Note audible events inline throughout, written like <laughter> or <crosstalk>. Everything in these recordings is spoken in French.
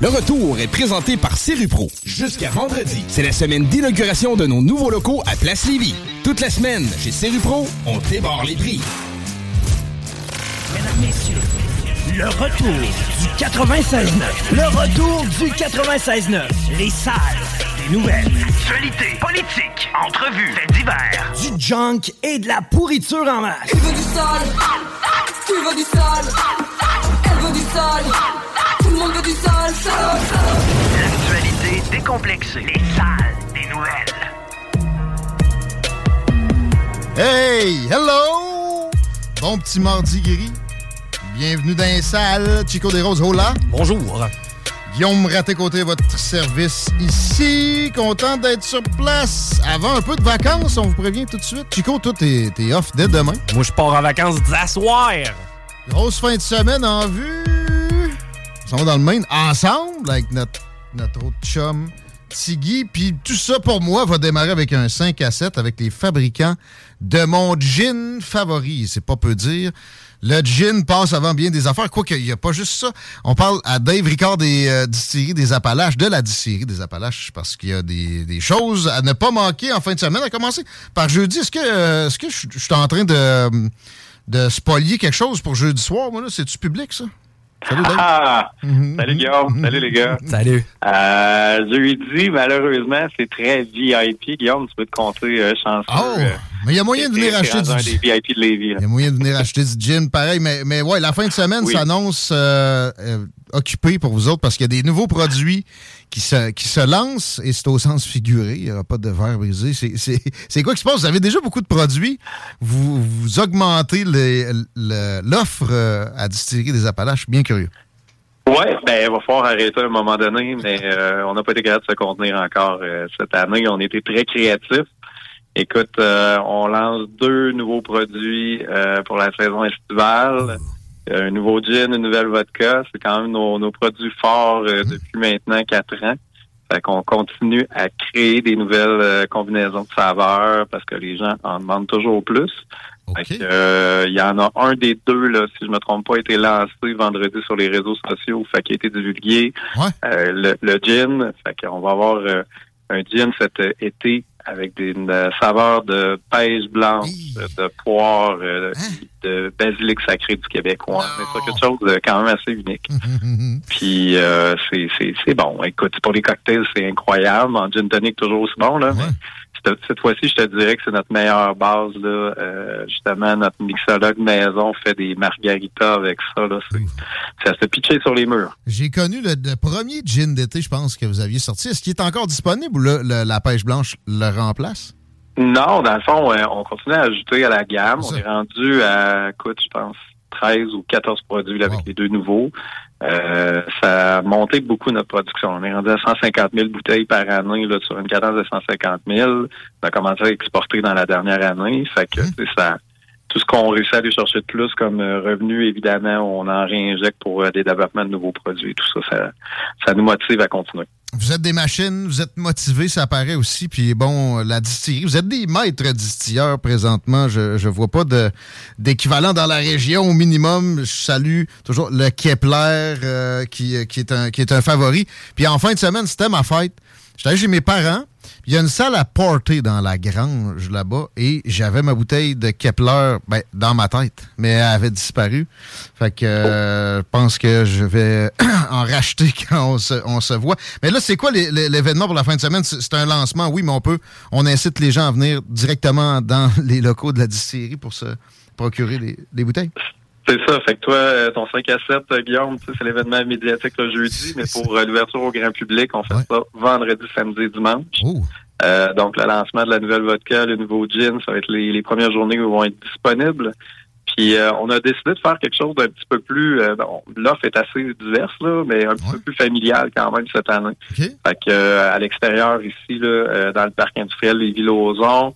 Le retour est présenté par Serupro. Jusqu'à vendredi, c'est la semaine d'inauguration de nos nouveaux locaux à Place Lévis. Toute la semaine, chez Serupro, on débarre les prix. Mesdames, Messieurs, le retour du 96.9. Le retour du 96.9. Les salles des nouvelles. Actualité, politique, entrevues, faits divers. Du junk et de la pourriture en masse. Tu veux du sale Tu veux du sale Elle veut du sale Tout le monde veut du sale sale, sale. L'actualité décomplexée. Les salles des nouvelles. Hey, hello! Bon petit mardi gris. Bienvenue dans les salles. Chico des Roses, hola. Bonjour. Guillaume Raté-Côté, votre service ici. Content d'être sur place. Avant un peu de vacances, on vous prévient tout de suite. Chico, toi, t'es t'es off dès demain. Moi, je pars en vacances d'asseoir. Grosse fin de semaine en vue. On s'en va dans le Maine ensemble avec notre, notre autre chum Tiggy. Puis tout ça pour moi va démarrer avec un 5 à 7 avec les fabricants de mon gin favori. C'est pas peu dire. Le gin passe avant bien des affaires. Quoique, il n'y a pas juste ça. On parle à Dave Ricard des euh, distilleries des Appalaches, de la distillerie des Appalaches, parce qu'il y a des, des choses à ne pas manquer en fin de semaine. À commencer par jeudi, est-ce que, euh, est-ce que je je suis en train de, de spolier quelque chose pour jeudi soir? Moi, là, c'est-tu public, ça? Salut. Ah! Salut Guillaume, salut les gars. <laughs> Salut. Euh, jeudi, malheureusement, c'est très VIP. Guillaume, tu peux te compter euh, chanceux. Oh! euh, Mais il y a moyen de venir acheter du des VIP de Lévis. Il y a moyen de venir acheter du gin, pareil. Mais, mais ouais, la fin de semaine Oui. s'annonce euh, euh, occupée pour vous autres parce qu'il y a des nouveaux produits qui se, lancent et c'est au sens figuré. Il n'y aura pas de verre brisé. C'est- quoi qui se passe? Vous avez déjà beaucoup de produits. Vous, augmentez l'offre euh, à Distillerie des Appalaches. Bien curieux. Ouais, ben, il va falloir arrêter à un moment donné, mais euh, on n'a pas été capable de se contenir encore euh, cette année. On était très créatifs. Écoute, on lance deux nouveaux produits pour la saison estivale. Un nouveau gin, une nouvelle vodka. C'est quand même nos, nos produits forts euh, depuis maintenant quatre ans. Fait qu'on continue à créer des nouvelles euh, combinaisons de saveurs parce que les gens en demandent toujours plus. Fait que, euh, il y en a un des deux, là, si je me trompe pas, a été lancé vendredi sur les réseaux sociaux, fait qu'il a été divulgué. Euh, le, le gin, fait qu'on va avoir euh, un gin cet euh, été avec des une, euh, saveur de pêche blanche, de poire, euh, de basilic sacré du Québec. Ouais, mais c'est quelque chose de quand même assez unique. <laughs> Puis euh, c'est c'est c'est bon. Écoute, pour les cocktails, c'est incroyable. En gin tonic, toujours aussi bon là. mais cette, fois-ci, je te dirais que c'est notre meilleure base là. Euh, justement, notre mixologue maison fait des margaritas avec ça là. C'est à se pitcher sur les murs. J'ai connu le, le premier gin d'été, je pense, que vous aviez sorti. Est-ce qu'il est encore disponible ou là, le- la pêche blanche le remplace? Non, dans le fond, euh, on continue à ajouter à la gamme. On est rendu à, écoute, je pense, 13 ou 14 produits là, avec les deux nouveaux. Euh, ça a monté beaucoup notre production. On est rendu à 150 000 bouteilles par année là, sur une cadence de 150 000. On a commencé à exporter dans la dernière année. Fait que c'est ça. Tout ce qu'on réussit à aller chercher de plus comme euh, revenu, évidemment, on en réinjecte pour euh, des développements de nouveaux produits. Tout ça, ça, nous motive à continuer. Vous êtes des machines, vous êtes motivés, ça paraît aussi. Puis bon, la distillerie, vous êtes des maîtres distilleurs présentement. Je je vois pas d'équivalent dans la région au minimum. Je salue toujours le Kepler euh, qui, qui est un qui est un favori. Puis en fin de semaine, c'était ma fête. J'étais allé chez mes parents. Il y a une salle à porter dans la grange là-bas et j'avais ma bouteille de Kepler ben, dans ma tête, mais elle avait disparu. Fait que euh, je pense que je vais <coughs> en racheter <laughs> quand on se, on se voit. Mais là, c'est quoi l'événement pour la fin de semaine? C'est un lancement, oui, mais on peut, on incite les gens à venir directement dans <laughs> les locaux de la distillerie pour se procurer les, les bouteilles. C'est ça. Fait que toi, euh, ton 5 à 7, euh, Guillaume, tu sais, c'est l'événement médiatique le jeudi, mais pour euh, l'ouverture au grand public, on fait ça vendredi, samedi, dimanche. Euh, donc, le lancement de la nouvelle vodka, le nouveau gin, ça va être les, les premières journées où ils vont être disponibles. Puis, euh, on a décidé de faire quelque chose d'un petit peu plus... euh, bon, L'offre est assez diverse, là, mais un petit peu plus familial quand même cette année. Fait que euh, à l'extérieur, ici, là, euh, dans le parc industriel les Villes-Ozon,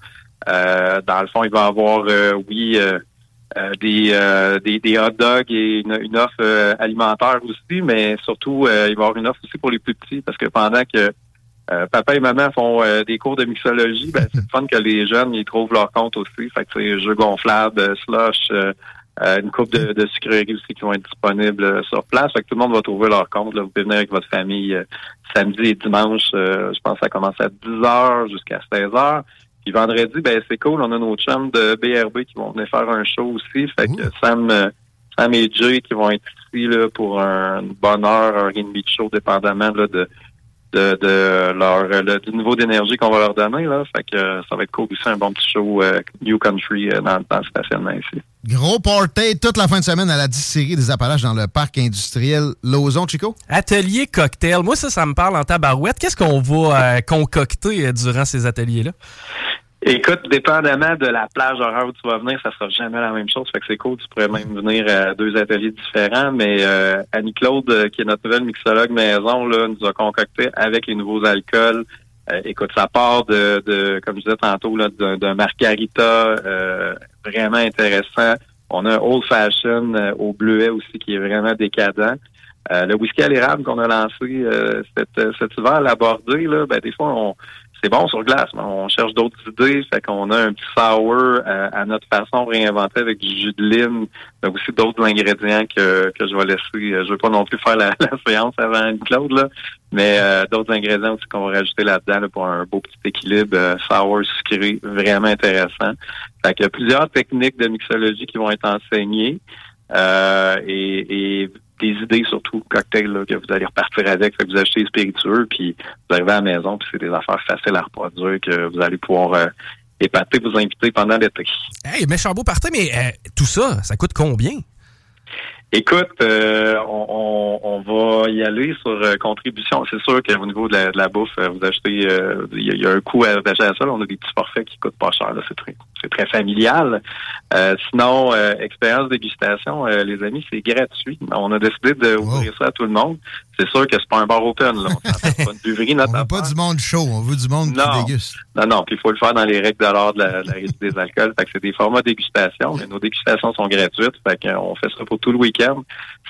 euh, dans le fond, il va y avoir, euh, oui... euh, des, euh, des, des hot dogs et une, une offre euh, alimentaire aussi, mais surtout, euh, il va y avoir une offre aussi pour les plus petits parce que pendant que euh, papa et maman font des cours de mixologie, ben, c'est fun que les jeunes ils trouvent leur compte aussi. Fait que c'est jeux gonflables, slush, une coupe de, de sucreries aussi qui vont être disponibles sur place. Fait que tout le monde va trouver leur compte. Là. Vous pouvez venir avec votre famille samedi et dimanche. je pense que ça commence à 10 heures jusqu'à 16 heures. Puis vendredi, ben c'est cool. On a nos chums de BRB qui vont venir faire un show aussi. Fait que Sam, euh, Sam et Jay qui vont être ici là, pour un, une bonne heure, de show, dépendamment là, de, de, de leur euh, le- du niveau d'énergie qu'on va leur donner. Là. Fait que euh, ça va être cool aussi, un bon petit show euh, New Country euh, dans, dans le stationnement ici. Gros party toute la fin de semaine à la distillerie des Appalaches dans le parc industriel Lauson, Chico? Atelier cocktail. Moi, ça, ça me parle en tabarouette. Qu'est-ce qu'on va euh, concocter euh, durant ces ateliers-là? Écoute, dépendamment de la plage horaire où tu vas venir, ça sera jamais la même chose. Fait que c'est cool, tu pourrais même venir à deux ateliers différents. Mais euh, Annie-Claude, euh, qui est notre nouvelle mixologue maison, là, nous a concocté avec les nouveaux alcools. Euh, écoute, ça part de, de comme je disais tantôt, là, d'un d'un margarita euh, vraiment intéressant. On a un old fashion euh, au bleuet aussi qui est vraiment décadent. Euh, le whisky à l'érable qu'on a lancé euh, cet, cet hiver à la bordée, là, ben, des fois, on, c'est bon sur glace, mais on cherche d'autres idées. Fait qu'on a un petit sour euh, à notre façon réinventé avec du jus de lime, mais aussi d'autres ingrédients que, que je vais laisser. euh, Je veux pas non plus faire la, <laughs> la séance avant Claude, là, mais euh, d'autres ingrédients aussi qu'on va rajouter là-dedans là, pour un beau petit équilibre euh, sour sucré, vraiment intéressant. Fait qu'il y a plusieurs techniques de mixologie qui vont être enseignées. Euh, et, et des idées surtout cocktails là, que vous allez repartir avec. Fait que vous achetez spiritueux, puis vous arrivez à la maison, puis c'est des affaires faciles à reproduire que vous allez pouvoir euh, épater vos invités pendant l'été. Hey, méchant beau party, mais euh, tout ça, ça coûte combien? Écoute, euh, on, on, on va y aller sur euh, contribution. C'est sûr qu'au niveau de la, de la bouffe, euh, vous achetez, euh, il y, y a un coût à attacher à ça. là. On a des petits forfaits qui coûtent pas cher. là. C'est très, c'est très familial. Euh, sinon, euh, expérience dégustation, euh, les amis, c'est gratuit. On a décidé de ouvrir ça à tout le monde. C'est sûr que c'est pas un bar open. Là. On pas une buverie, notre On veut pas du monde chaud, on veut du monde Non. qui déguste. non, non, puis il faut le faire dans les règles de l'art de la, de la des alcools. Fait que c'est des formats dégustation, mais nos dégustations sont gratuites. Fait qu'on fait ça pour tout le week-end.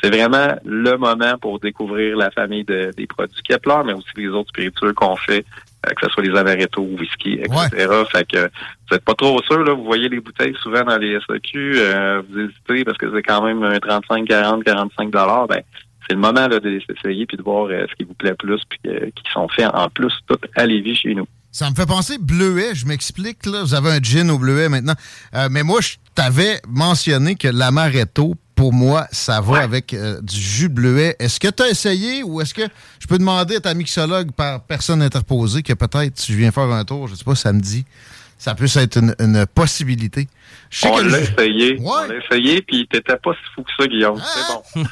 C'est vraiment le moment pour découvrir la famille de- des produits Kepler, mais aussi les autres spiritueux qu'on fait, euh, que ce soit les amaretto, whisky, etc. Fait que vous n'êtes pas trop sûr, là. Vous voyez les bouteilles souvent dans les SAQ, euh, vous hésitez parce que c'est quand même un 35, 40, 45 dollars. Ben, c'est le moment là, de les essayer puis de voir euh, ce qui vous plaît plus puis euh, qui sont faits en plus tout à Lévis chez nous. Ça me fait penser bleuet, je m'explique, là. Vous avez un gin au bleuet maintenant. Euh, mais moi, je t'avais mentionné que l'amaretto, pour moi, ça va avec euh, du jus bleuet. Est-ce que tu as essayé ou est-ce que je peux demander à ta mixologue par personne interposée que peut-être si je viens faire un tour, je sais pas, samedi, ça peut être une, une possibilité. Je sais On l'a essayé. On l'a essayé, puis t'étais pas si fou que ça, Guillaume. C'est bon.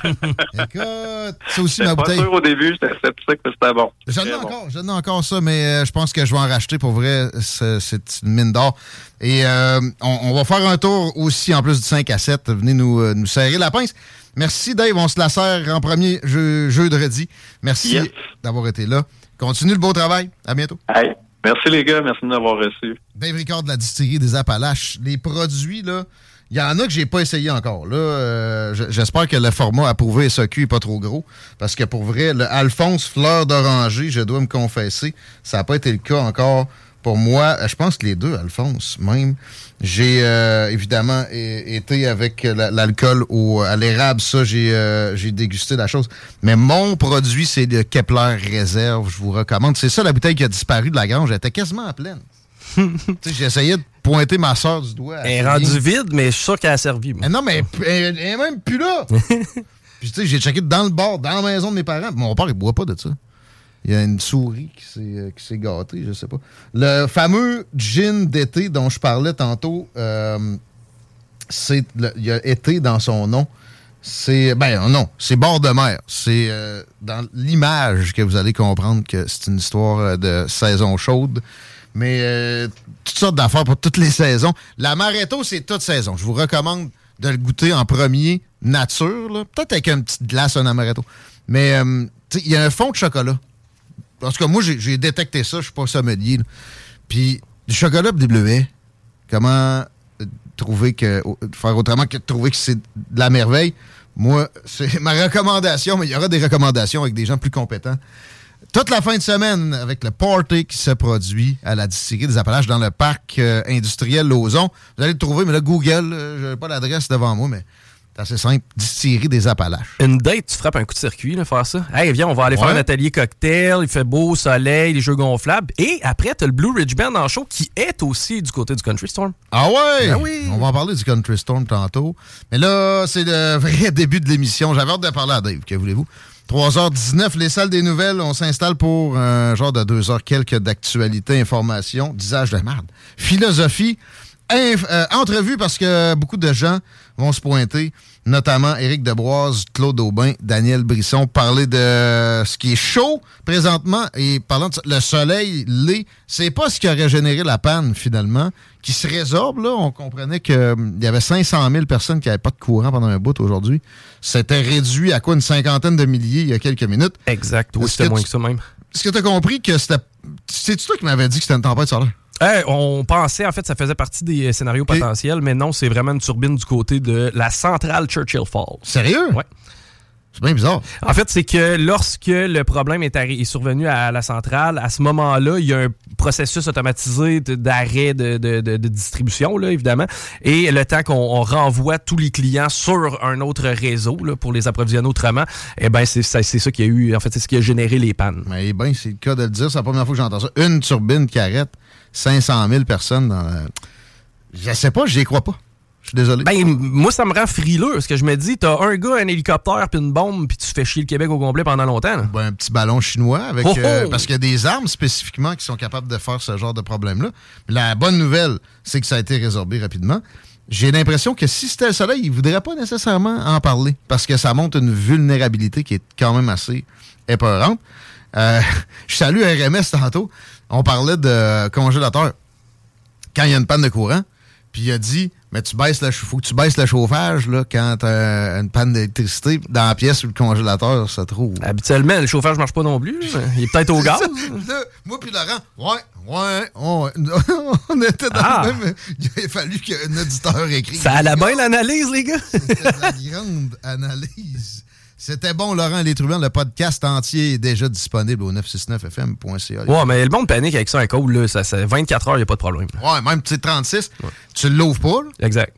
<laughs> Écoute, c'est aussi ma pas bouteille. sûr au début, j'étais sceptique, mais c'était bon. J'en ai bon. encore, j'en ai encore ça, mais euh, je pense que je vais en racheter pour vrai. C'est une mine d'or. Et euh, on, on va faire un tour aussi, en plus du 5 à 7. Venez nous, euh, nous serrer la pince. Merci, Dave. On se la serre en premier jeu, jeudi. Merci Yes. d'avoir été là. Continue le beau travail. À bientôt. Merci les gars, merci de m'avoir reçu. Dave Ricard de la distillerie des Appalaches. Les produits, là, il y en a que j'ai pas essayé encore. Là, euh, j'espère que le format approuvé SAQ est pas trop gros. Parce que pour vrai, le Alphonse Fleur d'Oranger, je dois me confesser, ça n'a pas été le cas encore pour moi, je pense que les deux, Alphonse, même. J'ai euh, évidemment été avec la- l'alcool au à l'érable, ça, j'ai euh, j'ai dégusté la chose. Mais mon produit, c'est le Kepler Réserve, je vous recommande. C'est ça la bouteille qui a disparu de la grange, elle était quasiment à pleine. <laughs> Essayé de pointer ma soeur du doigt. Elle est rendue vide, mais je suis sûr qu'elle a servi. moi. Mais non, mais elle, elle est même plus là. <laughs> Puis tu sais, j'ai checké dans le bar, dans la maison de mes parents. Mon père, il boit pas de ça. Il y a une souris qui s'est, euh, gâtée, je sais pas. Le fameux gin d'été dont je parlais tantôt, euh, c'est il y a été dans son nom. C'est ben non, c'est bord de mer. C'est euh, dans l'image que vous allez comprendre que c'est une histoire de saison chaude. Mais euh, toutes sortes d'affaires pour toutes les saisons. L'amaretto, c'est toute saison. Je vous recommande de le goûter en premier, nature, peut-être avec une petite glace, un amaretto. Mais il y a un fond de chocolat. En tout cas, moi, j'ai détecté ça. Je suis pas sommelier. Puis, du chocolat bleuets, comment euh, trouver que faire autrement que de trouver que c'est de la merveille? Moi, <laughs> c'est ma recommandation, mais il y aura des recommandations avec des gens plus compétents. Toute la fin de semaine, avec le party qui se produit à la distillerie des Appalaches dans le parc euh, industriel Lauson. Vous allez le trouver, mais là, Google, euh, je n'ai pas l'adresse devant moi, mais c'est assez simple. Distillerie des Appalaches. Une date, tu frappes un coup de circuit, là, faire ça. Hey, viens, on va aller faire un atelier cocktail, il fait beau, soleil, les jeux gonflables. Et après, t'as le Blue Ridge Band en show qui est aussi du côté du Country Storm. Ah ouais? Ben oui. On va en parler du Country Storm tantôt. Mais là, c'est le <laughs> vrai début de l'émission. J'avais hâte de parler à Dave, que voulez-vous? 3h19, les salles des nouvelles, on s'installe pour un genre de 2 heures quelques d'actualité, information, disage de merde, philosophie, euh, entrevue parce que beaucoup de gens vont se pointer, notamment Éric Debroise, Claude Aubin, Daniel Brisson, parler de ce qui est chaud présentement et parlant de ça, le soleil, l'est, c'est pas ce qui aurait généré la panne finalement, qui se résorbe là. On comprenait qu'il y avait 500 000 personnes qui n'avaient pas de courant pendant un bout aujourd'hui. C'était réduit à quoi? Une cinquantaine de milliers il y a quelques minutes. Exact, oui, c'était moins que ça même. Est-ce que tu as compris que c'était. C'est toi qui m'avais dit que c'était une tempête solaire? Hey, on pensait, en fait, ça faisait partie des euh, scénarios potentiels, mais non, c'est vraiment une turbine du côté de la centrale Churchill Falls. Sérieux? Ouais. C'est bien bizarre. En fait, c'est que lorsque le problème est, est survenu à la centrale, à ce moment-là, il y a un processus automatisé d'arrêt de, de- de- de distribution, là, évidemment. Et le temps qu'on on renvoie tous les clients sur un autre réseau là, pour les approvisionner autrement, eh ben c'est ça, qui a eu, en fait, c'est ce qui a généré les pannes. Mais ben, c'est le cas de le dire. C'est la première fois que j'entends ça. Une turbine qui arrête 500 000 personnes dans la... Je sais pas, j'y crois pas. Je suis désolé. Ben, moi, ça me rend frileux, parce que je me dis, t'as un gars, un hélicoptère, puis une bombe, puis tu fais chier le Québec au complet pendant longtemps. là. Ben, un petit ballon chinois avec Oh, euh, oh! parce qu'il y a des armes spécifiquement qui sont capables de faire ce genre de problème-là. La bonne nouvelle, c'est que ça a été résorbé rapidement. J'ai l'impression que si c'était le soleil, il ne voudrait pas nécessairement en parler parce que ça montre une vulnérabilité qui est quand même assez épeurante. Euh, <laughs> je salue RMS tantôt. On parlait de congélateur. Quand il y a une panne de courant, puis il a dit Mais tu baisses le faut que tu baisses le chauffage là, quand t'as une panne d'électricité dans la pièce où le congélateur se trouve. Habituellement, le chauffage marche pas non plus. Il est peut-être au gaz. Là, moi puis Laurent, ouais, ouais, ouais. <laughs> on était dans Ah. le même. Il a fallu qu'un auditeur écrive. Ça allait bien l'analyse, les gars. C'était la grande analyse. C'était bon, Laurent Les. Le podcast entier est déjà disponible au 969fm.ca. Ouais, mais le monde panique avec ça un code, là. Ça, ça- 24 heures, il n'y a pas de problème. Ouais, même petit 36, tu l'ouvres pas. là. Exact.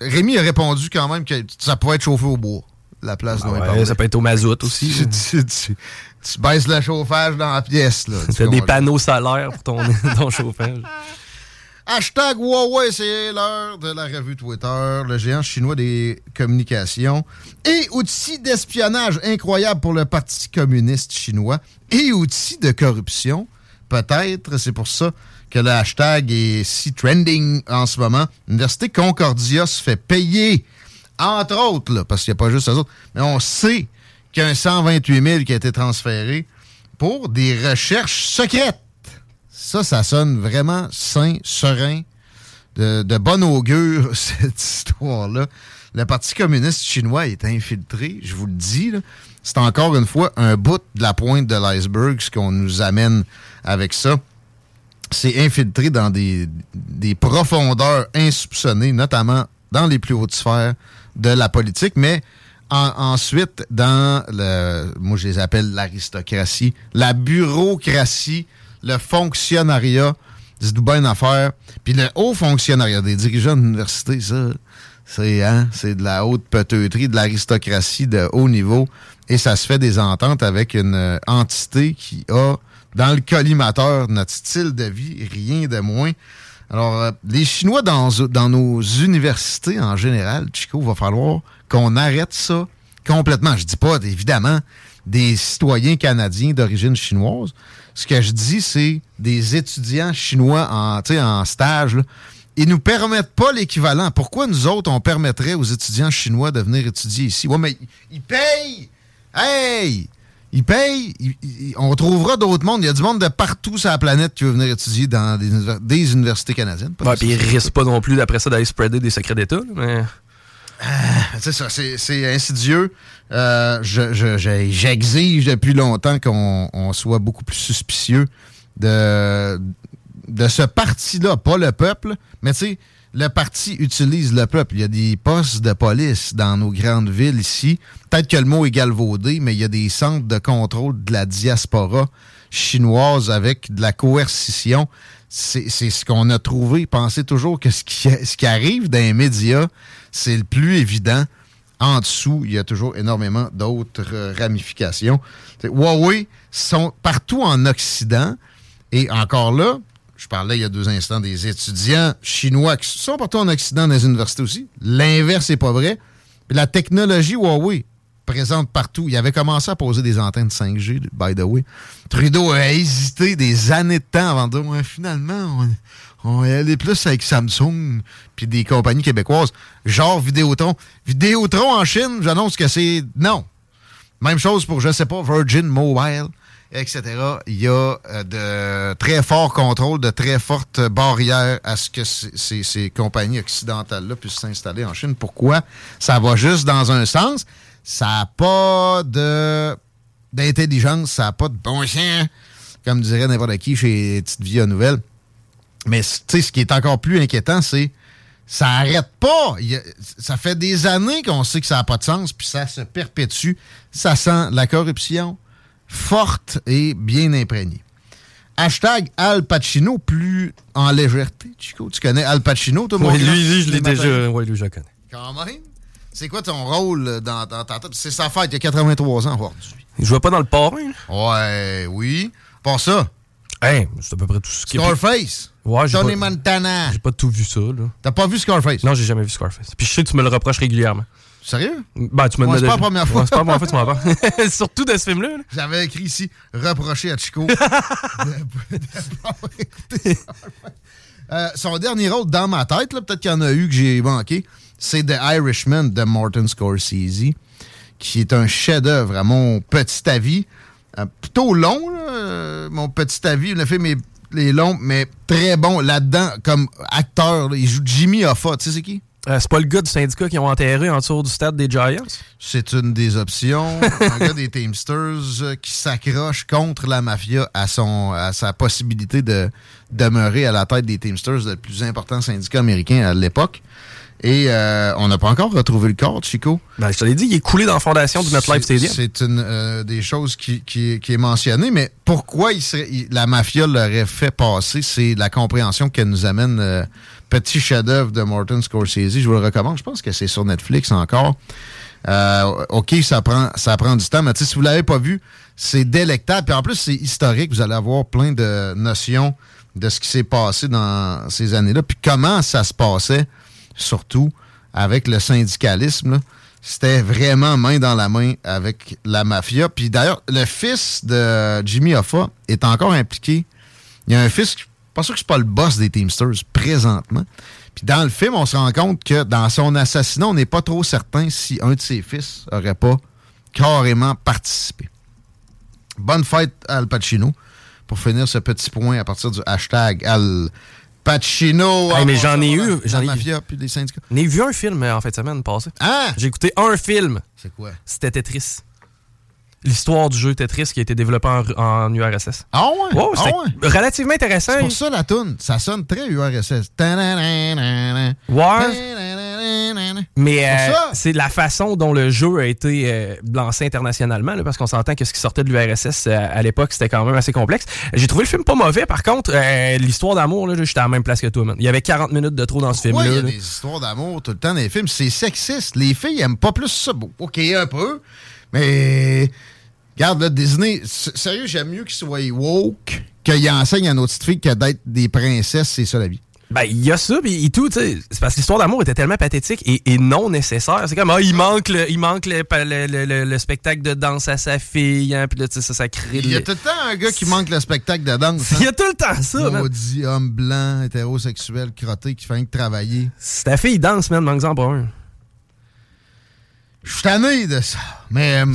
Rémi a répondu quand même que ça pouvait être chauffé au bois. La place dont Ouais, parlait. ça peut être au mazout aussi. tu, tu- tu- tu baisses le chauffage dans la pièce. Là, <laughs> Tu T'as des panneaux solaires pour ton, <laughs> ton chauffage. Hashtag Huawei, c'est l'heure de la revue Twitter, le géant chinois des communications et outils d'espionnage incroyable pour le Parti communiste chinois et outils de corruption. Peut-être, c'est pour ça que le hashtag est si trending en ce moment. L'Université Concordia se fait payer, entre autres, là, parce qu'il n'y a pas juste eux autres, mais on sait qu'il y a un 128 000 qui a été transféré pour des recherches secrètes. Ça, ça sonne vraiment sain, serein, de, de bon augure, <laughs> cette histoire-là. Le Parti communiste chinois est infiltré, je vous le dis. C'est encore une fois un bout de la pointe de l'iceberg, ce qu'on nous amène avec ça. C'est infiltré dans des, profondeurs insoupçonnées, notamment dans les plus hautes sphères de la politique, mais en- ensuite dans le, moi je les appelle l'aristocratie, la bureaucratie, le fonctionnariat, dis-nous bien une affaire. Puis le haut fonctionnariat des dirigeants d'université, ça, c'est hein, c'est de la haute peteuterie, de l'aristocratie de haut niveau. Et ça se fait des ententes avec une euh, entité qui a, dans le collimateur, notre style de vie, rien de moins. Alors, euh, les Chinois dans, dans nos universités en général, Chico, va falloir qu'on arrête ça complètement. Je dis pas, évidemment, des citoyens canadiens d'origine chinoise. Ce que je dis, c'est des étudiants chinois en, en stage. Là. Ils nous permettent pas l'équivalent. Pourquoi nous autres, on permettrait aux étudiants chinois de venir étudier ici? Ouais, mais ils payent! Hey! Ils payent, on trouvera d'autres mondes. Il y a du monde de partout sur la planète qui veut venir étudier dans des, universités canadiennes. Ouais, puis ils risquent pas non plus, d'après ça, d'aller spreader des secrets d'État. Mais... Ah, c'est ça, c'est insidieux. Euh, j'exige depuis longtemps qu'on soit beaucoup plus suspicieux de, de ce parti-là, pas le peuple, mais tu sais, le parti utilise le peuple. Il y a des postes de police dans nos grandes villes ici. Peut-être que le mot est galvaudé, mais il y a des centres de contrôle de la diaspora chinoise avec de la coercition. C'est ce qu'on a trouvé. Pensez toujours que ce qui, ce qui arrive dans les médias, c'est le plus évident. En dessous, il y a toujours énormément d'autres ramifications. Huawei sont partout en Occident. Et encore là, je parlais il y a deux instants des étudiants chinois qui sont partout en Occident dans les universités aussi. L'inverse n'est pas vrai. la technologie Huawei présente partout. Il avait commencé à poser des antennes 5G, by the way. Trudeau a hésité des années de temps avant de dire finalement, on, va aller plus avec Samsung puis des compagnies québécoises, genre Vidéotron. Vidéotron en Chine, j'annonce que c'est non. Même chose pour, je sais pas, Virgin Mobile etc. Il y a euh, de très forts contrôles, de très fortes barrières à ce que ces, compagnies occidentales-là puissent s'installer en Chine. Pourquoi? Ça va juste dans un sens. Ça n'a pas de d'intelligence, ça n'a pas de bon sens, comme dirait n'importe qui chez Petite Vie à Nouvelle. Mais ce qui est encore plus inquiétant, c'est ça arrête pas. ça fait des années qu'on sait que ça n'a pas de sens, puis ça se perpétue. Ça sent la corruption, forte et bien imprégnée. Hashtag Al Pacino, plus en légèreté. Chico, tu connais Al Pacino, toi, Oui, lui, je l'ai déjà. Oui, lui, je le connais. Quand même. C'est quoi ton rôle dans, ta tête? C'est sa fête, il y a 83 ans aujourd'hui. Il jouait pas dans le parrain? Ouais, oui. Pas ça. Hey, c'est à peu près tout ce qui Scarface. Ouais, Tony pas, Montana. J'ai pas tout vu ça, là. T'as pas vu Scarface? Non, j'ai jamais vu Scarface. Puis je sais que tu me le reproches régulièrement. Sérieux? Ben, tu me C'est pas la première <laughs> fois. c'est pas la première fois que tu m'en parles. <laughs> Surtout de ce film-là. J'avais écrit ici, reprocher à Chico <laughs> euh, son dernier rôle dans ma tête, peut-être qu'il y en a eu que j'ai manqué, c'est The Irishman de Martin Scorsese, qui est un chef-d'œuvre, à mon petit avis. Euh, plutôt long, euh, mon petit avis. Le film est, est long, mais très bon là-dedans, comme acteur. il joue Jimmy Hoffa. Tu sais c'est qui? Euh, c'est pas le gars du syndicat qui ont enterré en dessous du stade des Giants? C'est une des options. <laughs> un gars des Teamsters qui s'accroche contre la mafia à, son, à sa possibilité de demeurer à la tête des Teamsters, le plus important syndicat américain à l'époque. Et euh, on n'a pas encore retrouvé le corps Chico. Ben, je te l'ai dit, il est coulé dans la fondation du MetLife Stadium. C'est une des choses qui, qui, est mentionnée, mais pourquoi il serait, la mafia l'aurait fait passer, c'est la compréhension qu'elle nous amène petit chef-d'œuvre de Martin Scorsese. Je vous le recommande. Je pense que c'est sur Netflix encore. Euh, OK, ça prend, ça prend du temps, mais si vous ne l'avez pas vu, c'est délectable. Puis en plus, c'est historique. Vous allez avoir plein de notions de ce qui s'est passé dans ces années-là. Puis comment ça se passait, surtout avec le syndicalisme. C'était vraiment main dans la main avec la mafia. Puis d'ailleurs, le fils de Jimmy Hoffa est encore impliqué. Il y a un fils pas sûr que c'est pas le boss des Teamsters présentement. Puis dans le film, on se rend compte que dans son assassinat, on n'est pas trop certain si un de ses fils aurait pas carrément participé. Bonne fête Al Pacino pour finir ce petit point à partir du hashtag Al Pacino. mais j'en ai eu. J'en ai mafia puis des syndicats. J'en ai vu un film euh, en fait semaine passée. Ah! J'ai écouté un film. C'est quoi? C'était Tetris l'histoire du jeu Tetris qui a été développé en, URSS. Ah ouais? Oh, ah ouais? relativement intéressant. C'est pour ça la tune, ça sonne très URSS. Ouais. Mais euh, c'est la façon dont le jeu a été euh, lancé internationalement, là, parce qu'on s'entend que ce qui sortait de l'URSS euh, à l'époque, c'était quand même assez complexe. J'ai trouvé le film pas mauvais, par contre, euh, l'histoire d'amour, là, j'étais à la même place que toi, man. Il y avait 40 minutes de trop dans ce film-là. il y a là. des histoires d'amour tout le temps dans les films? C'est sexiste. Les filles aiment pas plus ça. Bon, OK, un peu. Mais, regarde, là, Disney, sérieux, j'aime mieux qu'ils soient woke qu'ils enseignent à nos petites filles que d'être des princesses, c'est ça la vie. Ben, il y a ça, puis tout, tu sais. C'est parce que l'histoire d'amour était tellement pathétique et, et non nécessaire. C'est comme, ah, il manque le, il manque le, le, le- le- le spectacle de danse à sa fille, hein, puis là, tu sais, ça, ça crée... Il y a tout le temps un gars qui manque le spectacle de danse. hein? <laughs> Il y a tout le temps ça, man. Maudit homme blanc, hétérosexuel, crotté, qui fait rien que travailler. Si ta fille danse, man, manque-en pas un. Je suis tanné de ça. Mais euh,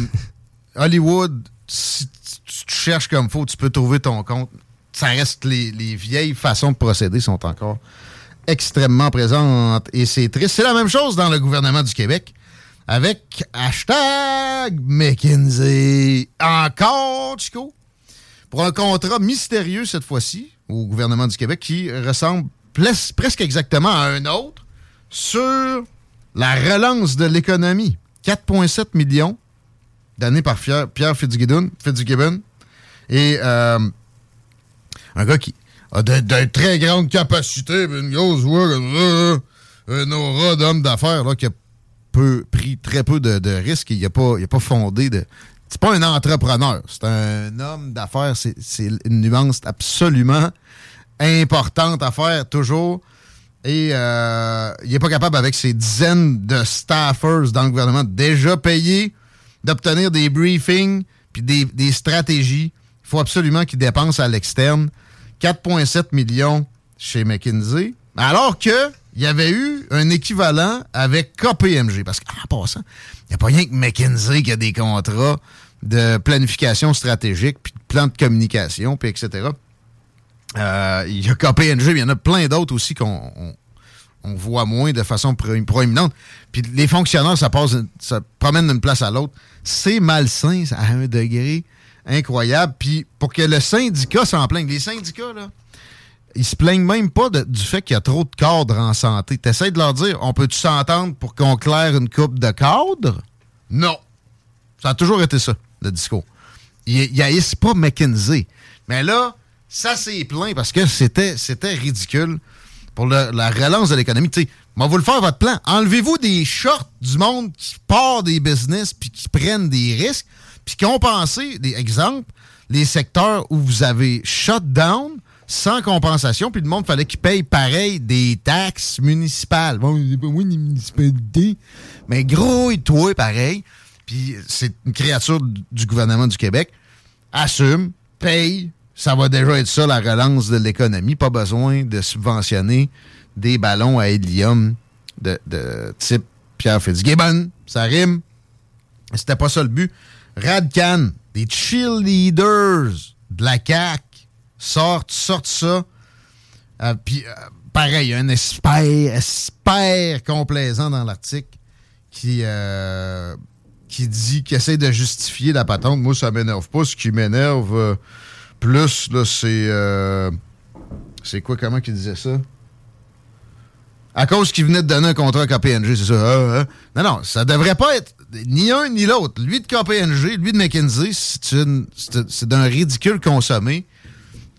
Hollywood, si tu cherches comme faut, tu peux trouver ton compte. Ça reste les, les vieilles façons de procéder sont encore extrêmement présentes et c'est triste. C'est la même chose dans le gouvernement du Québec avec hashtag McKinsey. Encore, Chico? Pour un contrat mystérieux cette fois-ci au gouvernement du Québec qui ressemble presque exactement à un autre sur la relance de l'économie. 4,7 millions donnés par Pierre, Pierre Fitzgibbon, et euh, un gars qui a de, très grandes capacités, une grosse voix ça, là. un aura d'homme d'affaires qui a peu, pris très peu de, risques. Il n'a pas, pas fondé de. C'est pas un entrepreneur, c'est un homme d'affaires. C'est une nuance absolument importante à faire toujours. Et euh, il n'est pas capable, avec ses dizaines de staffers dans le gouvernement, déjà payés, d'obtenir des briefings puis des, des stratégies. Il faut absolument qu'il dépense à l'externe 4,7 millions chez McKinsey, alors que il y avait eu un équivalent avec KPMG. Parce qu'en passant, il n'y a pas rien que McKinsey qui a des contrats de planification stratégique, puis de plan de communication, puis etc. Euh, Il y a KPMG, il y en a plein d'autres aussi qu'on on- voit moins de façon pro- proéminente. Puis les fonctionnaires, ça passe, promène d'une place à l'autre. C'est malsain à un degré incroyable. Puis pour que le syndicat s'en plaigne, les syndicats, là, ils se plaignent même pas du fait qu'il y a trop de cadres en santé. T'essayes de leur dire, on peut-tu s'entendre pour qu'on claire une coupe de cadres? Non. Ça a toujours été ça, le discours. Ils ils haïssent pas McKinsey. Mais là, ça s'est plaint parce que c'était ridicule pour la relance de l'économie. Tu sais, moi, vous le faire votre plan. Enlevez-vous des shorts du monde qui part des business puis qui prennent des risques, puis compensez, des exemples, les secteurs où vous avez shut down sans compensation, puis le monde fallait qu'il paye pareil des taxes municipales. Bon, moi les municipalités, mais gros, et toi, pareil. Puis c'est une créature du gouvernement du Québec. Assume, paye, ça va déjà être ça la relance de l'économie. Pas besoin de subventionner des ballons à hélium de, type Pierre Fitzgibbon. Ça rime. C'était pas ça le but. Radcan, des cheerleaders de la CAQ sortent, sortent ça. Euh, Puis, euh, pareil, un espère, espère complaisant dans l'article qui, euh, qui dit, qui essaie de justifier la patente. Moi, ça m'énerve pas. Ce qui m'énerve euh, plus, là, c'est. euh, c'est quoi, comment qu'il disait ça? À cause qu'il venait de donner un contrat à KPNG, c'est ça. Ah. Non, non, ça devrait pas être ni un ni l'autre. Lui de KPNG, lui de McKinsey, c'est d'un ridicule consommé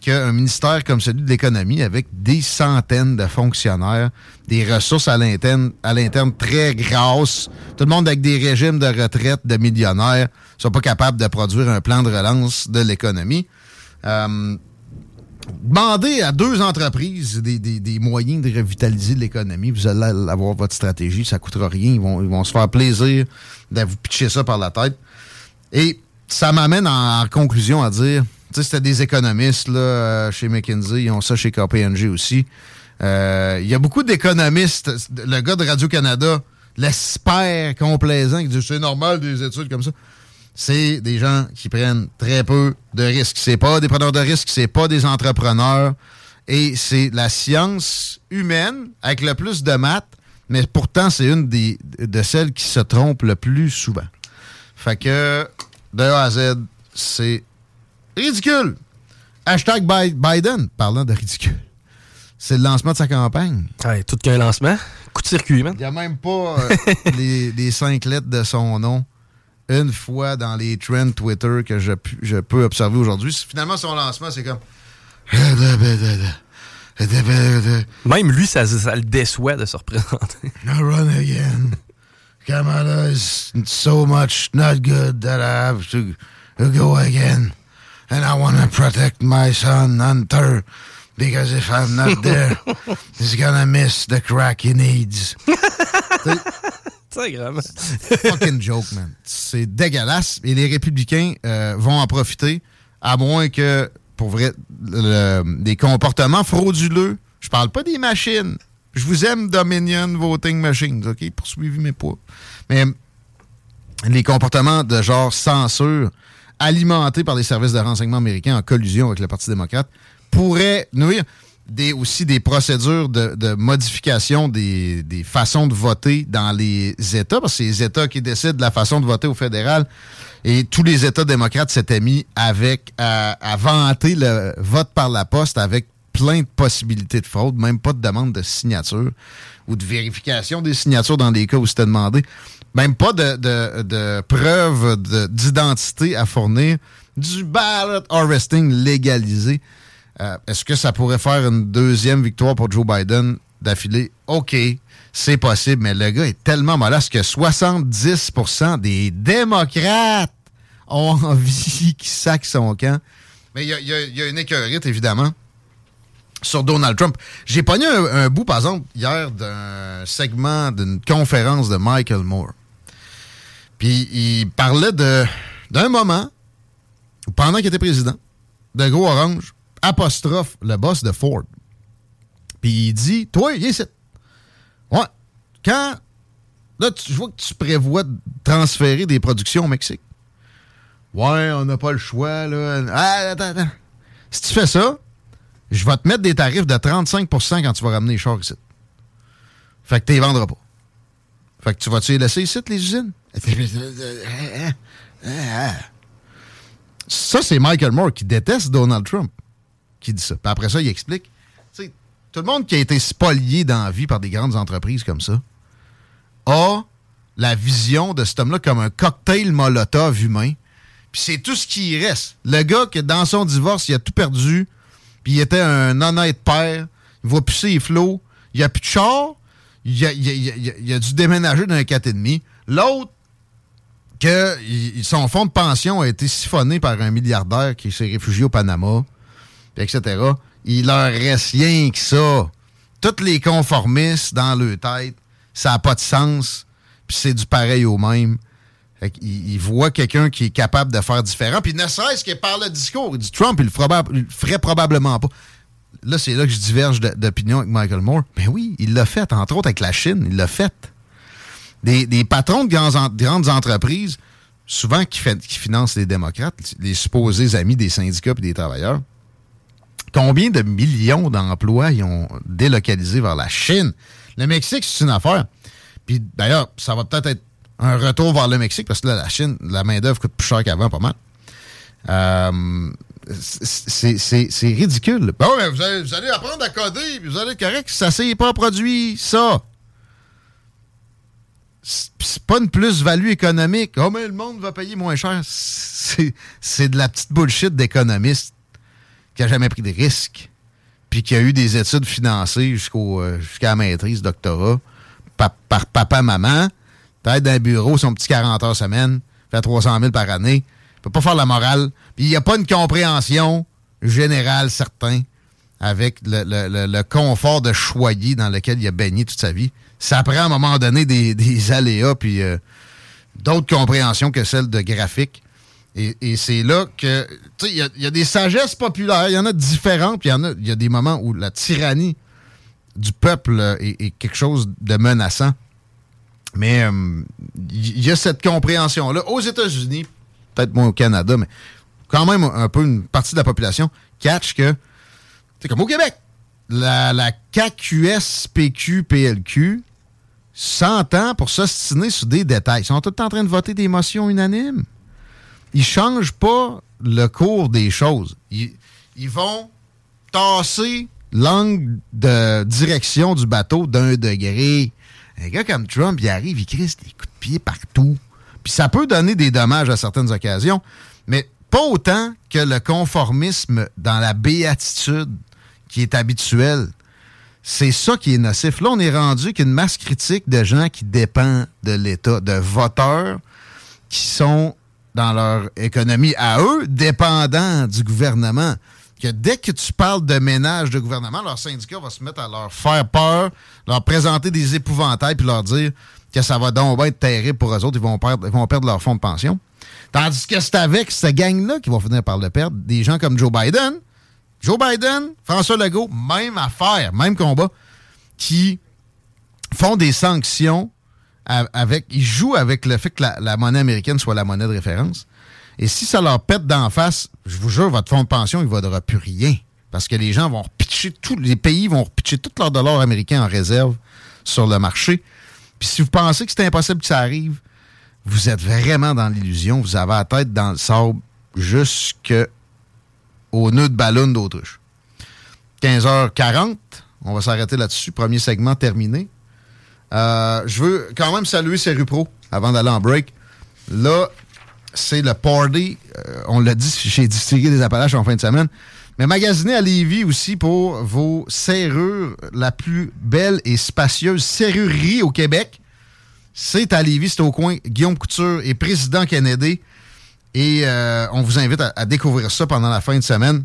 qu'un ministère comme celui de l'économie, avec des centaines de fonctionnaires, des ressources à l'interne à l'interne très grasses, tout le monde avec des régimes de retraite de millionnaires, sont pas capables de produire un plan de relance de l'économie. Euh, demandez à deux entreprises des, moyens de revitaliser l'économie. Vous allez avoir votre stratégie, ça coûtera rien. Ils vont, se faire plaisir de vous pitcher ça par la tête. Et ça m'amène en, conclusion à dire, tu sais, c'était des économistes euh, chez McKinsey, ils ont ça chez KPMG aussi. Euh, Il y a beaucoup d'économistes. Le gars de Radio-Canada, l'espère complaisant, qui dit c'est normal des études comme ça. C'est des gens qui prennent très peu de risques. C'est pas des preneurs de risques, c'est pas des entrepreneurs. Et c'est la science humaine avec le plus de maths, mais pourtant, c'est une des, de celles qui se trompent le plus souvent. Fait que, de A à Z, c'est ridicule. Hashtag Bi- Biden, parlant de ridicule. c'est le lancement de sa campagne. Ouais, tout qu'un lancement. Coup de circuit, man. Il n'y a même pas euh, <laughs> les, les cinq lettres de son nom une fois dans les trends Twitter que je, je peux observer aujourd'hui. Finalement, son lancement, c'est comme. Même lui, ça, ça le déçoit de se représenter. <laughs> Now run again. Kamala is so much not good that I have to go again. And I want to protect my son Hunter because if I'm not there, <laughs> he's gonna miss the crack he needs. <laughs> Grave. fucking joke, man. C'est dégueulasse. Et les républicains euh, vont en profiter, à moins que, pour vrai, des comportements frauduleux. Je parle pas des machines. Je vous aime, Dominion Voting Machines, OK? Poursuivez mes poids. Mais les comportements de genre censure alimentés par les services de renseignement américains en collusion avec le Parti démocrate pourraient nuire des, aussi des procédures de, de modification des, des façons de voter dans les États, parce que c'est les États qui décident de la façon de voter au fédéral. Et tous les États démocrates s'étaient mis avec à, à vanter le vote par la poste avec plein de possibilités de fraude, même pas de demande de signature ou de vérification des signatures dans des cas où c'était demandé. Même pas de, de, de preuves de- d'identité à fournir. Du ballot harvesting légalisé. Euh, Est-ce que ça pourrait faire une deuxième victoire pour Joe Biden d'affilée? OK, c'est possible, mais le gars est tellement mollasse que 70% des démocrates ont <laughs> envie qu'il sac son camp. Mais il y a, une écœurite, évidemment, sur Donald Trump. J'ai pogné un, bout, par exemple, hier d'un segment d'une conférence de Michael Moore. Puis il parlait d'un moment pendant qu'il était président, de gros orange, apostrophe le boss de Ford. Puis il dit Toi, viens ici. Ouais. Quand. Là, je vois que tu prévois de transférer des productions au Mexique. Ouais, on n'a pas le choix, là. Ah, attends, attends. Si tu fais ça, je vais te mettre des tarifs de 35% quand tu vas ramener les chars ici. Fait que tu les vendras pas. Fait que tu vas-tu les laisser ici, les usines? <laughs> Ça, c'est Michael Moore qui déteste Donald Trump qui dit ça. Puis après ça, il explique. Tout le monde qui a été spolié dans la vie par des grandes entreprises comme ça a la vision de cet homme-là comme un cocktail molotov humain. Puis c'est tout ce qui y reste. Le gars qui, dans son divorce, il a tout perdu, puis il était un honnête père, il voit plus ses flots, il a plus de char, il a, il a- il a- il a- dû déménager d'un 4,5. L'autre, que son fonds de pension a été siphonné par un milliardaire qui s'est réfugié au Panama, etc. Il leur reste rien que ça. Tous les conformistes dans leur tête, ça n'a pas de sens, puis c'est du pareil au même. Fait il voit quelqu'un qui est capable de faire différent, puis ne serait-ce que par le discours. Dit Trump, il le, le ferait probablement pas. Là, c'est là que je diverge d'opinion avec Michael Moore. Mais oui, il l'a fait, entre autres avec la Chine, il l'a fait. Des, patrons de grandes, en- grandes entreprises, souvent qui financent les démocrates, les supposés amis des syndicats et des travailleurs, combien de millions d'emplois ils ont délocalisé vers la Chine? Le Mexique, c'est une affaire. Puis d'ailleurs, ça va peut-être être un retour vers le Mexique parce que là, la Chine, la main-d'œuvre coûte plus cher qu'avant, pas mal. Euh, c'est ridicule. Bon, mais vous allez, apprendre à coder, puis vous allez être correct. Ça s'est pas produit, ça. C'est pas une plus-value économique. Oh, mais le monde va payer moins cher. C'est de la petite bullshit d'économiste qui a jamais pris de risques, puis qui a eu des études financées jusqu'au euh, jusqu'à la maîtrise, doctorat, pa- par papa-maman, peut-être dans un bureau, son petit 40 heures semaine, fait 300 000 par année. Il peut pas faire la morale. Puis il n'y a pas une compréhension générale, certain, avec le confort de choyer dans lequel il a baigné toute sa vie. Ça prend à un moment donné des, des aléas, puis euh, d'autres compréhensions que celles de graphique. Et, c'est là que, tu sais, il y a- des sagesses populaires, il y en a différentes, puis il y en a, y a des moments où la tyrannie du peuple est, quelque chose de menaçant. Mais euh, il y a cette compréhension-là. Aux États-Unis, peut-être moins au Canada, mais quand même un peu une partie de la population catch que, c'est comme au Québec, la, la s'entend pour s'ostiner sur des détails. Ils sont tout en train de voter des motions unanimes. Ils changent pas le cours des choses. Ils, vont tasser l'angle de direction du bateau d'un degré. Un gars comme Trump, il arrive, il crisse des coups de pied partout. Puis ça peut donner des dommages à certaines occasions, mais pas autant que le conformisme dans la béatitude qui est habituel. C'est ça qui est nocif. Là, on est rendu qu'une masse critique de gens qui dépendent de l'État, de voteurs qui sont dans leur économie à eux, dépendants du gouvernement. Que dès que tu parles de ménage de gouvernement, leur syndicat va se mettre à leur faire peur, leur présenter des épouvantails, puis leur dire que ça va donc être terrible pour eux autres, ils vont perdre, ils vont perdre leur fonds de pension. Tandis que c'est avec cette gang-là qu'ils vont finir par le perdre. Des gens comme Joe Biden, Joe Biden, François Legault, même affaire, même combat, qui font des sanctions avec. Ils jouent avec le fait que la, monnaie américaine soit la monnaie de référence. Et si ça leur pète d'en face, je vous jure, votre fonds de pension, il ne vaudra plus rien. Parce que les gens vont repitcher, tous les pays vont repitcher tous leurs dollars américains en réserve sur le marché. Puis si vous pensez que c'est impossible que ça arrive, vous êtes vraiment dans l'illusion. Vous avez la tête dans le sable jusqu'au nœud de ballon d'autruche. 15h40, on va s'arrêter là-dessus. Premier segment terminé. Euh, je veux quand même saluer Pro avant d'aller en break. Là, c'est le party. Euh, on l'a dit chez Distillerie des Appalaches en fin de semaine. Mais magasinez à Lévis aussi pour vos serrures, la plus belle et spacieuse serrurerie au Québec. C'est à Lévis, c'est au coin. Guillaume Couture est président Kennedy. Et euh, on vous invite à, découvrir ça pendant la fin de semaine.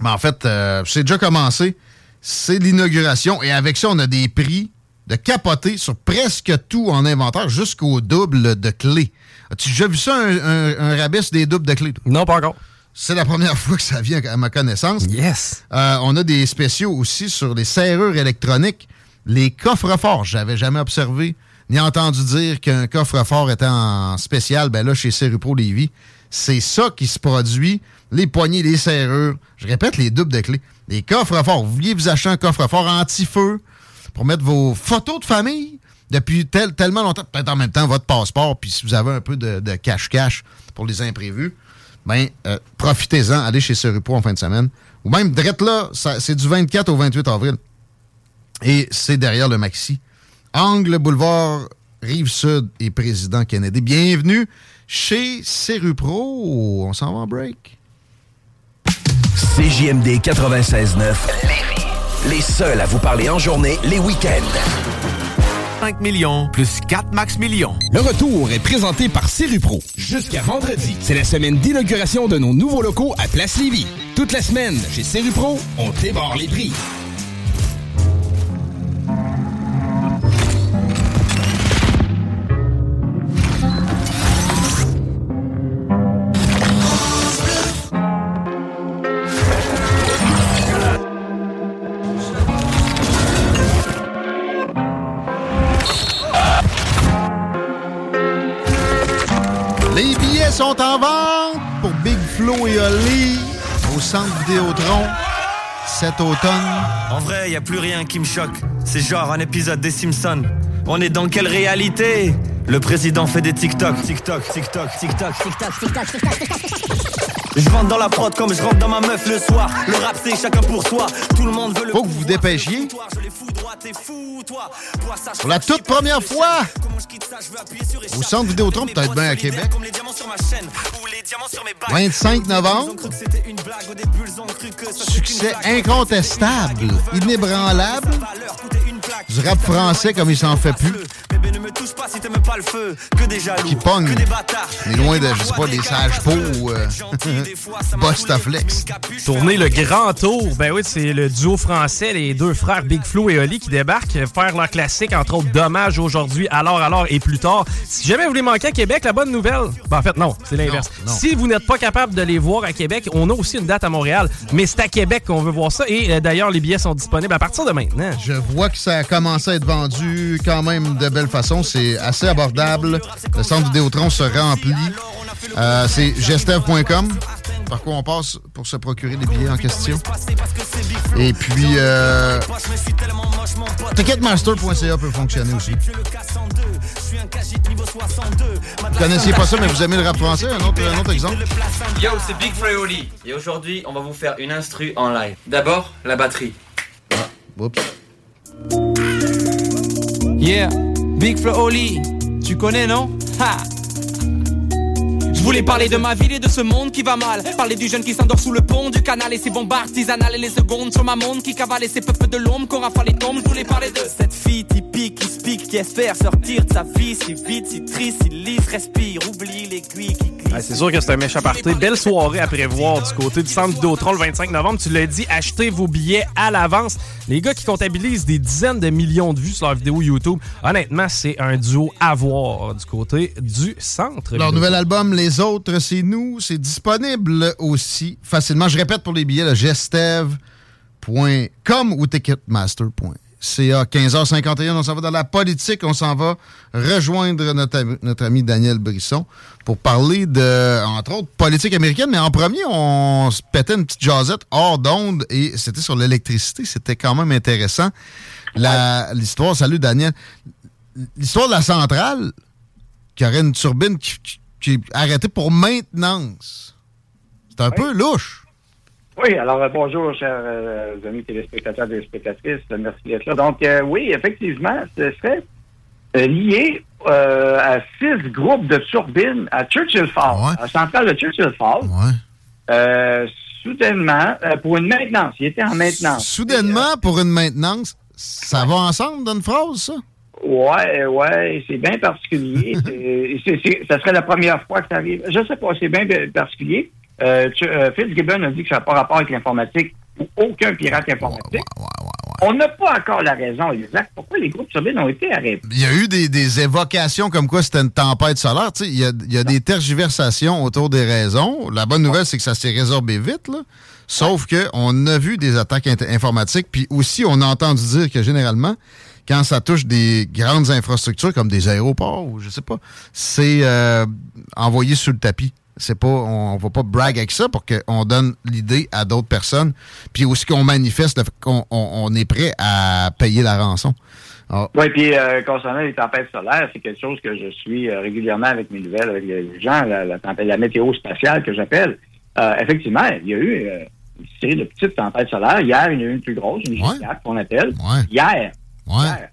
Mais en fait, c'est déjà commencé. C'est l'inauguration. Et avec ça, on a des prix de capoter sur presque tout en inventaire jusqu'au double de clés. As-tu déjà vu ça, un, rabais des doubles de clés? Non, pas encore. C'est la première <laughs> fois que ça vient à ma connaissance. Yes. Euh, on a des spéciaux aussi sur les serrures électroniques, les coffres forts. J'avais jamais observé ni entendu dire qu'un coffre-fort était en spécial. Ben là, chez Serupro Lévis, c'est ça qui se produit. Les poignées, les serrures. Je répète, les doubles de clés. Les coffres forts. Vous vouliez vous acheter un coffre-fort anti-feu, pour mettre vos photos de famille depuis tellement longtemps, peut-être en même temps votre passeport, puis si vous avez un peu de cash-cash pour les imprévus, ben euh, profitez-en, allez chez Cerupo en fin de semaine. Ou même, direct là, c'est du 24 au 28 avril. Et c'est derrière le Maxi. Angle Boulevard, Rive-Sud et Président Kennedy. Bienvenue chez Serupro. On s'en va en break. CJMD 96.9 les seuls à vous parler en journée, les week-ends. 5 millions plus 4 max millions. Le retour est présenté par Serupro. Jusqu'à vendredi, c'est la semaine d'inauguration de nos nouveaux locaux à Place Lévis. Toute la semaine, chez Serupro, on débarre les prix. Flo et Oli au centre Vidéotron cet automne. En vrai, y a plus rien qui me choque. C'est genre un épisode des Simpsons. On est dans quelle réalité? Le président fait des TikTok, TikTok, TikTok, TikTok, TikTok, TikTok, TikTok. Je rentre dans la prod comme je rentre dans ma meuf le soir. Le rap c'est chacun pour soi. Tout le monde veut le. Faut que vous vous dépêchiez. Pour la toute première fois au centre Vidéotron, peut-être bien à Québec. 25 novembre. Succès incontestable, inébranlable. Du rap français comme il s'en fait plus. Qui pogne. On est loin de, je sais pas, des sages peaux ou euh, Bostaflex. Tourner le grand tour. Ben oui, c'est le duo français, les deux frères Big Flo et Oli qui débarquent, faire leur classique, entre autres Dommage aujourd'hui, alors, alors et plus tard. Si jamais vous les manquez à Québec, la bonne nouvelle, ben en fait, non, c'est l'inverse. Si vous n'êtes pas capable de les voir à Québec, on a aussi une date à Montréal, mais c'est à Québec qu'on veut voir ça. Et euh, d'ailleurs, les billets sont disponibles à partir de maintenant. Je vois que ça a commencé à être vendu quand même de belle façon. C'est assez abordable. Le centre Vidéotron se remplit. Euh, c'est gestev.com par quoi on passe pour se procurer les billets en question. Et puis, euh, Ticketmaster.ca peut fonctionner aussi. Vous connaissiez pas ça, mais vous aimez le rap français? Un autre, un autre exemple? Yo, c'est Big Freoli. Et aujourd'hui, on va vous faire une instru en live. D'abord, la batterie. Oups. Yeah, Big Freoli. Tu connais, non? Ha. Je voulais parler de ma ville et de ce monde qui va mal. Parler du jeune qui s'endort sous le pont du canal Et ses bombes artisanales et les secondes sur ma montre Qui cavale et ses peuples de l'ombre qu'on rafale les tombes Je voulais parler de cette fille qui se pique Qui espère sortir de sa vie si vite, si triste, si lisse Respire, oublie l'aiguille qui glisse Ouais, c'est sûr que c'est un méchant party. Belle soirée à prévoir du côté du centre Vidéotron le 25 novembre. Tu l'as dit, achetez vos billets à l'avance. Les gars qui comptabilisent des dizaines de millions de vues sur leur vidéo YouTube, honnêtement, c'est un duo à voir du côté du centre. Leur nouvel album, Les Autres, c'est nous. C'est disponible aussi facilement. Je répète pour les billets, le gestev.com ou ticketmaster.ca. 15h51, on s'en va dans la politique. On s'en va rejoindre notre, ami- notre ami Daniel Brisson pour parler de, entre autres, politique américaine. Mais en premier, on se pétait une petite jasette hors d'onde et c'était sur l'électricité. C'était quand même intéressant. La- L'histoire, salut Daniel. L'histoire de la centrale qui aurait une turbine qui, qui- qui est arrêtée pour maintenance. C'est un peu louche. Oui, alors euh, bonjour, chers euh, amis téléspectateurs et spectatrices. Euh, Merci d'être là. Donc, euh, oui, effectivement, ce serait lié à six groupes de turbines à Churchill Falls, à la centrale de Churchill Falls. Soudainement, pour une maintenance. Il était en maintenance. Soudainement, pour une maintenance, ça va ensemble dans une phrase, ça? Ouais, ouais, c'est bien particulier. <laughs> C'est- c'est- c'est- ça serait la première fois que ça arrive. Je sais pas, c'est bien particulier. Euh, tu- euh, Fitzgibbon a dit que ça n'a pas rapport avec l'informatique ou aucun pirate informatique. On n'a pas encore la raison exacte pourquoi les groupes turbines ont été arrêtés. Il y a eu des, des évocations comme quoi c'était une tempête solaire. Il y a, il y a des tergiversations autour des raisons. La bonne nouvelle, c'est que ça s'est résorbé vite. là. Sauf qu'on a vu des attaques informatiques. Puis aussi, on a entendu dire que généralement, quand ça touche des grandes infrastructures comme des aéroports ou je sais pas, c'est euh, envoyé sous le tapis. C'est pas, on, on va pas brag avec ça pour qu'on donne l'idée à d'autres personnes. Puis aussi qu'on manifeste le fait qu'on on- on est prêt à payer la rançon. Ah. Oui, puis euh, concernant les tempêtes solaires, c'est quelque chose que je suis euh, régulièrement avec mes nouvelles, avec les gens, la, la, tempête- la météo spatiale que j'appelle. Euh, effectivement, il y a eu une série de petites tempêtes solaires. Hier, il y en a eu une plus grosse, une G4 qu'on appelle. Hier. Hier.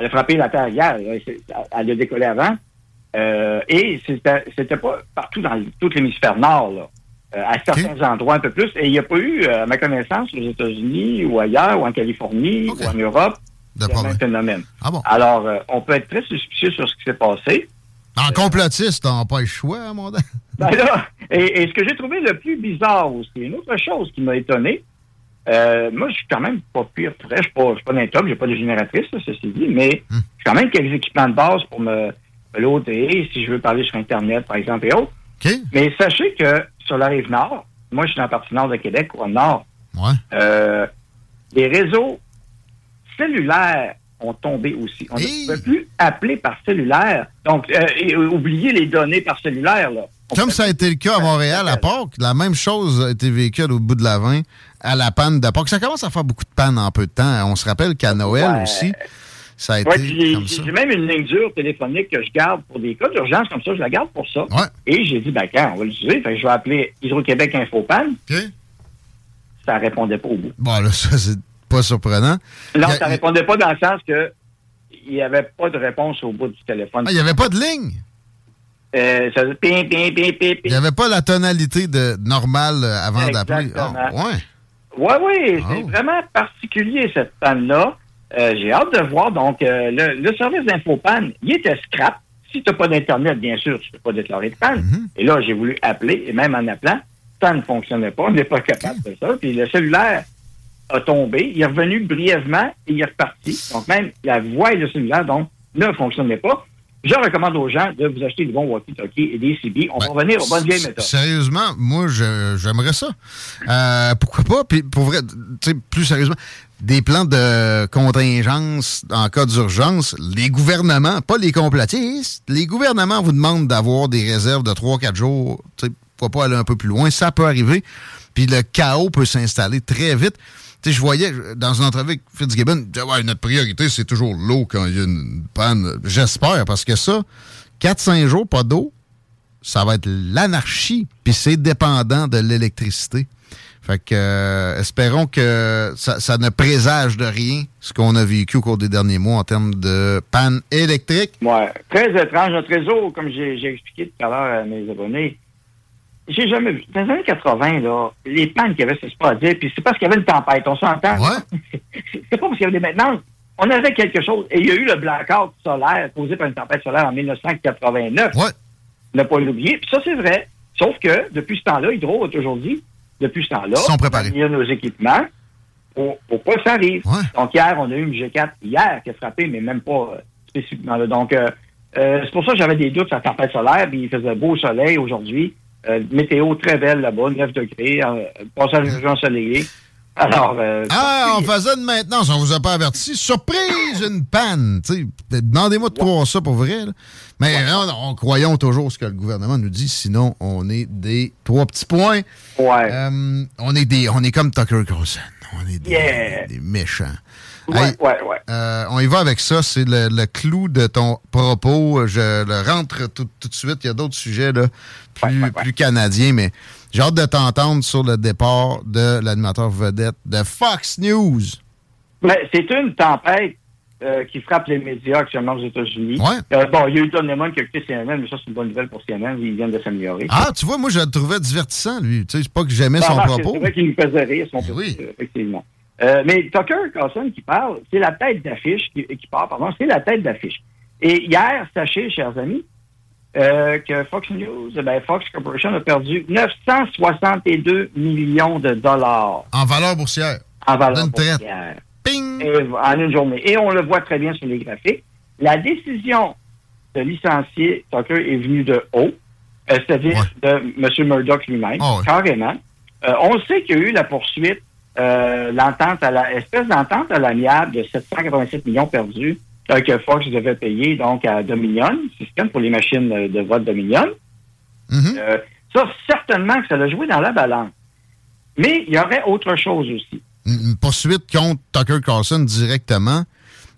Elle a frappé la Terre hier. Elle a décollé avant. Euh, et c'était pas partout dans tout l'hémisphère nord, là. Euh, à certains endroits un peu plus. Et il n'y a pas eu, euh, à ma connaissance, aux États-Unis ou ailleurs, ou en Californie, ou en Europe, le même phénomène. Ah Alors, euh, on peut être très suspicieux sur ce qui s'est passé. En complotiste, t'as pas le choix, mon Dan. <laughs> Ben là, et, et ce que j'ai trouvé le plus bizarre aussi, une autre chose qui m'a étonné, euh, moi, je suis quand même pas pire prêt. Je suis pas, je suis pas d'un top, j'ai pas de génératrice, ceci dit, mais Hmm. j'ai quand même quelques équipements de base pour me, loader, si je veux parler sur Internet, par exemple, et autres. Mais sachez que sur la rive nord, moi, je suis dans la partie nord de Québec, ou au nord, euh, les réseaux cellulaires ont tombé aussi. On ne peut plus appeler par cellulaire. Donc, euh, et, euh, oubliez les données par cellulaire, là. Comme ça a été le cas à Montréal à Pâques, la même chose a été vécue au bout de la 20 à la panne de Pâques. Ça commence à faire beaucoup de panne en peu de temps. On se rappelle qu'à Noël Ouais. aussi, ça a été Ouais, j'ai même une ligne dure téléphonique que je garde pour des cas d'urgence comme ça. Je la garde pour ça. Et j'ai dit, ben, quand on va l'utiliser, fait que je vais appeler Hydro-Québec Infopan. Ça répondait pas au bout. Bon, là, ça, c'est pas surprenant. Non, a- ça répondait pas dans le sens que il n'y avait pas de réponse au bout du téléphone. Ah, il n'y avait pas de ligne? Euh, ça ping, ping, ping, ping, Il n'y avait pas la tonalité de normale euh, avant d'appeler. Ah, Exactement. ouais. Oui, oui, c'est Oh. vraiment particulier cette panne-là. Euh, J'ai hâte de voir. Donc, euh, le, le service d'infopanne, il était scrap. Si tu n'as pas d'Internet, bien sûr, tu ne peux pas déclarer de panne. Mm-hmm. Et là, j'ai voulu appeler, et même en appelant, ça ne fonctionnait pas. On n'est pas capable de ça. Puis le cellulaire a tombé. Il est revenu brièvement et il est reparti. Donc, même la voix et le cellulaire, donc, ne fonctionnaient pas. Je recommande aux gens de vous acheter des bons walkie-talkie et des CB. On va revenir aux bonnes vieilles méthodes. Sérieusement, moi, je- j'aimerais ça. Euh, pourquoi pas? Puis, pour vrai, plus sérieusement, des plans de contingence en cas d'urgence, les gouvernements, pas les complotistes, les gouvernements vous demandent d'avoir des réserves de 3-4 jours. Pourquoi pas aller un peu plus loin? Ça peut arriver. Puis le chaos peut s'installer très vite. Je voyais dans une entrevue avec Fitzgibbon, ouais, notre priorité, c'est toujours l'eau quand il y a une panne. J'espère, parce que ça, 4-5 jours, pas d'eau, ça va être l'anarchie, puis c'est dépendant de l'électricité. Fait que, euh, espérons que ça, ça ne présage de rien ce qu'on a vécu au cours des derniers mois en termes de panne électrique. Ouais, très étrange. Notre réseau, comme j'ai expliqué tout à l'heure à mes abonnés, j'ai jamais vu. Dans les années 80, là, les pannes qu'il y avait, c'est pas à dire, puis c'est parce qu'il y avait une tempête, on s'entend. <laughs> c'est pas parce qu'il y avait des maintenances. On avait quelque chose. Et il y a eu le blackout solaire causé par une tempête solaire en 1989. Ouais. Ne pas l'oublier. Puis ça, c'est vrai. Sauf que, depuis ce temps-là, Hydro a aujourd'hui, depuis ce temps-là, sont préparés. y a nos équipements pour, pour pas que ça arrive. Donc, hier, on a eu une G4 hier qui a frappé, mais même pas euh, spécifiquement là. Donc, euh, euh, c'est pour ça que j'avais des doutes sur la tempête solaire, puis il faisait beau soleil aujourd'hui. Météo très belle là-bas, 9 degrés, passage jour ensoleillé. Alors, euh, Ah, on faisait une maintenance, on vous a pas averti. Surprise, une panne. Demandez-moi de croire ça pour vrai. là. Mais non, non, on croyons toujours ce que le gouvernement nous dit, sinon on est des trois petits points. Euh, on est des, on est comme Tucker Carlson. On est des, Yeah. des méchants. Ouais, Hey, ouais, ouais. euh, on y va avec ça, c'est le, le clou de ton propos. Je le rentre tout, tout de suite. Il y a d'autres sujets là, plus, plus canadiens, mais j'ai hâte de t'entendre sur le départ de l'animateur vedette de Fox News. Mais c'est une tempête euh, qui frappe les médias actuellement aux États-Unis. Euh, bon, il y a eu Don Lemon qui a quitté CNN, mais ça, c'est une bonne nouvelle pour CNN. Ils viennent de s'améliorer. Ah, tu vois, moi, je le trouvais divertissant, lui. Tu sais, c'est pas que j'aimais son c'est- propos. C'est vrai qu'il nous faisait rire, son propos, euh, effectivement. Mais Tucker Carlson qui parle, c'est la tête d'affiche, qui, qui part, pardon, c'est la tête d'affiche. Et hier, sachez, chers amis, euh, que Fox News, eh ben, Fox Corporation a perdu 962 millions de dollars En valeur boursière. en valeur traite. boursière. Et- en une journée. Et on le voit très bien sur les graphiques. La décision de licencier Tucker est venue de haut, euh, c'est-à-dire de M. Murdoch lui-même, Ah ouais. carrément. Euh, on sait qu'il y a eu la poursuite, l'entente à la espèce d'entente à l'amiable de 787 millions perdus euh, que Fox devait payer donc à Dominion, système pour les machines de vote Dominion. Euh, ça, certainement que ça l'a joué dans la balance. Mais il y aurait autre chose aussi. Une une poursuite contre Tucker Carlson directement.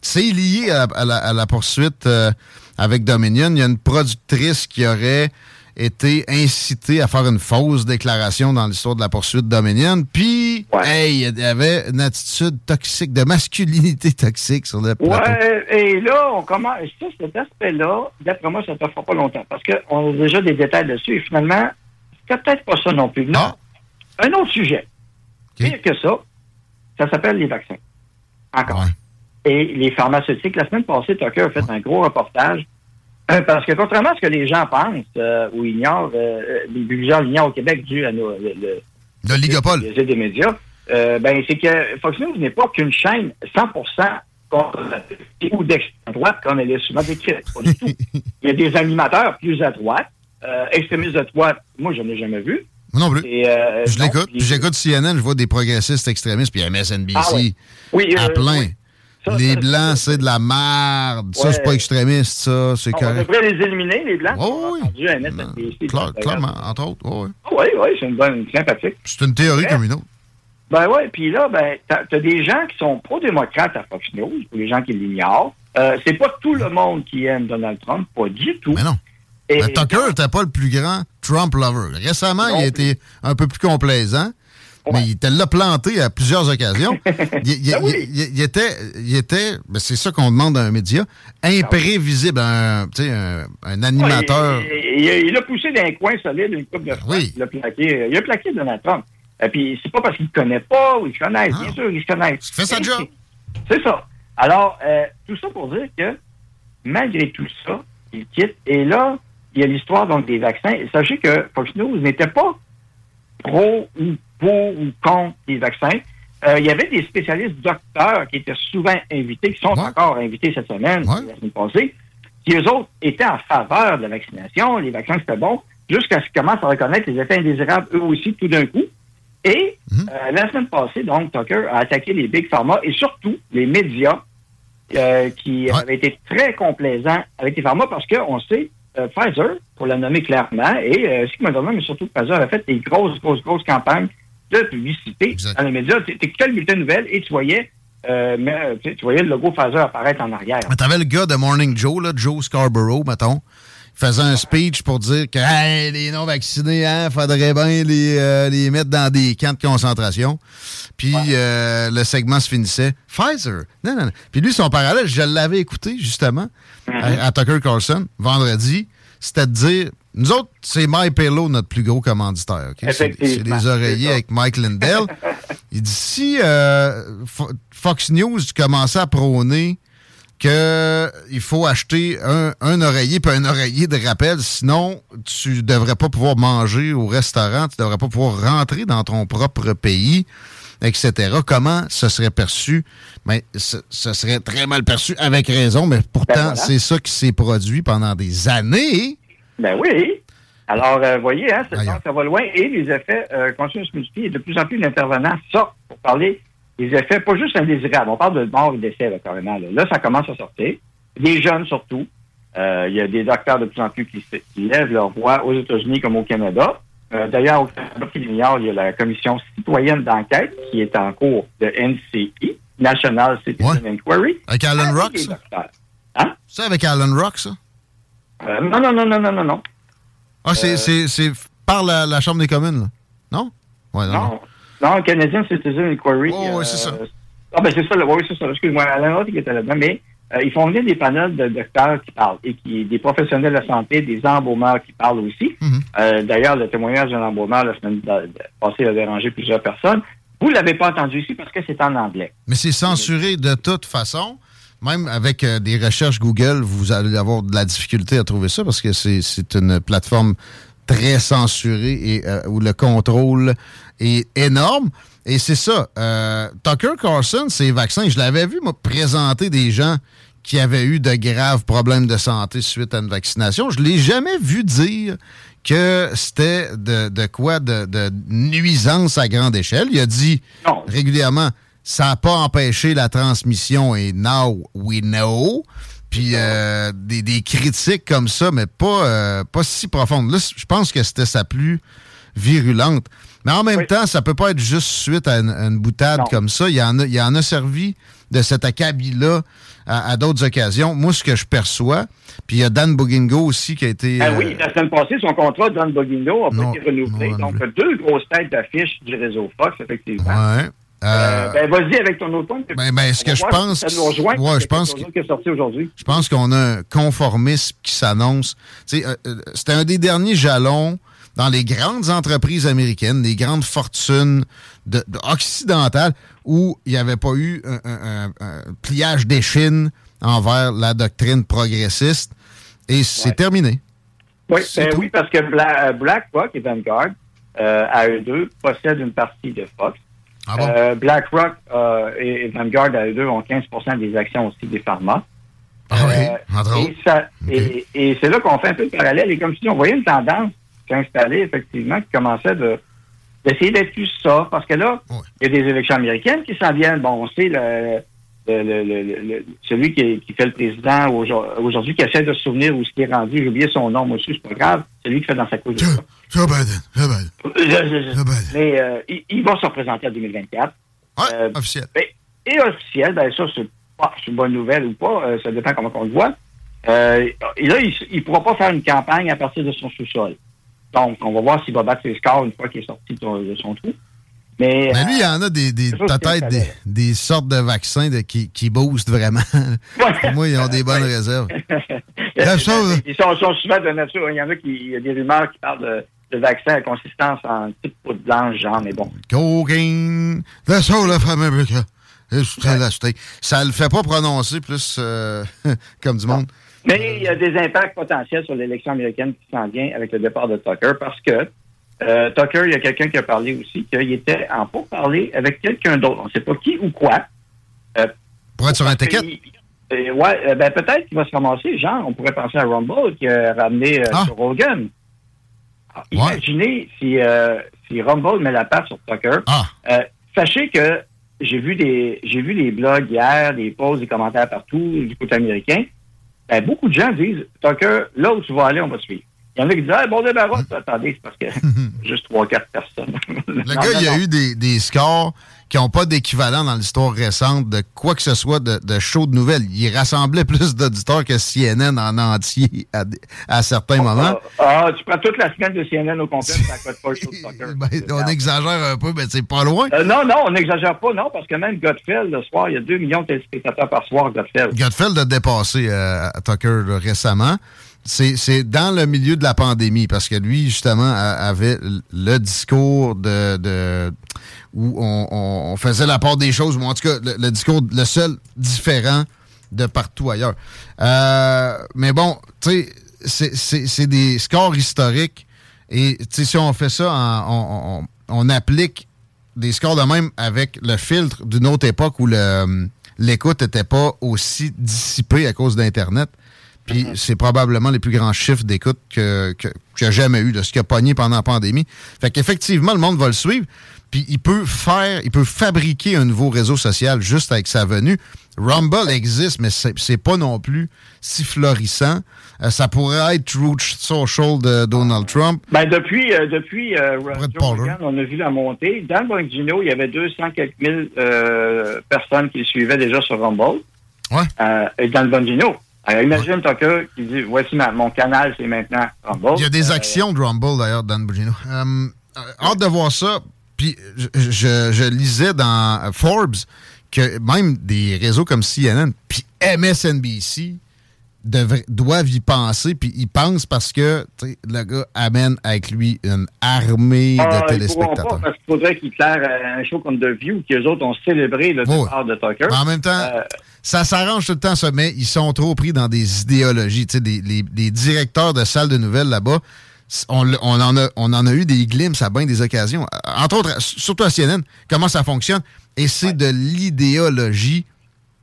C'est lié à, à la, à la poursuite euh, avec Dominion. Il y a une productrice qui aurait été incitée à faire une fausse déclaration dans l'histoire de la poursuite Dominion. Puis, hey, il y avait une attitude toxique, de masculinité <laughs> toxique sur le plateau. Ouais, et là, on commence. Ça, cet aspect-là, d'après moi, ça ne te fera pas longtemps. Parce qu'on a déjà des détails dessus. Et finalement, c'est peut-être pas ça non plus. Non. Un autre sujet. Pire que ça, ça s'appelle les vaccins. Encore. Et les pharmaceutiques. La semaine passée, Tucker a fait un gros reportage. Euh, parce que contrairement à ce que les gens pensent euh, ou ignorent, euh, les plusieurs l'ignorent au Québec dû à nos, le, le- Le ligopole. les des médias, euh, ben, c'est que Fox News n'est pas qu'une chaîne 100% conservatrice ou d'extrême droite, comme elle est souvent décrite. Pas du tout. <laughs> Il y a des animateurs plus à droite, euh, extrémistes de droite, moi, je n'ai jamais vu. Moi non plus. Et, je l'écoute. j'écoute CNN, je vois des progressistes extrémistes, puis MSNBC Ah ouais. Oui, à plein. oui. Les blancs, c'est de la merde. Ça, c'est pas extrémiste, ça. C'est On devrait les éliminer, les Blancs. Oh, oui. C'est clairement, entre autres. ouais, ouais. Oui, oui, c'est une bonne, sympathique. C'est une théorie comme une autre. Ben ouais, puis là, ben, t'as as des gens qui sont pro-démocrates à Fox News, pour les gens qui l'ignorent. Euh, c'est pas tout le monde qui aime Donald Trump, pas du tout. Mais non. Et- Mais Tucker n'était pas le plus grand Trump lover. Récemment, il a été un peu plus complaisant, mais il te l'a planté à plusieurs occasions. <laughs> il, il- Ben il- il- il était, il était ben c'est ça qu'on demande à un média, imprévisible, un, tu un, un animateur. Ouais, il, a poussé d'un coin solide une coupe de fois. Il a plaqué, il a plaqué Donald Trump. Et puis, c'est pas parce qu'il ne connaît pas ou il connaît. Bien sûr, il se connaît. fait sa job. <laughs> C'est ça. Alors, euh, tout ça pour dire que, malgré tout ça, il quitte. Et là, il y a l'histoire donc des vaccins. Et sachez que Fox News n'était pas pro ou pour ou contre les vaccins. Euh, il y avait des spécialistes docteurs qui étaient souvent invités, qui sont encore invités cette semaine, la semaine passée, qui eux autres étaient en faveur de la vaccination, les vaccins c'était bon, jusqu'à ce qu'ils commencent à reconnaître les effets indésirables eux aussi tout d'un coup. Et euh, la semaine passée, donc, Tucker a attaqué les big pharma et surtout les médias euh, qui avaient été très complaisants avec les pharma parce qu'on sait, euh, Pfizer, pour la nommer clairement, et euh, si Moderna, mais surtout Pfizer, a fait des grosses, grosses, grosses campagnes de publicité dans les médias. Tu écoutais le bulletin de nouvelles? Et tu voyais, euh, mais, euh, tu tu voyais le logo Pfizer apparaître en arrière. Mais T'avais le gars de Morning Joe, là, Joe Scarborough, mettons. Faisait un speech pour dire que hey, les non-vaccinés, hein, faudrait bien les, euh, les mettre dans des camps de concentration. Puis euh, le segment se finissait. Pfizer. Non, non, non. Puis lui, son parallèle, je l'avais écouté justement à, à Tucker Carlson vendredi. C'était de dire nous autres, c'est MyPillow, notre plus gros commanditaire. ok? C'est les oreillers avec Mike Lindell. <laughs> Il dit si euh, Fo- Fox News commençait à prôner qu'il faut acheter un, un oreiller puis un oreiller de rappel, sinon tu devrais pas pouvoir manger au restaurant, tu devrais pas pouvoir rentrer dans ton propre pays, etc. Comment ce serait perçu? Mais ce, ce serait très mal perçu, avec raison, mais pourtant, Ben voilà. c'est ça qui s'est produit pendant des années. Ben oui. Alors, vous voyez, hein, ça, va loin et les effets euh, continuent de se multiplier. De plus en plus d'intervenants sortent pour parler des effets, pas juste indésirables. On parle de mort et d'essai, là, carrément. Là. Là, ça commence à sortir. Des jeunes, surtout. Euh, Il y a des docteurs de plus en plus qui, lèvent leur voix aux États-Unis comme au Canada. Euh, D'ailleurs, au Canada, il y a la commission citoyenne d'enquête qui est en cours de NCI, National Citizen Inquiry. Avec Alan Rock, les ça? docteurs. Hein? C'est avec Alan Rock, ça? Euh, non, non, non, non, non, non, non. Ah, c'est c'est- c'est par la, la Chambre des communes, là. Non? Ouais, non. non. Non, non, Canadian Citizen Inquiry. Oh, oui, c'est ça. Ah, ben c'est ça, oui, c'est ça. Excuse-moi, Alain Roth qui était là-dedans, mais euh, ils font venir des panels de docteurs qui parlent et qui des professionnels de la santé, des embaumeurs qui parlent aussi. Mhm. Euh, D'ailleurs, le témoignage d'un embaumeur la semaine passée a dérangé plusieurs personnes. Vous l'avez pas entendu ici parce que c'est en anglais. Mais c'est censuré de toute façon. Même avec euh, des recherches Google, vous allez avoir de la difficulté à trouver ça parce que c'est c'est une plateforme très censurée et euh, où le contrôle est énorme. Et c'est ça. euh, Tucker Carlson, ces vaccins, je l'avais vu, moi, présenter des gens qui avaient eu de graves problèmes de santé suite à une vaccination. Je l'ai jamais vu dire que c'était de, de quoi de, de nuisance à grande échelle. Il a dit régulièrement ça n'a pas empêché la transmission et now we know. Puis euh, des, des critiques comme ça, mais pas, euh, pas si profondes. Là, je pense que c'était sa plus virulente. Mais en même temps, ça peut pas être juste suite à une, à une boutade comme ça. Il y, en a, il y en a servi de cet acabit-là à, à d'autres occasions. Moi, ce que je perçois, puis il y a Dan Bogingo aussi qui a été... Ah euh, oui, la semaine passée, son contrat, Don Bogino, a pas Non, été renouvelé. Donc, deux grosses têtes d'affiche du réseau Fox, effectivement. Ouais. Euh, Euh, ben, vas-y avec ton automne. Ben, ben, ce que je pense- Ça nous rejoint. Ouais, je pense que. qui est sorti aujourd'hui. Je pense qu'on a un conformisme qui s'annonce. Euh, euh, C'était un des derniers jalons dans les grandes entreprises américaines, les grandes fortunes de- de- occidentales, où il n'y avait pas eu un, un- un- pliage d'échine envers la doctrine progressiste. Et c'est terminé. Oui, ben oui, parce que Bla- euh, BlackRock et Vanguard, euh, à eux deux, possèdent une partie de Fox. Ah bon? Euh, BlackRock euh, et, et Vanguard, à eux deux, ont 15% des actions aussi des pharma. Ah oui, entre et ça- et, et c'est là qu'on fait un peu le parallèle. Et comme si on voyait une tendance s'installer, effectivement, qui commençait de d'essayer d'être plus ça. Parce que là, il y a des élections américaines qui s'en viennent. Bon, on sait le, celui qui, qui fait le président aujourd- aujourd'hui, qui essaie de se souvenir où ce qui est rendu. J'ai oublié son nom, moi aussi, c'est pas grave. Celui qui fait dans sa cause. Joe Biden. Joe Biden. Je- je- je- Mais euh, il, il va se représenter en 2024. Euh, officiel. Et, et officiel, ben ça, c'est pas c'est une bonne nouvelle ou pas, euh, ça dépend comment on le voit. Euh, et là, il ne pourra pas faire une campagne à partir de son sous-sol. Donc, on va voir s'il va battre ses scores une fois qu'il est sorti de son, trou. Mais, Mais lui, il y en a des, peut-être des, sortes de vaccins de- qui, qui boostent vraiment. <laughs> Pour moi, ils ont des bonnes réserves. <laughs> La chose- Ils sont, sont souvent de nature. Il y en a qui, il y a des rumeurs qui parlent de, de vaccins à consistance en petite poudre blanche, genre, mais bon. Cocaine, the soul of America. It's elastic. Ça le fait pas prononcer plus euh, <laughs> comme du monde. Mais il y a des impacts potentiels sur l'élection américaine qui s'en vient avec le départ de Tucker parce que euh, Tucker, il y a quelqu'un qui a parlé aussi qu'il était en pourparler avec quelqu'un d'autre. On ne sait pas qui ou quoi. Euh, Pour être sur un ticket. Euh, ouais, ben peut-être qu'il va se ramasser. Genre, on pourrait penser à Rumble qui a ramené Ah. sur. Alors, Imaginez si, euh, si Rumble met la patte sur Tucker. Ah. Sachez que j'ai vu des j'ai vu les blogs hier, des posts, des commentaires partout du côté américain. Ben, beaucoup de gens disent Tucker, là où tu vas aller, on va te suivre. Il y en a qui disent, ah, bon débarras. Attendez, c'est parce que <laughs> juste trois, quatre personnes. Le gars, il y a eu des, des scores qui n'ont pas d'équivalent dans l'histoire récente de quoi que ce soit de, de show de nouvelles. Il rassemblait plus d'auditeurs que CNN en entier à, à certains moments. Ah, ah, tu prends toute la semaine de CNN au complet, ça coûte pas le show de soccer. <laughs> Ben, on exagère un peu, mais c'est pas loin. Euh, non, non, on n'exagère pas, non, parce que même Godfell, le soir, il y a 2 millions de téléspectateurs par soir, Godfell. Godfell a dépassé euh, Tucker là, récemment. C'est dans le milieu de la pandémie, parce que lui, justement, avait le discours de, de où on, on- faisait la part des choses, ou en tout cas, le, discours, le seul différent de partout ailleurs. Euh, mais bon, tu sais, c'est- des scores historiques, et tu sais, si on fait ça, on, on- on applique des scores de même avec le filtre d'une autre époque où le- l'écoute n'était pas aussi dissipée à cause d'Internet. Puis c'est probablement les plus grands chiffres d'écoute que, que, a jamais eu, de ce qu'il a pogné pendant la pandémie. Fait qu'effectivement, le monde va le suivre. Puis il peut faire, il peut fabriquer un nouveau réseau social juste avec sa venue. Rumble existe, mais c'est, pas non plus si florissant. Euh, ça pourrait être Truth Social de Donald Trump. Ben, depuis, euh, depuis euh, on a vu la montée. Dans le Bongino, il y avait 200 quelques mille euh, personnes qui le suivaient déjà sur Rumble. Ouais. Et dans le Bongino. Alors, imagine Tucker qui dit Voici ma- mon canal, c'est maintenant Rumble. Il y a des Euh, actions de Rumble, d'ailleurs, Dan Bugino. Euh, euh, hâte de voir ça. Puis, je, je- je lisais dans Forbes que même des réseaux comme CNN puis MSNBC doivent y penser. Puis, ils pensent parce que le gars amène avec lui une armée Ah, de pourront pas téléspectateurs. parce qu'il faudrait qu'ils clairent euh, un show comme The View, qu'eux autres ont célébré le Ouais. départ de Tucker. Mais en même temps, Euh, ça s'arrange tout le temps, ça, mais ils sont trop pris dans des idéologies. Tu sais, des- les, les directeurs de salles de nouvelles là-bas, on, en a, on en a eu des glimpses à bien des occasions. Euh, Entre autres, surtout à CNN, comment ça fonctionne. Et c'est de l'idéologie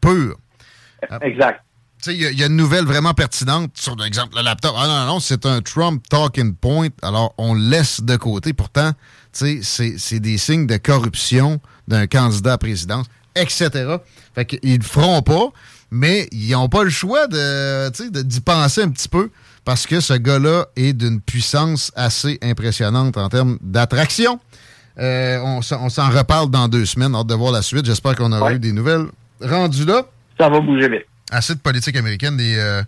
pure. Exact. Tu sais, il y a- il y, a une nouvelle vraiment pertinente sur, par exemple, le laptop. Ah non, non, non, c'est un Trump talking point. Alors, on laisse de côté. Pourtant, c'est des signes de corruption d'un candidat à présidence, etc. Fait qu'ils le feront pas, mais ils n'ont pas le choix de, d'y penser un petit peu parce que ce gars-là est d'une puissance assez impressionnante en termes d'attraction. Euh, on s'en on s'en reparle dans deux semaines. Hâte de voir la suite. J'espère qu'on aura eu des nouvelles rendues là. Ça va bouger vite. Assez de politique américaine, des euh,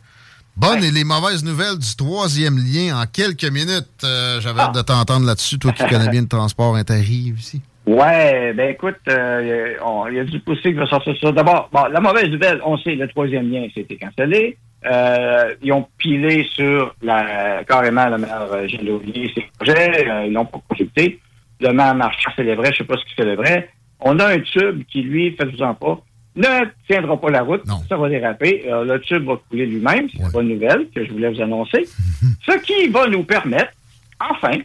bonnes et les mauvaises nouvelles du troisième lien en quelques minutes. Euh, J'avais hâte de t'entendre là-dessus, toi qui connais <laughs> bien le transport interrive ici. Ouais, ben écoute, euh, on- il y a du poussé qui va sortir ça. D'abord, bon, la mauvaise nouvelle, on sait, le troisième lien, c'était cancellé. Euh, ils ont pilé sur la, carrément le maire euh, Gilles ses projets, euh, ils l'ont pas consulté. Le maire Marchand célébrait, je sais pas ce qu'il célébrait. On a un tube qui, lui, faites-vous-en pas, ne tiendra pas la route, ça va déraper. Euh, le tube va couler lui-même, c'est une bonne nouvelle que je voulais vous annoncer. <laughs> Ce qui va nous permettre, enfin,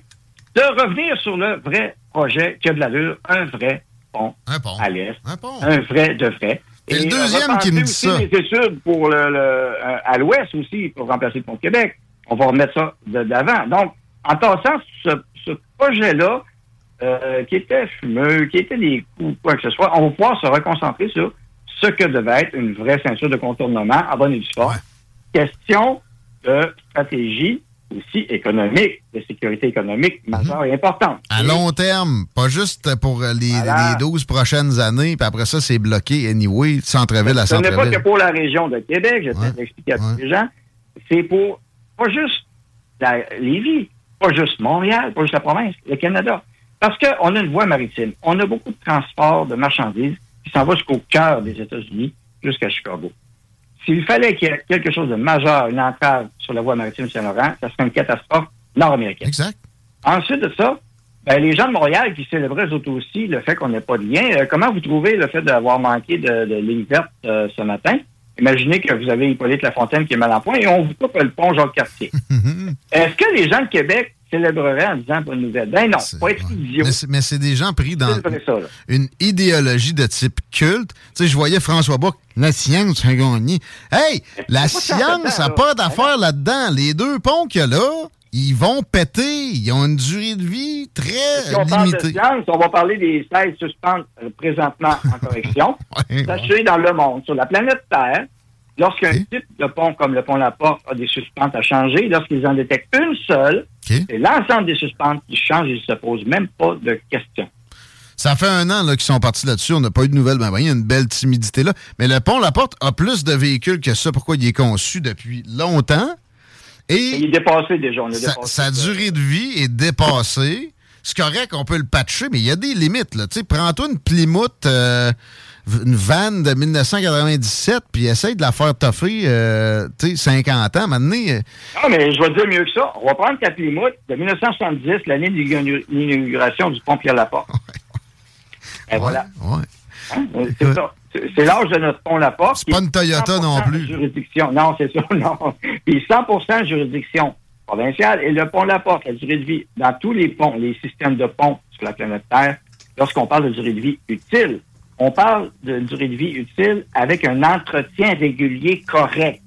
de revenir sur le vrai projet qui a de l'allure, un vrai pont, à l'Est. Un, vrai de vrai. Et le deuxième qui me dit aussi ça. études pour le, le- euh, à l'Ouest aussi, pour remplacer le pont de Québec. On va remettre ça de d'avant. Donc, en passant, ce, ce projet-là, euh, qui était fumeux, qui était des coups, quoi que ce soit, on va pouvoir se reconcentrer sur ce que devait être une vraie ceinture de contournement en bonne et due forme. Question de stratégie aussi économique, de sécurité économique majeure et importante. À long terme, pas juste pour euh, les, Voilà. les 12 prochaines années, puis après ça, c'est bloqué anyway, centre-ville à Ce n'est pas que centre-ville. pour la région de Québec, j'essaie d'expliquer à tous les gens, c'est pour pas juste la Lévis, pas juste Montréal, pas juste la province, le Canada. Parce qu'on a une voie maritime. On a beaucoup de transport de marchandises qui s'en va jusqu'au cœur des États-Unis, jusqu'à Chicago. S'il fallait qu'il y ait quelque chose de majeur, une entrave sur la voie maritime Saint-Laurent, ça serait une catastrophe nord-américaine. Exact. Ensuite de ça, ben, les gens de Montréal qui célébraient eux aussi le fait qu'on n'ait pas de lien, euh, comment vous trouvez le fait d'avoir manqué de, de ligne verte euh, ce matin? Imaginez que vous avez Hippolyte Lafontaine qui est mal en point et on vous coupe le pont Jacques-Cartier. <laughs> Est-ce que les gens de Québec célébreraient en disant bonne nouvelle? Ben non, pas être idiot. Mais c'est- des gens pris dans ça, une idéologie de type culte. Tu sais, je voyais François Bock, la science a gagné. Hey, la science n'a pas d'affaire là-dedans. Les deux ponts qu'il y a là, ils vont péter. Ils ont une durée de vie très Si on parle de limitée. science, on va parler des 16 suspens euh, présentement en correction. <laughs> Sachez dans le monde, sur la planète Terre, Lorsqu'un type de pont comme le pont La Porte a des suspentes à changer, lorsqu'ils en détectent une seule, c'est l'ensemble des suspentes qui changent et ils ne se posent même pas de questions. Ça fait un an qu'ils sont partis là-dessus. On n'a pas eu de nouvelles. Ben, ben, il y a une belle timidité là. Mais le pont La Porte a plus de véhicules que ça. Pourquoi il est conçu depuis longtemps? Et il est dépassé déjà. On a sa, dépassé sa durée de vie est dépassée. C'est correct, on peut le patcher, mais il y a des limites. Là. Tu sais, Prends-toi une Plymouth, euh, une vanne de 1997, puis essaye de la faire toffer euh, tu sais, 50 ans. Maintenant, euh, Non, mais je vais te dire mieux que ça. On va prendre ta Plymouth de 1970, l'année de l'inauguration du pont Pierre-Laporte. Et voilà. Hein? C'est ça. C'est c'est l'âge de notre pont Laporte. C'est pas une Toyota non plus. Juridiction. Non, c'est ça, <laughs> non. Puis 100% juridiction provinciale. Et le pont Laporte, la durée de vie, dans tous les ponts, les systèmes de ponts sur la planète Terre, lorsqu'on parle de durée de vie utile, on parle de durée de vie utile avec un entretien régulier correct.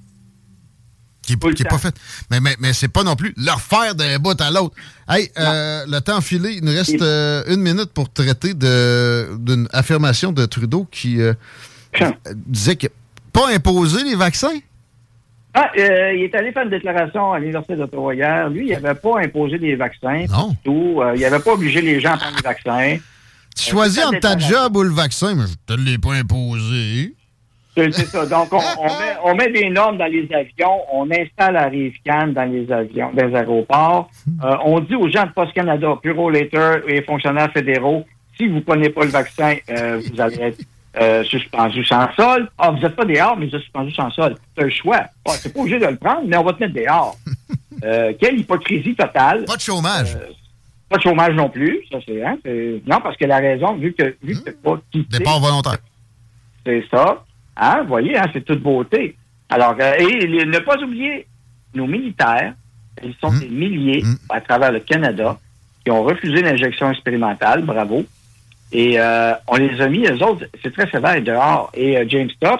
qui n'est pas fait. Mais, mais, mais c'est pas non plus leur faire d'un bout à l'autre. Hey, euh, le temps filé, il nous reste euh, une minute pour traiter d'une affirmation de Trudeau qui euh, disait que pas imposer les vaccins? Ah, euh, il est allé faire une déclaration à l'Université d'Ottawa hier. Lui, il n'avait pas imposé des vaccins. Non. Tout. Euh, il n'avait pas obligé les gens à prendre des vaccins. Tu choisis entre ta job ou le vaccin, mais je te l'ai pas imposé. C'est ça. Donc, on, on met, on met des normes dans les avions, on installe la Rive-Can dans les avions, dans les aéroports. Euh, on dit aux gens de Post Canada, Bureau Later et fonctionnaires fédéraux, si vous ne prenez pas le vaccin, euh, vous allez être euh, suspendu sans sol. Ah, vous n'êtes pas dehors, mais vous êtes suspendu sans sol. C'est un choix. Ah, c'est pas obligé de le prendre, mais on va te mettre dehors. Quelle hypocrisie totale. Pas de chômage. Pas de chômage non plus. Ça, c'est, hein, non, parce que la raison, vu que, vu que pas quitté- Départ volontaire. c'est ça. Hein, vous voyez, hein, c'est toute beauté. Alors, euh, et les- ne pas oublier nos militaires, ils sont des milliers à travers le Canada qui ont refusé l'injection expérimentale, bravo. Et euh, on les a mis, eux autres, c'est très sévère dehors. Et euh, James Topp,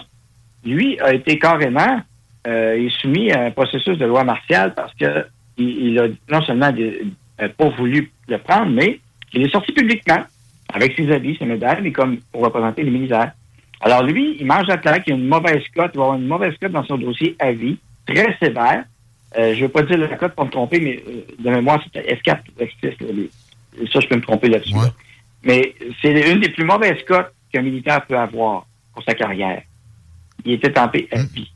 lui, a été carrément il est soumis à un processus de loi martiale parce que il, il a non seulement des- pas voulu le prendre, mais il est sorti publiquement avec ses habits, ses médailles, mais comme pour représenter les militaires. Alors lui, il mange la claque, il a une mauvaise cote, il va avoir une mauvaise cote dans son dossier à vie, très sévère. Euh, je ne veux pas dire la cote pour me tromper, mais euh, de mémoire, c'était F4 ou F6. là, les- ça, je peux me tromper là-dessus. là. Mais c'est une des plus mauvaises cotes qu'un militaire peut avoir pour sa carrière. Il était tempé à vie.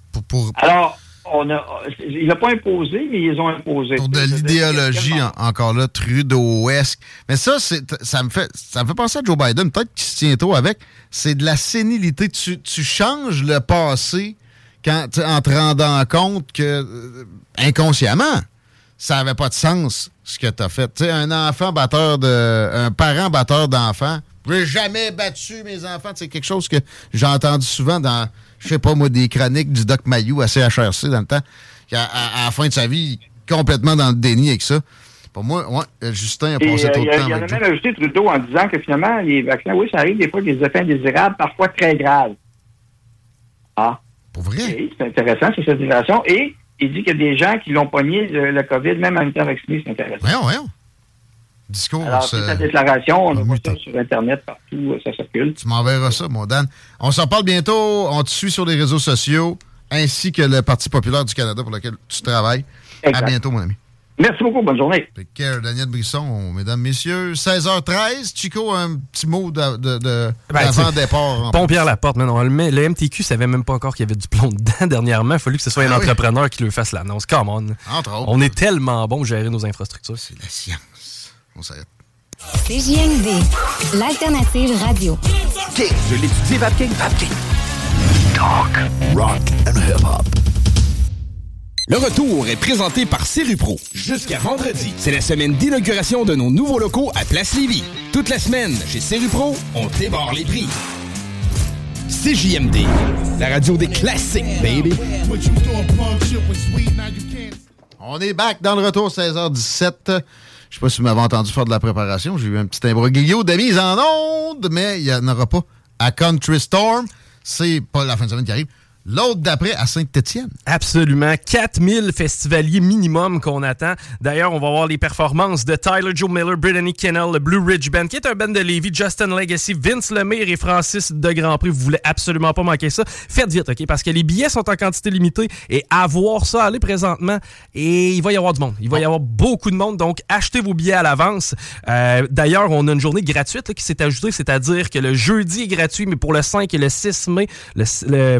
Alors, on a, il n'a pas imposé, mais ils ont imposé. Pour de l'idéologie en- encore là, Trudeauesque. Mais ça, ça me fait ça me fait penser à Joe Biden, peut-être qu'il se tient tôt avec. C'est de la sénilité. Tu, tu changes le passé quand, en te rendant compte que euh, inconsciemment, ça n'avait pas de sens ce que tu as fait. Tu sais, un enfant batteur de. un parent batteur d'enfants. J'ai jamais battu mes enfants. C'est quelque chose que j'ai entendu souvent dans, je sais pas moi, des chroniques du Doc Mayou à CHRC dans le temps. À, à la fin de sa vie, complètement dans le déni avec ça. Pour moi, ouais, Justin a passé euh, trop il de temps il y en a même ajouté Trudeau en disant que finalement, les vaccins, oui, ça arrive des fois des effets indésirables, parfois très graves. Ah. Pour vrai? c'est intéressant, c'est cette déclaration. Et il dit qu'il y a des gens qui l'ont pogné, le, le COVID, même en étant vacciné, c'est intéressant. Voyons, voyons. Discours. Alors, c'est sa déclaration, on voit ça sur Internet, partout, euh, ça circule. Tu m'enverras ça, mon Dan. On s'en parle bientôt. On te suit sur les réseaux sociaux, ainsi que le Parti populaire du Canada pour lequel tu travailles. Exact. À bientôt, mon ami. Merci beaucoup, bonne journée. Care, Daniel Brisson, mesdames, messieurs. 16h13. Chico, un petit mot de, de, de- Ben, t'sais, départ. Pompière la porte, non, le, le MTQ savait même pas encore qu'il y avait du plomb dedans <laughs> dernièrement. Il a fallu que ce soit un Ah oui. entrepreneur qui lui fasse l'annonce. Come on. Entre autres. On est tellement bon pour gérer nos infrastructures. C'est la science. On s'arrête. CJMD, l'alternative radio. Je l'étudie, Vapking. Vapking. Talk, rock and hip-hop. Le retour est présenté par Serupro. Jusqu'à vendredi, c'est la semaine d'inauguration de nos nouveaux locaux à Place Lévis. Toute la semaine, chez Serupro, on débarre les prix. CJMD, la radio des classiques, baby. On est back dans le retour, 16h17. Je sais pas si vous m'avez entendu faire de la préparation. J'ai eu un petit imbroglio de mise en onde, mais il n'y en aura pas à Country Storm. C'est pas la fin de semaine qui arrive. L'autre d'après à Saint-Étienne. Absolument. 4000 festivaliers minimum qu'on attend. D'ailleurs, on va voir les performances de Tyler Joe Miller, Brittany Kennel, le Blue Ridge Band, qui est un band de Lévis, Justin Legacy, Vince Lemire et Francis de Grand Prix. Vous voulez absolument pas manquer ça. Faites vite, OK? Parce que les billets sont en quantité limitée et à voir ça aller présentement, et il va y avoir du monde. Il va y avoir beaucoup de monde, donc achetez vos billets à l'avance. Euh, D'ailleurs, on a une journée gratuite qui s'est ajoutée, c'est-à-dire que le jeudi est gratuit, mais pour le 5 et le 6 mai, le, le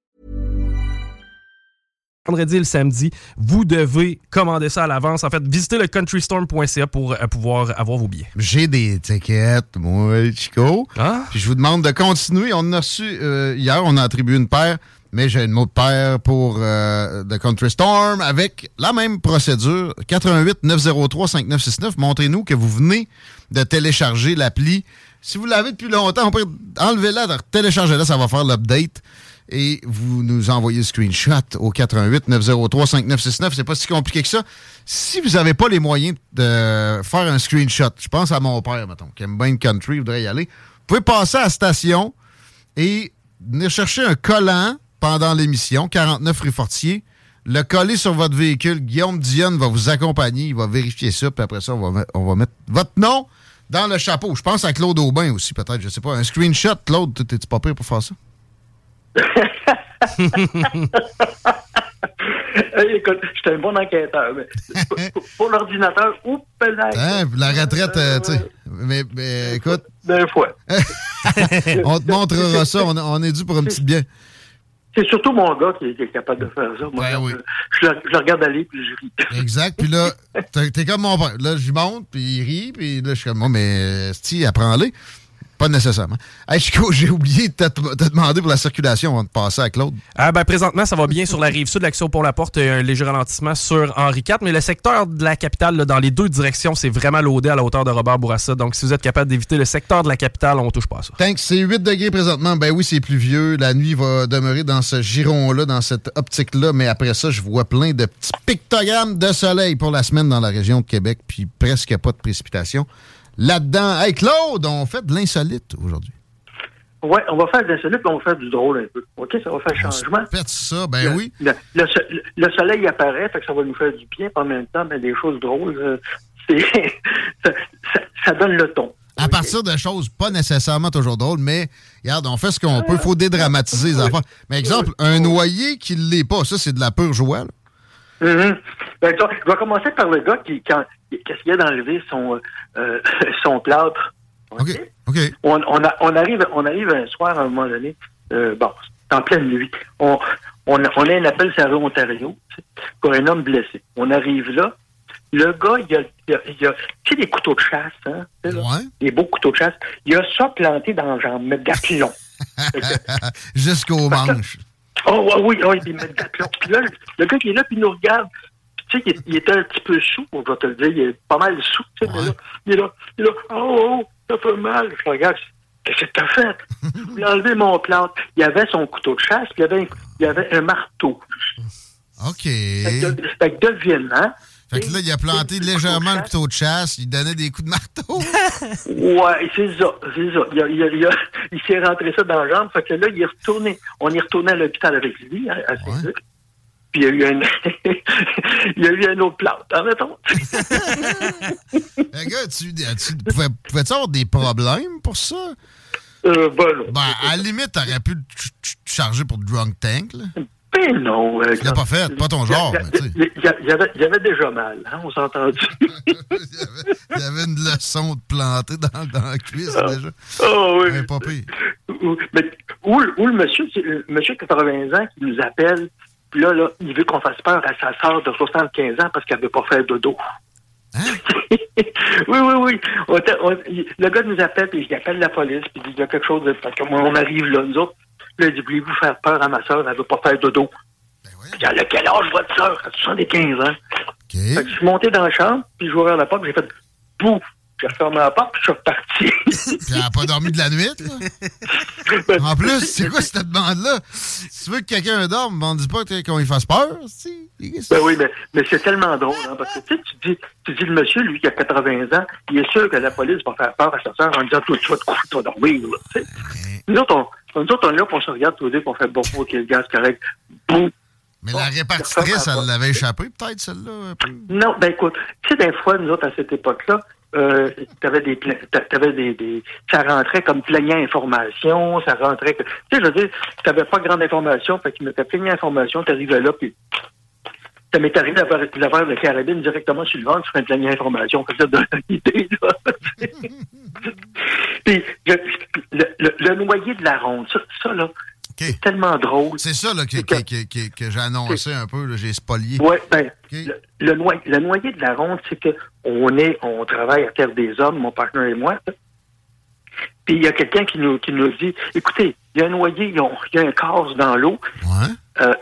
Vendredi et le samedi, vous devez commander ça à l'avance. En fait, visitez le countrystorm.ca pour euh, pouvoir avoir vos billets. J'ai des tickets, moi, Chico. Ah? Puis je vous demande de continuer. On a reçu euh, hier, on a attribué une paire, mais j'ai une autre paire pour euh, The Country Storm avec la même procédure. 88 903 5969. Montrez-nous que vous venez de télécharger l'appli. Si vous l'avez depuis longtemps, on peut enlever-la, télécharger-la, ça va faire l'update et vous nous envoyez le screenshot au 88 903 5969. C'est pas si compliqué que ça. Si vous n'avez pas les moyens de faire un screenshot, je pense à mon père, mettons, qui aime bien le country, voudrait y aller, vous pouvez passer à la station et venir chercher un collant pendant l'émission, 49 rue Fortier, le coller sur votre véhicule. Guillaume Dionne va vous accompagner, il va vérifier ça, puis après ça, on va, on va mettre votre nom dans le chapeau. Je pense à Claude Aubin aussi, peut-être, je sais pas. Un screenshot, Claude, t'es-tu pas prêt pour faire ça? <laughs> Écoute, je suis un bon enquêteur. Mais pour, pour l'ordinateur, ou peut-être. Hein, la retraite, euh, tu sais. Mais, mais, écoute. Deux fois. <laughs> on te montrera ça. On, on est dû pour un petit bien. C'est surtout mon gars qui est, qui est, capable de faire ça. Moi, Ben oui. je, le, je, le, regarde aller puis je ris. <laughs> Exact. Puis là, t'es comme mon père. Là, je monte, puis il rit, puis là, je suis comme moi, mais si, apprends-les. Pas nécessairement. Hey, Chico, <laughs> j'ai oublié de te, demander pour la circulation avant de passer à Claude. Ah, ben, présentement, ça va bien sur la rive sud, l'action pour la porte, un léger ralentissement sur Henri IV, mais le secteur de la capitale, là, dans les deux directions, c'est vraiment loadé à la hauteur de Robert Bourassa. Donc, si vous êtes capable d'éviter le secteur de la capitale, on touche pas à ça. Thanks. C'est 8 degrés présentement. Ben oui, c'est pluvieux. La nuit va demeurer dans ce giron-là, dans cette optique-là, mais après ça, je vois plein de petits pictogrammes de soleil pour la semaine dans la région de Québec, puis presque pas de précipitation là-dedans. Hey Claude, on fait de l'insolite aujourd'hui. Oui, on va faire de l'insolite, puis on va faire du drôle un peu. OK, ça va faire un changement. Faites ça, ben le, oui. Le, le, le, soleil apparaît, fait que ça va nous faire du bien, en même temps, ben, des choses drôles, euh, <laughs> ça, ça, ça, donne le ton. À partir de choses pas nécessairement toujours drôles, mais regarde, on fait ce qu'on peut, il faut dédramatiser les affaires. Mais exemple, un noyer qui ne l'est pas, ça c'est de la pure joie. Mm -hmm. Ben, je vais commencer par le gars qui, quand, qui essayait d'enlever son, euh, son plâtre? OK. On, on, a, on, arrive, on arrive un soir, à un moment donné, euh, bon, c'est en pleine nuit. On, on, a, on a un appel sur Ontario pour un homme blessé. On arrive là. Le gars, il y a, il a, il a tu sais, des couteaux de chasse, hein? Ouais. Des beaux couteaux de chasse. Il a ça planté dans le genre, mais d'aplomb. <laughs> Jusqu'au manche. Oh, oui, oui, oui, des mètres d'aplomb. Puis là, le gars qui est là, puis il nous regarde. Tu sais, il, il, était un petit peu sous, on va te le dire. Il est pas mal sous, tu sais. Ouais. Il est là, il est là, oh, oh, ça fait mal. Je regarde, qu'est-ce que t'as fait? il a enlevé mon plante. Il avait son couteau de chasse, puis il avait, il y avait un marteau. OK. Fait que, fait que devinement, fait que là, il a planté légèrement le couteau de chasse, il donnait des coups de marteau. <laughs> ouais, c'est ça, c'est ça. Il, a, il, a, il, a, <laughs> il s'est rentré ça dans la jambe, fait que là, il est retourné. On est retourné à l'hôpital avec lui, à, à Saint-Luc. Ouais. Puis il y a eu un, <laughs> il y a eu un autre plante, hein, mettons. Le <laughs> gars, tu, tu pouvais, pouvais avoir des problèmes pour ça? Euh, ben, non. Ben, à la limite, t'aurais pu te ch- ch- te charger pour Drunk Tank, là. Ben non. euh, Tu l'as pas fait, pas ton genre. Il y, avait, il y avait déjà mal, hein, on s'est entendu. <laughs> Il y avait une leçon de planter dans, dans la cuisse, Ah. déjà. Oh oui. Ouais, pas pire. Ou, mais, ou le- ou le monsieur, le monsieur de 80 ans qui nous appelle, puis là, là, il veut qu'on fasse peur à sa sœur de 75 ans parce qu'elle veut pas faire dodo. <laughs> oui, oui, oui. On on- il- le gars nous appelle, puis il appelle la police, puis il dit il y a quelque chose de. Parce qu'on arrive là, nous autres. Là, il dit Voulez-vous faire peur à ma soeur, elle veut pas faire dodo. Puis elle a quel âge votre soeur? Elle a 75 ans. Fait que je suis monté dans la chambre, puis je ouvert la porte, puis j'ai fait Bouh! J'ai refermé la porte, puis je suis reparti. <laughs> Puis elle a pas dormi de la nuit, là? <laughs> En plus, c'est quoi cette demande-là? Si tu veux que quelqu'un dorme, on dit pas qu'on lui fasse peur, si. Ben oui, mais, mais c'est tellement drôle, hein, parce que tu sais, tu dis, tu dis le monsieur, lui, qui a 80 ans, il est sûr que la police va faire peur à sa soeur en disant, toi, tu vas te coucher, tu vas dormir, là. Nous autres, on, nous autres, on est là, on se regarde tous les deux, on fait, bon, ok, le c'est correct. Boum. Mais la répartitrice, elle l'avait échappé, peut-être, celle-là. Non, ben écoute, tu sais, des fois, nous autres, à cette époque-là, euh, t'avais des, t'avais des, des, ça rentrait comme plaignant information, ça rentrait, que- tu sais, je veux dire, t'avais pas grande information, fait qu'il mettait plaignant information, t'arrivais là, puis ça m'est arrivé d'avoir d'avoir le carabine directement sur le ventre sur un plaignant information, que ça donne une idée, là. <laughs> puis, je- le, le, le noyer de la ronde, ça, ça là, c'est tellement drôle. C'est ça là, que, que, que, que- j'ai annoncé un peu, j'ai spolié. Oui, ben, le, le, noy- le noyer de la ronde, c'est que on est, on travaille à Terre des Hommes, mon partenaire et moi. Puis il y a quelqu'un qui nous, qui nous dit, écoutez, il y a un noyer, il y a, un casse dans l'eau. Euh,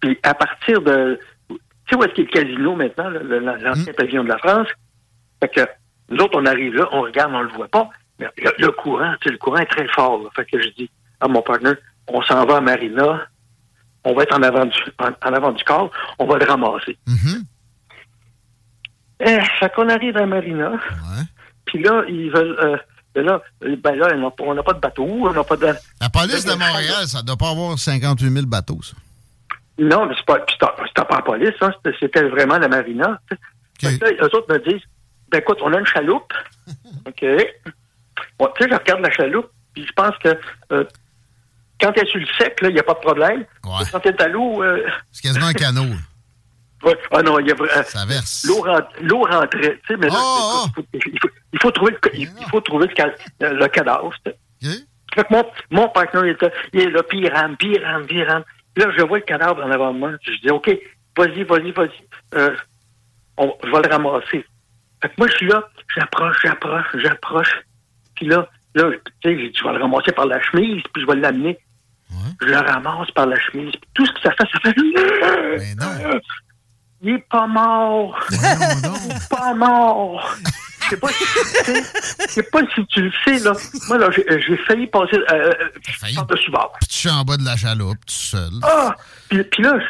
puis à partir de, tu sais où est-ce qu'il y a le casino maintenant, l'ancien pavillon de la France? Fait que nous autres, on arrive là, on regarde, on le voit pas. Mais le, le courant, tu sais, le courant est très fort. là. Fait que je dis à mon partenaire, on s'en va à Marina, on va être en avant du, en, en avant du corps, on va le ramasser. Eh, fait qu'on arrive à Marina. Puis là, ils veulent. euh, ben là, ben là, on n'a pas- de bateau, on n'a pas de. La police de Montréal, ça doit pas avoir 58 000 bateaux, ça. Non, mais c'est pas, c'était pas la police, hein, c'était- vraiment la marina. là, eux autres me disent, ben écoute, on a une chaloupe. <laughs> OK. Bon, tu sais, je regarde la chaloupe, puis je pense que euh, quand elle est sur le sec, il n'y a pas de problème. Quand elle est à l'eau, euh, C'est quasiment un canot. <laughs> ouais, ah non, il y a vra- Ça verse. L'eau rent- l'eau rentrait, tu sais, mais là, Oh, écoute, il, faut, il faut- il faut trouver, le, il, il faut trouver le, ca- le cadavre. sais. Fait que mon, mon partenaire était, il est là, puis il rame, puis il rame, puis il rame. Puis là, je vois le cadavre en avant de moi. Je dis, OK, vas-y, vas-y, vas-y. Euh, on, je vais le ramasser. Fait que moi, je suis là, j'approche, j'approche, j'approche. Puis là, là, tu sais, je vais le ramasser par la chemise, puis je vais l'amener. Je le ramasse par la chemise. Tout ce que ça fait, ça fait... Il est pas mort. Il <laughs> est pas mort. Je sais pas, si, tu sais, je sais pas si tu le sais, là. Moi, là, j'ai failli passer euh, euh, par-dessus bord. Puis tu suis en bas de la chaloupe, tout seul. Ah! Puis, puis là, là,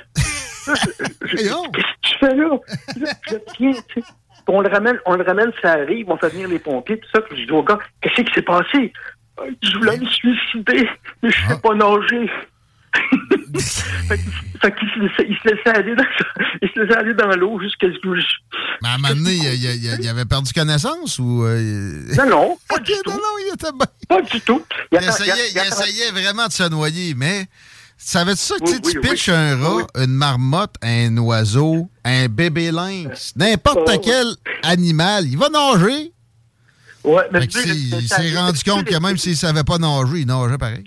qu'est-ce que tu fais là? Là, je tiens, tu sais. On le ramène, on le ramène, ça arrive, on fait venir les pompiers, tout ça. Puis je dis au gars, qu'est-ce qui s'est passé? Euh, Je voulais me suicider, mais je sais pas nager. <laughs> fait qu'il- se il se laissait aller dans, il se laissait aller dans l'eau jusqu'à ce que je... Mais à un moment donné, il, il- il- il avait perdu connaissance ou. euh, Non, non, <laughs> pas du tout. Non, non, il était bien. Pas du tout. Il, attend- essayait, il vraiment de se noyer, mais. Savais-tu ça que Oui, tu oui, un rat, une marmotte, un oiseau, un bébé lynx, n'importe Oh, quel animal, il va nager. Ouais, mais que tu il s'est rendu compte que même s'il savait pas nager, il nageait pareil.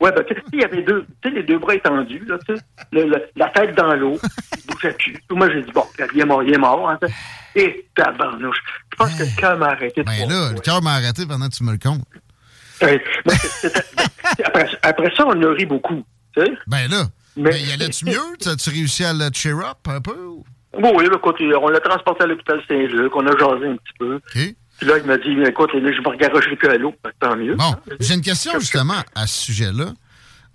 Ouais, ben, tu sais, il y avait deux, tu sais, les deux bras étendus, là, tu sais, le- le- la tête dans l'eau, il bougeait plus. Moi, j'ai dit, bon, il est mort, il est mort, hein, tu. Et tabarnouche. Je pense que le cœur m'a arrêté Ben là, le cœur m'a arrêté pendant que tu me le comptes. Ouais, moi, c'était- c'était- après, après ça, on a ri beaucoup, tu sais. Ben là, Mais- ben, y allait-tu mieux? <laughs> T'as-tu réussi à le cheer up un peu? ou? Bon, oui, là, écoute, on l'a transporté à l'hôpital Saint-Luc, on a jasé un petit peu. Puis là, il m'a dit, écoute, je me garocherai plus à l'eau, Ben, tant mieux. Bon, j'ai une question justement à ce sujet-là.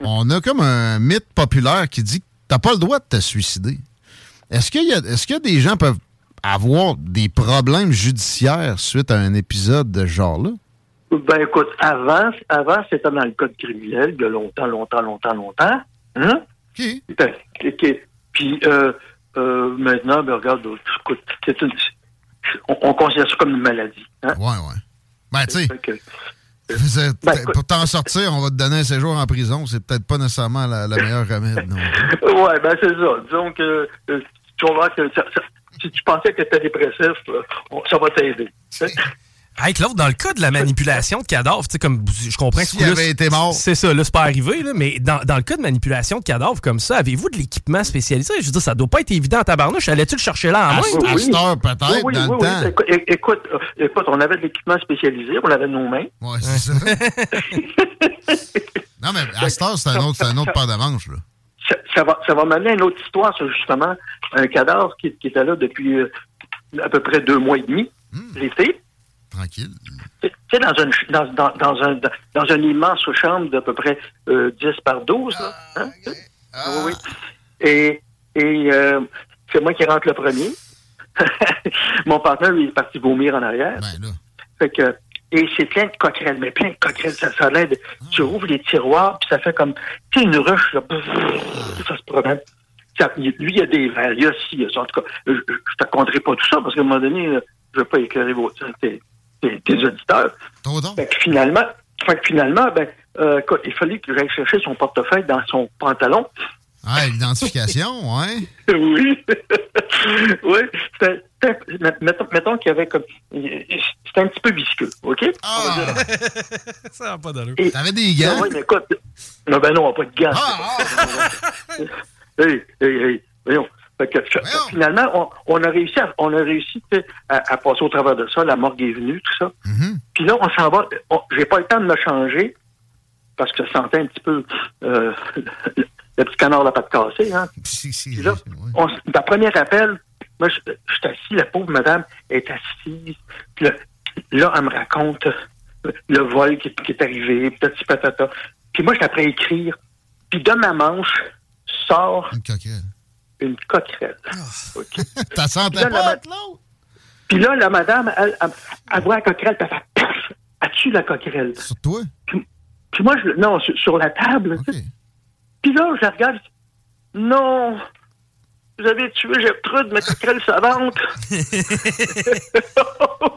On a comme un mythe populaire qui dit que t'as pas le droit de te suicider. Est-ce qu'il y a, est-ce que des gens peuvent avoir des problèmes judiciaires suite à un épisode de ce genre-là? Ben écoute, avant, avant c'était dans le code criminel, il y a longtemps, longtemps, longtemps, longtemps. Hein? Ben, ok. Puis euh, euh, maintenant, ben regarde, écoute, c'est une- on, on considère ça comme une maladie. Hein? Ouais, ouais. Ben, tu sais, Faisait- Ben, pour t'en sortir, on va te donner un séjour en prison. C'est peut-être pas nécessairement la, la meilleure remède, non. <laughs> Ouais, ben c'est ça. Disons que euh, tu vas voir que ça- ça- si tu pensais que t'étais dépressif, euh, on- ça va t'aider. Hey, Claude, dans le cas de la manipulation de cadavres, tu sais, comme je comprends que coup-là, avait été mort. C'est ça, là, c'est pas arrivé, là, mais dans, dans le cas de manipulation de cadavres comme ça, avez-vous de l'équipement spécialisé? Je veux dire, ça doit pas être évident à tabarnouche. Allais-tu le chercher là en main? Oui, oui. peut-être, Oui, oui, dans oui, le oui. temps. Écoute, euh, écoute, on avait de l'équipement spécialisé, on avait nos mains. Ouais, c'est ça. <laughs> non, mais à cette heure, c'est un autre, c'est un autre paire de manches, là. Ça, ça va, ça va m'amener à une autre histoire, ça, justement. Un cadavre qui, qui était là depuis euh, à peu près deux mois et demi, l'été. Tranquille. Tu sais, dans, une, dans, dans, dans, un, dans, une immense chambre d'à peu près euh, 10 par 12. Là, hein? Oui, oui. Et, et euh, c'est moi qui rentre le premier. <laughs> Mon partenaire, lui, est parti vomir en arrière. Fait que, et c'est plein de coquerelles, mais plein de coquerelles. Ça, ça l'aide. Tu ouvres les tiroirs, puis ça fait comme, tu sais, une ruche, là, ça se promène. Ça- lui, il y a des verres, il y a ci, il y a ça. En tout cas, je, je te raconterai pas tout ça, parce qu'à un moment donné, euh, je veux pas éclairer vos, tes, auditeurs. Fait que finalement, fait que finalement, ben, euh, il fallait que j'aille chercher son portefeuille dans son pantalon. Ah, l'identification, <laughs> ouais. oui. <laughs> oui. C'était- mettons, mettons qu'il y avait comme. C'était un petit peu visqueux, OK? Ah. <laughs> ça va pas d'allure. T'avais des gants? Non, oui, mais écoute. Non, ben non, pas de gants. hey, hey, hey. Voyons. Fait que, finalement, on, on a réussi, à, on a réussi à, à passer au travers de ça. La morgue est venue, tout ça. Puis là, on s'en va. on- J'ai pas le temps de me changer parce que je sentais un petit peu euh, le, <laughs> le petit canard la patte cassée. Hein. Puis là, on s- dans le premier appel, moi, je, je suis assis, la pauvre madame est assise. Puis là, là, elle me raconte le vol qui, qui est arrivé, petit patata. Puis moi, je après à écrire. Puis de ma manche sort. Une coquerelle. <laughs> OK. <laughs> T'as senti là, la pas, ma- Puis là, la madame, elle, elle, elle voit la coquerelle, puis elle fait paf! Elle tue la coquerelle. Sur toi? Puis, puis moi, je, non, sur, sur la table. Puis là, je la regarde, je dis, non, vous avez tué Gertrude, ma coquerelle savante. <laughs>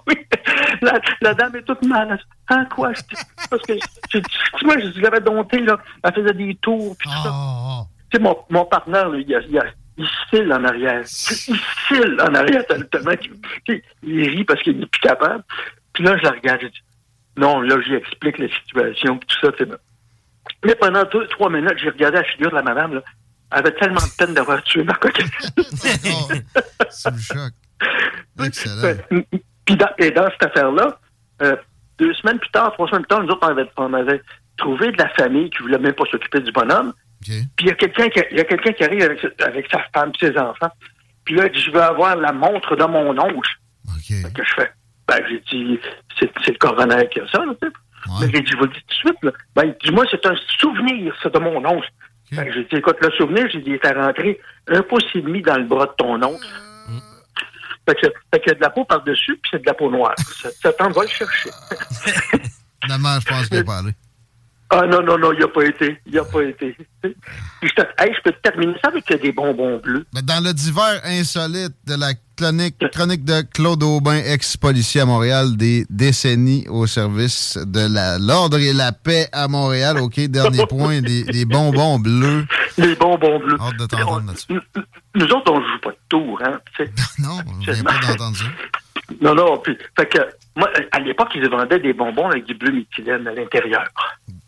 oui. La, la dame est toute mal. Hein, quoi? Parce que, je, je- moi, je l'avais domptée, là. Elle faisait des tours, puis tout ça. Tu sais, mon, mon partenaire, il, a- il, a- il file en arrière. Il file en arrière tellement qu'il il rit parce qu'il n'est plus capable. Puis là, je la regarde, je dis, non, là, j'y explique la situation, puis tout ça, c'est bon. Mais pendant deux, trois minutes, j'ai regardé la figure de la madame, là. Elle avait tellement de peine d'avoir tué ma coquette. <laughs> C'est le choc. Excellent. Puis dans, et dans cette affaire-là, euh, deux semaines plus tard, trois semaines plus tard, nous autres, on avait, on avait trouvé de la famille qui voulait même pas s'occuper du bonhomme. Puis il y a quelqu'un qui, y a quelqu'un qui arrive avec, sa- avec sa femme et ses enfants. Puis là, il dit, je veux avoir la montre de mon oncle. Fait Que je fais. Ben, j'ai dit, c'est, le coroner qui a ça, là, tu sais. Mais j'ai dit, je vous le dis tout de suite, là. Ben, il dit, moi, c'est un souvenir, ça, de mon oncle. Que j'ai dit, écoute, le souvenir, j'ai dit, il était rentré un pouce et demi dans le bras de ton oncle. Fait que, fait qu'il y a de la peau par-dessus, puis c'est de la peau noire. Ça, ça t'en va le chercher. <laughs> Finalement, je pense qu'il a parlé. Ah non, non, non, il n'a pas été. Il n'a pas été. Puis je, te- hey, je peux te terminer ça avec des bonbons bleus. Dans le divers insolite de la chronique, chronique de Claude Aubin, ex-policier à Montréal, des décennies au service de l'ordre et la paix à Montréal. OK, dernier point, des, des bonbons bleus. Les bonbons bleus. Hâte de t'entendre là-dessus. Nous- autres, on ne joue pas de tour, hein. <laughs> Non, on pas d'entendre ça. Non, non, puis, fait que, moi, à l'époque, ils vendaient des bonbons avec du bleu méthylène à l'intérieur.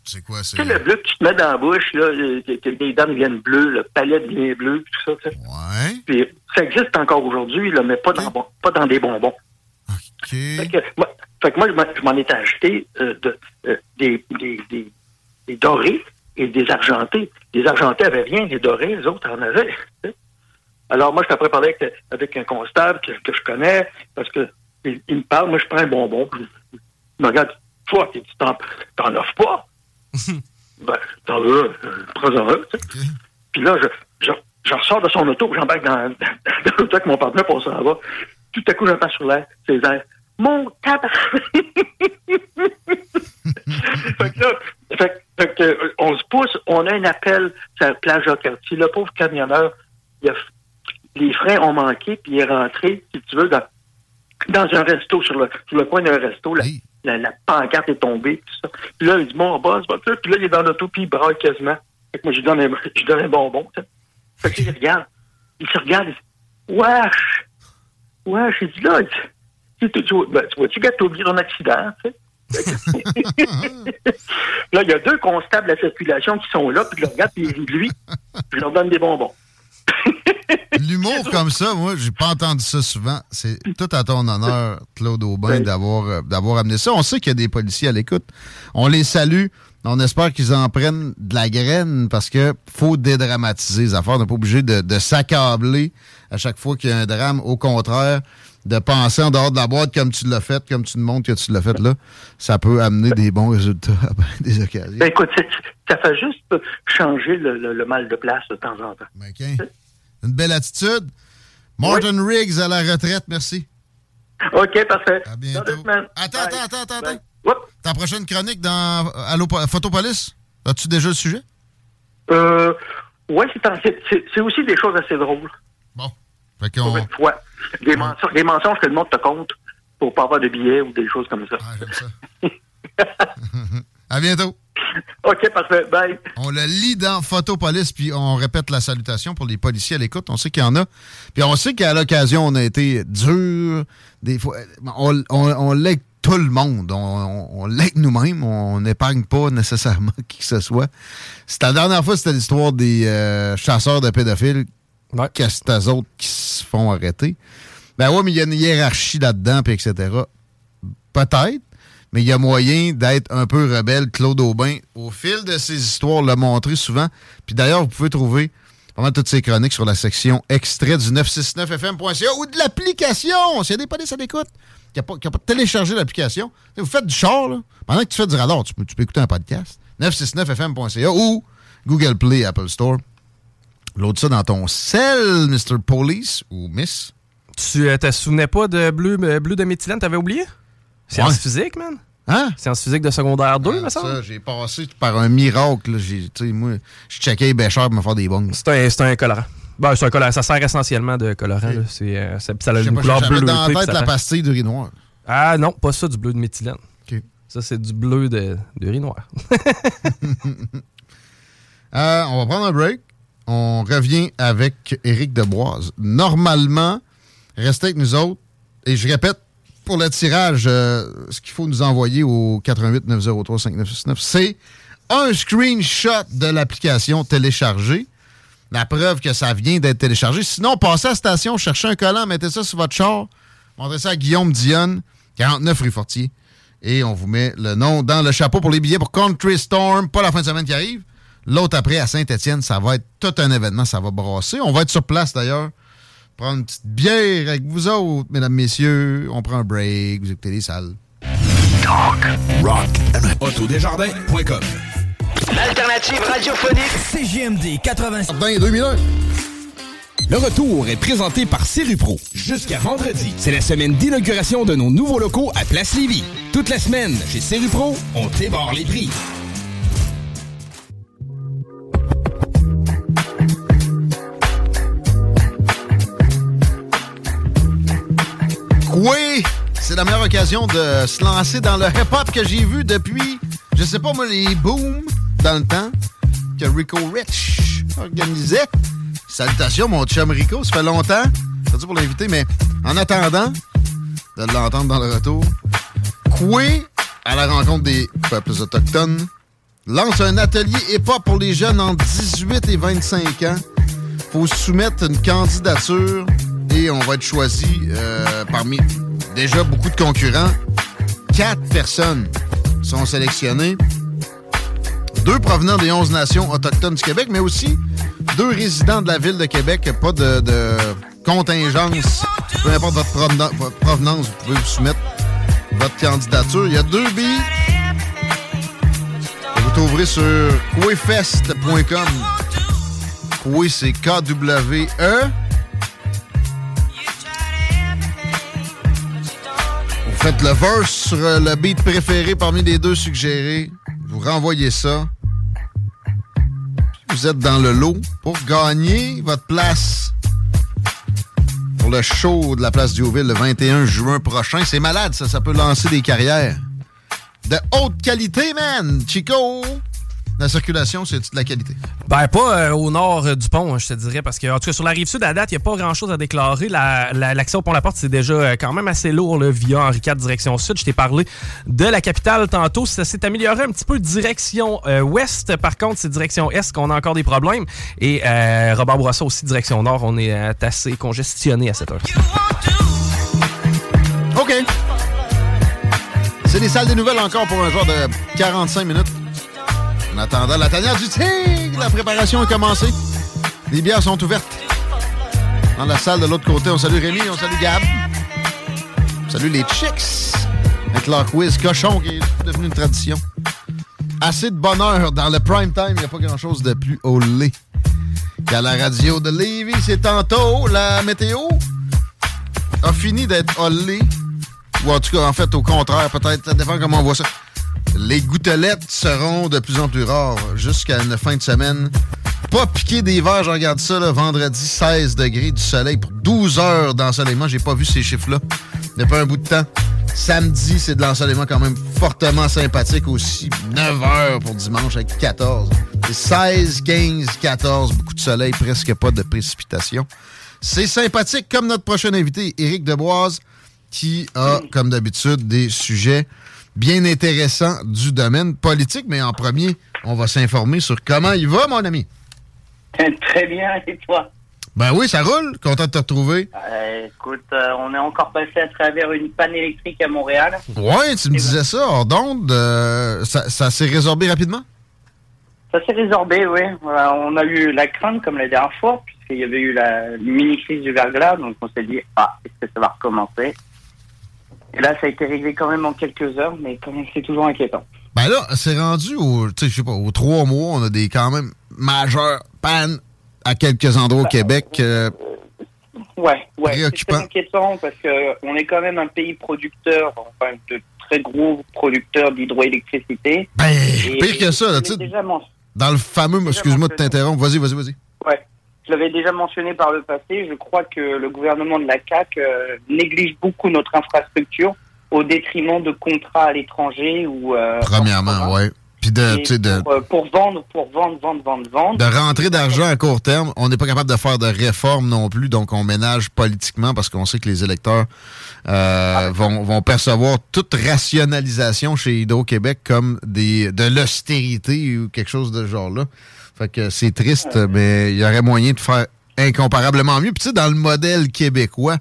C'est quoi, c'est... Tu sais, le bleu que tu te mets dans la bouche, là, euh, que, les dents deviennent bleues, le palais devient bleu, tout ça, tu sais. Ouais. Puis, ça existe encore aujourd'hui, là, mais pas dans, pas dans des bonbons. Fait que, moi, fait que moi, je m'en- je m'en étais acheté euh, de, euh, des, des, des, des dorés et des argentés. Les argentés avaient rien, les dorés, les autres en avaient. Alors, moi, je t'ai parlé avec, avec un constable que, que je connais, parce que il, il me parle, moi, je prends un bonbon, puis il me regarde, toi, tu t'en, t'en offres pas? <laughs> ben, t'en veux, euh, prends-en un, tu sais. Puis là, je, je, je ressors de son auto, j'embarque dans, dans, <laughs> dans l'auto avec mon partenaire, on s'en va. Tout à coup, j'entends sur l'air, ses airs. Mon tabac! <laughs> fait que là, fait, fait que, euh, on se pousse, on a un appel sur la plage au quartier. Le pauvre camionneur, il a, les freins ont manqué, puis il est rentré, si tu veux, dans, dans un resto, sur le, sur le coin d'un resto, la, la, la pancarte est tombée, tout ça. Puis là, il dit, mon boss, va Puis là, il est dans l'auto, puis il braille quasiment. Fait que moi, je lui donne un, je donne un bonbon, tu. Fait que il regarde. Il se regarde, il dit, wesh! Wesh, il dit, là, dit, tu, tu, ben, tu vois-tu, gars, t'as oublié ton accident, tu sais? <laughs> là, il y a deux constables de la circulation qui sont là, puis je le regarde, puis ils lui. Je leur donne des bonbons. <laughs> L'humour <laughs> comme ça, moi, j'ai pas entendu ça souvent. C'est tout à ton honneur, Claude Aubin, d'avoir euh, d'avoir amené ça. On sait qu'il y a des policiers à l'écoute. On les salue. On espère qu'ils en prennent de la graine parce que faut dédramatiser les affaires. On n'est pas obligé de, de s'accabler à chaque fois qu'il y a un drame. Au contraire, de penser en dehors de la boîte comme tu l'as fait, comme tu nous montres que tu l'as fait là, ça peut amener des bons résultats à <laughs> ben des occasions. Ben écoute, ça fait juste changer le, le- le mal de place de temps en temps. OK. Une belle attitude. Martin Riggs à la retraite, merci. OK, parfait. À bientôt. Attends, attends, attends, attends, attends. Ta prochaine chronique dans Allo Photopolis, as-tu déjà le sujet? Euh, ouais, c'est aussi des choses assez drôles. Fait qu'on... Des, mensonges, des mensonges que le monde te compte pour pas avoir de billets ou des choses comme ça. Ah, j'aime ça. <laughs> À bientôt. OK, parfait. Bye. On le lit dans Photopolis, puis on répète la salutation pour les policiers à l'écoute. On sait qu'il y en a. Puis on sait qu'à l'occasion, on a été dur. Des fois, on, on, on l'est tout le monde. On, on, on l'est nous-mêmes. On n'épargne pas nécessairement <laughs> qui que ce soit. C'était la dernière fois, c'était l'histoire des euh, chasseurs de pédophiles. Que c'est eux autres qui se font arrêter. Ben ouais, mais il y a une hiérarchie là-dedans, puis etc. Peut-être, mais il y a moyen d'être un peu rebelle. Claude Aubin, au fil de ses histoires, l'a montré souvent. Puis d'ailleurs, vous pouvez trouver vraiment toutes ces chroniques sur la section extrait du 969fm.ca ou de l'application. S'il y a des polices à l'écoute qui n'ont pas, pas téléchargé l'application, vous faites du char, là. pendant que tu fais du radar, tu peux, écouter un podcast. 969fm.ca ou Google Play, Apple Store. L'autre ça dans ton sel, Mr. Police ou Miss? Tu euh, te souvenais pas de bleu, euh, bleu de méthylène, t'avais oublié? Sciences Ouais. physiques, man? Hein? Sciences physiques de secondaire 2, me Ça, semble? j'ai passé par un miracle. là. J'ai- tu sais, moi, je checkais les bêcheurs pour me faire des bongs. C'est un, c'est un colorant. Ben, c'est un colorant. Ça sert essentiellement de colorant. C'est, euh, ça, ça a une pas, couleur bleue. dans la tête la pastille de riz noir. Ah non, pas ça, du bleu de méthylène. Ça, c'est du bleu de, de riz noir. <laughs> Euh, on va prendre un break. On revient avec Éric Deboise. Normalement, restez avec nous autres. Et je répète, pour le tirage, euh, ce qu'il faut nous envoyer au 88 903 5969, c'est un screenshot de l'application téléchargée. La preuve que ça vient d'être téléchargé. Sinon, passez à la station, cherchez un collant, mettez ça sur votre char, montrez ça à Guillaume Dionne, 49 rue Fortier. Et on vous met le nom dans le chapeau pour les billets pour Country Storm, pas la fin de semaine qui arrive. L'autre après à Saint-Étienne, ça va être tout un événement, ça va brasser. On va être sur place d'ailleurs. Prendre une petite bière avec vous autres, mesdames, messieurs. On prend un break, vous écoutez les salles. Talk, rock and Autodesjardins.com L'alternative radiophonique CGMD 85. 2001. Le retour est présenté par Pro. Jusqu'à vendredi, c'est la semaine d'inauguration de nos nouveaux locaux à Place Lévis. Toute la semaine, chez Pro, on débarre les prix. Oui, c'est la meilleure occasion de se lancer dans le hip-hop que j'ai vu depuis, je sais pas moi, les booms dans le temps que Rico Rich organisait. Salutations, mon chum Rico, ça fait longtemps. Merci pour l'inviter, mais en attendant de l'entendre dans le retour, Koué, à la rencontre des peuples autochtones, lance un atelier hip-hop pour les jeunes entre 18 et 25 ans. faut soumettre une candidature on va être choisi euh, parmi déjà beaucoup de concurrents. Quatre personnes sont sélectionnées. Deux provenant des 11 nations autochtones du Québec, mais aussi deux résidents de la ville de Québec. Pas de, contingence. Peu importe votre, provena- votre provenance, vous pouvez vous soumettre votre candidature. Il y a deux billes. Vous trouverez sur quefest.com. Koué, c'est K-W-E. Faites le verse sur euh, le beat préféré parmi les deux suggérés. Vous renvoyez ça. Vous êtes dans le lot pour gagner votre place pour le show de la place Diouville le 21 juin prochain. C'est malade, ça. Ça peut lancer des carrières de haute qualité, man. Chico, la circulation, c'est de la qualité. Ben, pas euh, au nord euh, du pont, je te dirais, parce que, en tout cas, sur la rive sud, à date, il n'y a pas grand-chose à déclarer. La- la- L'accès au pont-la-porte, c'est déjà euh, quand même assez lourd, là, via Henri IV, direction sud. Je t'ai parlé de la capitale tantôt. Ça s'est amélioré un petit peu direction ouest. Par contre, c'est direction est qu'on a encore des problèmes. Et euh, Robert Bourassa aussi, direction nord, on est assez congestionné à cette heure. OK. C'est les salles des nouvelles encore pour un genre de 45 minutes. En attendant la tanière du tigre, la préparation est commencée. Les bières sont ouvertes. Dans la salle de l'autre côté, on salue Rémi, on salue Gab. On salue les Chicks. Avec leur quiz cochon qui est devenu une tradition. Assez de bonheur dans le prime time. Il n'y a pas grand-chose de plus au lait qu'à la radio de Lévis. C'est tantôt la météo a fini d'être hollé. Ou en tout cas, en fait, au contraire, peut-être, ça dépend comment on voit ça. Les gouttelettes seront de plus en plus rares jusqu'à une fin de semaine. Pas piquer des verres, je regarde ça, là, vendredi, 16 degrés du soleil pour 12 heures d'ensoleillement. J'ai pas vu ces chiffres-là depuis un bout de temps. Samedi, c'est de l'ensoleillement quand même fortement sympathique aussi. 9 heures pour dimanche avec 14. C'est 16, 15, 14, beaucoup de soleil, presque pas de précipitation. C'est sympathique comme notre prochain invité, Éric Deboise, qui a, comme d'habitude, des sujets bien intéressants du domaine politique. Mais en premier, on va s'informer sur comment il va, mon ami. <laughs> Très bien, et toi? Ben oui, ça roule. Content de te retrouver. Euh, Écoute, euh, on est encore passé à travers une panne électrique à Montréal. Ouais, tu me disais ça, hors d'onde. euh, ça ça s'est résorbé rapidement? Ça s'est résorbé, oui. On a eu la crainte comme la dernière fois, puisqu'il y avait eu la mini-crise du verglas, donc on s'est dit, ah, est-ce que ça va recommencer? Et là, ça a été réglé quand même en quelques heures, mais quand même, c'est toujours inquiétant. Ben là, c'est rendu au, je sais pas, aux trois mois, on a des quand même majeures pannes à quelques endroits au Québec. euh, Ouais, ouais, c'est inquiétant parce que on est quand même un pays producteur, enfin de très gros producteurs d'hydroélectricité. Ben, Et- pire que ça, là, tu sais, dans le fameux, excuse-moi de t'interrompre, vas-y, vas-y, vas-y. Ouais, je l'avais déjà mentionné par le passé. Je crois que le gouvernement de la CAQ euh, néglige beaucoup notre infrastructure au détriment de contrats à l'étranger ou euh, Premièrement, ouais. Puis de, et tu sais, de, pour, euh, pour vendre, pour vendre, vendre, vendre, vendre. de rentrer d'argent à court terme. On n'est pas capable de faire de réformes non plus, donc on ménage politiquement parce qu'on sait que les électeurs euh, vont, vont percevoir toute rationalisation chez Hydro-Québec comme des de l'austérité ou quelque chose de ce genre-là. Fait que c'est triste, mais il y aurait moyen de faire incomparablement mieux. Puis tu sais, dans le modèle québécois,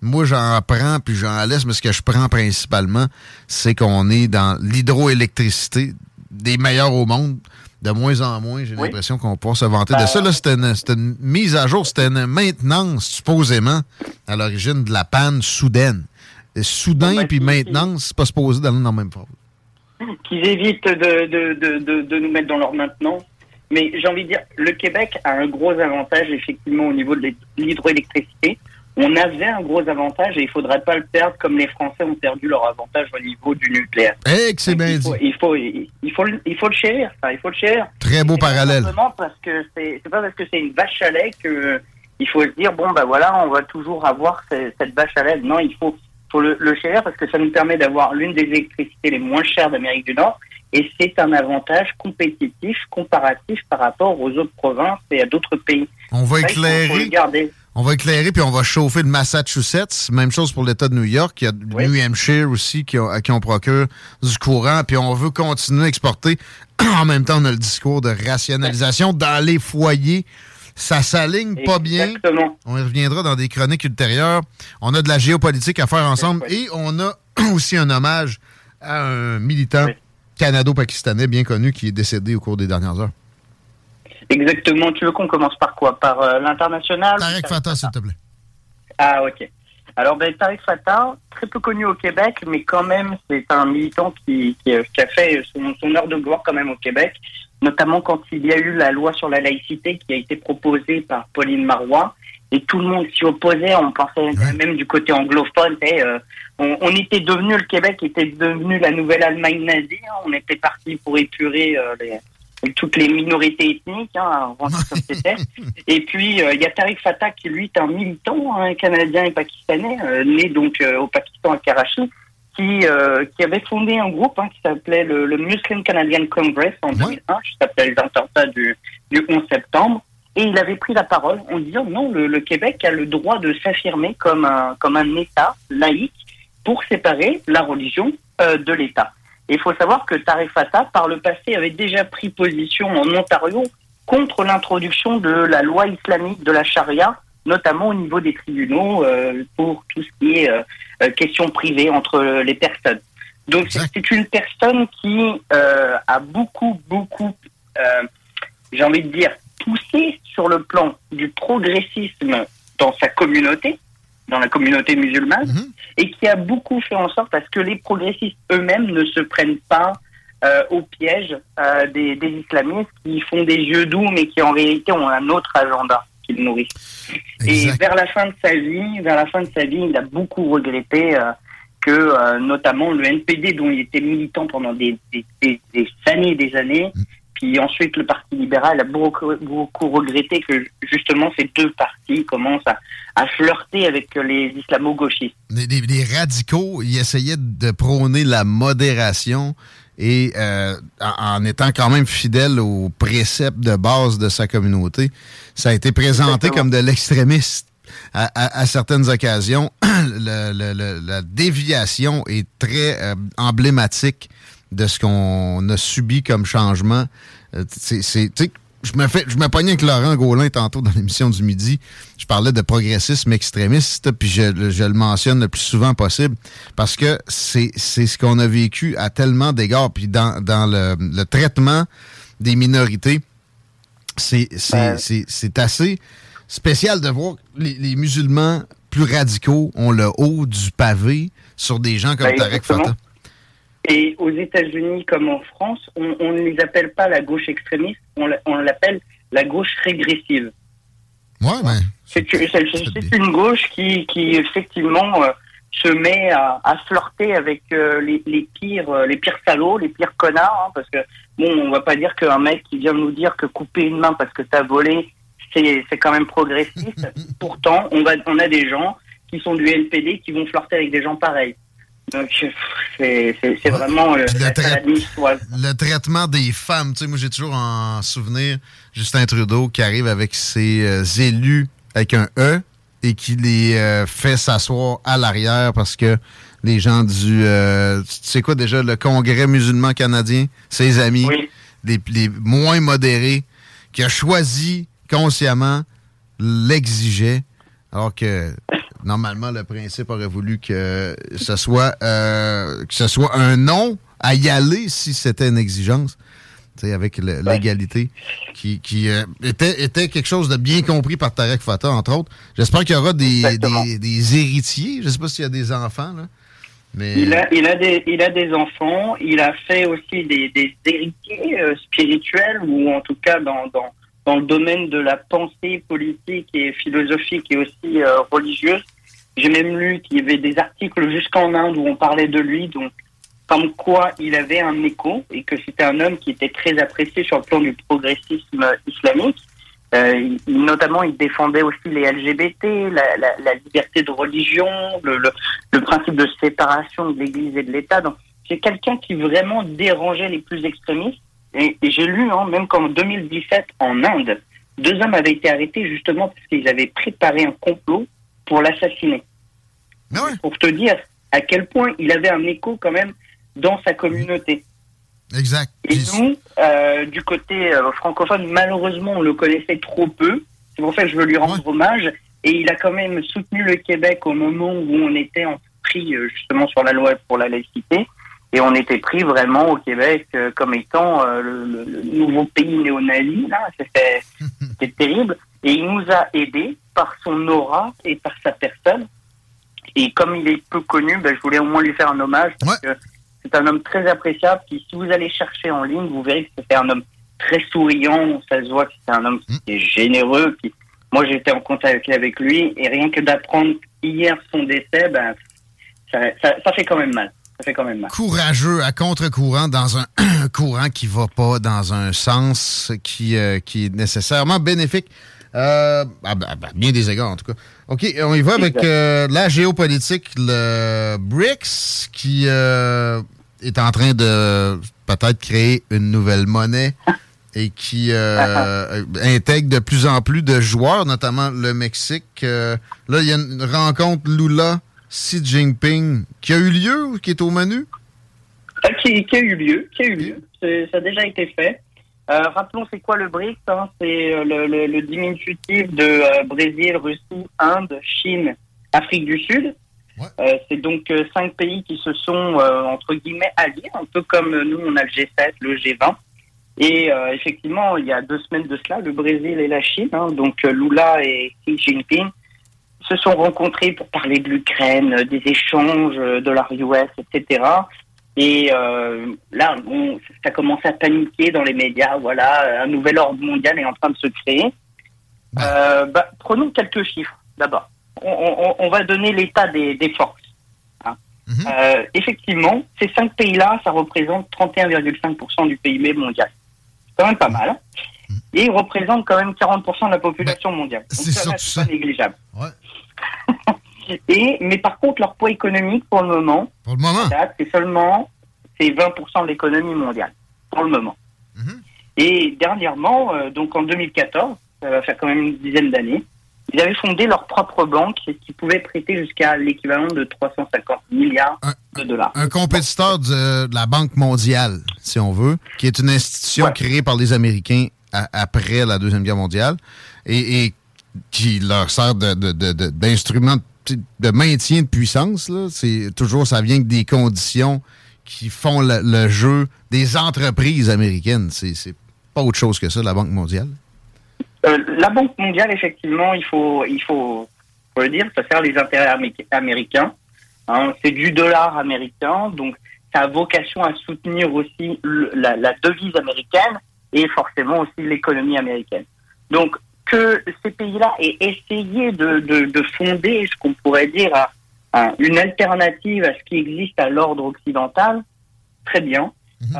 moi j'en prends puis j'en laisse, mais ce que je prends principalement, c'est qu'on est dans l'hydroélectricité des meilleurs au monde. De moins en moins, j'ai l'impression qu'on peut se vanter de ça. Là, c'était une, mise à jour, c'était une maintenance, supposément, à l'origine de la panne soudaine. Et soudain puis maintenance, c'est pas supposé d'aller dans la même phrase. qu'ils évitent de, de, de, de, de nous mettre dans leur maintenance. Mais j'ai envie de dire, le Québec a un gros avantage effectivement au niveau de l'hyd- l'hydroélectricité. On avait un gros avantage et il faudrait pas le perdre comme les Français ont perdu leur avantage au niveau du nucléaire. Eh, que c'est bien il faut, il faut, il il faut, le- il faut le chérir, ça, il faut le chérir. Très beau parallèle. Simplement parce que c'est pas parce que c'est une vache à lait que il faut se dire bon bah voilà on va toujours avoir ce- cette vache à lait. Non, il faut faut le, le chérir parce que ça nous permet d'avoir l'une des électricités les moins chères d'Amérique du Nord et c'est un avantage compétitif comparatif par rapport aux autres provinces et à d'autres pays. On va éclairer. On va éclairer puis on va chauffer le Massachusetts. Même chose pour l'État de New York. Il y a le New Hampshire aussi qui qui on procure du courant. Puis on veut continuer à exporter. <clears throat> en même temps, on a le discours de rationalisation dans les foyers. Ça s'aligne pas bien. On y reviendra dans des chroniques ultérieures. On a de la géopolitique à faire ensemble et on a <clears throat> aussi un hommage à un militant canado-pakistanais bien connu qui est décédé au cours des dernières heures. Exactement. Tu veux qu'on commence par quoi? Par euh, l'international? Tarek Fatah, s'il te plaît. Ah, ok. Alors, ben, Tariq Fatah, très peu connu au Québec, mais quand même, c'est un militant qui, qui, qui a fait son, son heure de gloire quand même au Québec, notamment quand il y a eu la loi sur la laïcité qui a été proposée par Pauline Marois, et tout le monde s'y opposait, on pensait même du côté anglophone, euh, on, on était devenu, le Québec était devenu la nouvelle Allemagne nazie, hein, on était parti pour épurer euh, les, toutes les minorités ethniques, hein. <laughs> Et puis euh, il y a Tariq Fatah qui lui est un militant hein, canadien et pakistanais, euh, né donc euh, au Pakistan à Karachi, qui qui avait fondé un groupe hein, qui s'appelait le, le, Muslim Canadian Congress en 2001, juste après les attentats du, du 11 septembre. Et il avait pris la parole en disant non, le, le Québec a le droit de s'affirmer comme un, comme un État laïque pour séparer la religion de l'État. Il faut savoir que Tariq Fatah, par le passé, avait déjà pris position en Ontario contre l'introduction de la loi islamique de la charia, notamment au niveau des tribunaux, euh, pour tout ce qui est euh, euh question privée entre les personnes. Donc c'est une personne qui euh, a beaucoup, beaucoup, euh, j'ai envie de dire, poussé sur le plan du progressisme dans sa communauté, dans la communauté musulmane Mhm. et qui a beaucoup fait en sorte parce que les progressistes eux-mêmes ne se prennent pas euh, au piège euh, des, des islamistes qui font des yeux doux mais qui en réalité ont un autre agenda qu'ils nourrissent. Et vers la fin de sa vie, vers la fin de sa vie, il a beaucoup regretté euh, que notamment le NPD dont il était militant pendant des, des, des, des années et des années, puis ensuite le Parti libéral a beaucoup, beaucoup regretté que justement ces deux partis commencent à, à flirter avec les islamo-gauchistes. Les, les- les radicaux, ils essayaient de prôner la modération et euh, en, en étant quand même fidèles aux préceptes de base de sa communauté. Ça a été présenté comme de l'extrémiste à, à- à certaines occasions. <clears throat> Le- le- le- la déviation est très euh, emblématique de ce qu'on a subi comme changement. Euh, c'est, c'est- tu sais, je me fais, je me pognais avec Laurent Gaulin tantôt dans l'émission du midi. Je parlais de progressisme extrémiste, puis je, je le mentionne le plus souvent possible parce que c'est, c'est ce qu'on a vécu à tellement d'égards. Puis dans, dans le, le traitement des minorités, c'est, c'est, c'est, assez spécial de voir que les, les musulmans plus radicaux ont le haut du pavé sur des gens comme Ben, Tarek. Fatah. Et aux États-Unis comme en France, on, on ne les appelle pas la gauche extrémiste, on l'a- on l'appelle la gauche régressive. Ouais, mais C'est une gauche qui, qui effectivement euh, se met à, à flirter avec euh, les, les pires, euh, les pires salauds, les pires connards, hein, parce que bon, on va pas dire qu'un mec qui vient nous dire que couper une main parce que t'as volé, c'est quand même progressiste. <laughs> Pourtant, on va, on a des gens qui sont du NPD qui vont flirter avec des gens pareils. Donc c'est c'est- c'est vraiment euh, niçoise. le traitement des femmes, tu sais, moi j'ai toujours en souvenir Justin Trudeau qui arrive avec ses euh, élus avec un E et qui les euh, fait s'asseoir à l'arrière parce que les gens du, euh, tu sais quoi déjà, le Congrès musulman canadien, ses amis, les, les moins modérés, qui a choisi consciemment, l'exigeait, alors que normalement le principe aurait voulu que ce soit euh, que ce soit un non à y aller si c'était une exigence. tu sais, avec l'égalité, qui, qui euh, était, était quelque chose de bien compris par Tarek Fatah, entre autres. J'espère qu'il y aura des, des, des héritiers. Je sais pas s'il y a des enfants, là. Mais Il a, il, a des, il a des enfants, il a fait aussi des, des héritiers euh, spirituels, ou en tout cas dans, dans, dans le domaine de la pensée politique et philosophique et aussi euh, religieuse. J'ai même lu qu'il y avait des articles jusqu'en Inde où on parlait de lui, donc comme quoi il avait un écho et que c'était un homme qui était très apprécié sur le plan du progressisme islamique. Euh, notamment, il défendait aussi les LGBT, la, liberté de religion, le, le, le principe de séparation de l'Église et de l'État. Donc, c'est quelqu'un qui vraiment dérangeait les plus extrémistes. Et, et j'ai lu, hein, même qu'en 2017, en Inde, deux hommes avaient été arrêtés justement parce qu'ils avaient préparé un complot pour l'assassiner. Pour te dire à quel point il avait un écho quand même dans sa communauté. Exact. Et nous, euh, du côté euh, francophone, malheureusement, on le connaissait trop peu. C'est pour ça que je veux lui rendre hommage. Et il a quand même soutenu le Québec au moment où on était en pris euh, justement sur la loi pour la laïcité. Et on était pris vraiment au Québec euh, comme étant euh, le, nouveau pays néo-nazi. C'était <laughs> c'était terrible. Et il nous a aidés par son aura et par sa personne. Et comme il est peu connu, ben, je voulais au moins lui faire un hommage parce que c'est un homme très appréciable. Qui, si vous allez chercher en ligne, vous verrez que c'est un homme très souriant. Ça se voit que c'est un homme qui est généreux. Qui, moi, j'étais en contact avec lui et rien que d'apprendre hier son décès, ben, ça, ça, ça fait quand même mal. Ça fait quand même mal. Courageux à contre-courant dans un <clears throat> courant qui va pas dans un sens qui, euh, qui est nécessairement bénéfique. Euh, à, à- à bien des égards, en tout cas. OK, on y va avec euh, la géopolitique, le BRICS, qui est en train de peut-être créer une nouvelle monnaie <laughs> et qui euh, intègre de plus en plus de joueurs, notamment le Mexique. Euh, là, il y a une rencontre Lula-Xi Jinping qui a eu lieu ou qui est au menu? Euh, qui, qui a eu lieu, qui a eu lieu. Ça a déjà été fait. Euh, rappelons, c'est quoi le BRICS hein? C'est euh, le, le- le diminutif de euh, Brésil, Russie, Inde, Chine, Afrique du Sud. C'est donc cinq pays qui se sont, entre guillemets, alliés, un peu comme nous, on a le G7, le G20. Et effectivement, il y a deux semaines de cela, le Brésil et la Chine, hein, donc Lula et Xi Jinping, se sont rencontrés pour parler de l'Ukraine, euh, des échanges, euh, de la US, etc. Et euh, là, bon, ça commence à paniquer dans les médias. Voilà, un nouvel ordre mondial est en train de se créer. Euh, bah, prenons quelques chiffres d'abord. On, on- on va donner l'état des, des forces. hein. Euh, effectivement, ces cinq pays-là, ça représente 31,5% du PIB mondial. C'est quand même pas mal. hein. Et ils représentent quand même 40% de la population mondiale. Donc c'est ça, c'est pas négligeable. <laughs> Et, mais par contre, leur poids économique, pour le moment, Pour le moment. c'est seulement c'est 20% de l'économie mondiale, pour le moment. Et dernièrement, euh, donc en 2014, ça va faire quand même une dizaine d'années, ils avaient fondé leur propre banque qui pouvait prêter jusqu'à l'équivalent de 350 milliards de dollars. Un compétiteur de, de la Banque mondiale, si on veut, qui est une institution créée par les Américains après la Deuxième Guerre mondiale et, qui leur sert d'instrument de, maintien de puissance. C'est toujours, ça vient des conditions qui font le, jeu des entreprises américaines. C'est pas autre chose que ça, la Banque mondiale. Euh, la Banque mondiale, effectivement, il faut, il faut, le dire, ça sert les intérêts amé- américains. hein. c'est du dollar américain, donc ça a vocation à soutenir aussi la, la devise américaine et forcément aussi l'économie américaine. Donc que ces pays-là aient essayé de, de, de fonder ce qu'on pourrait dire à- à une alternative à ce qui existe à l'ordre occidental, très bien.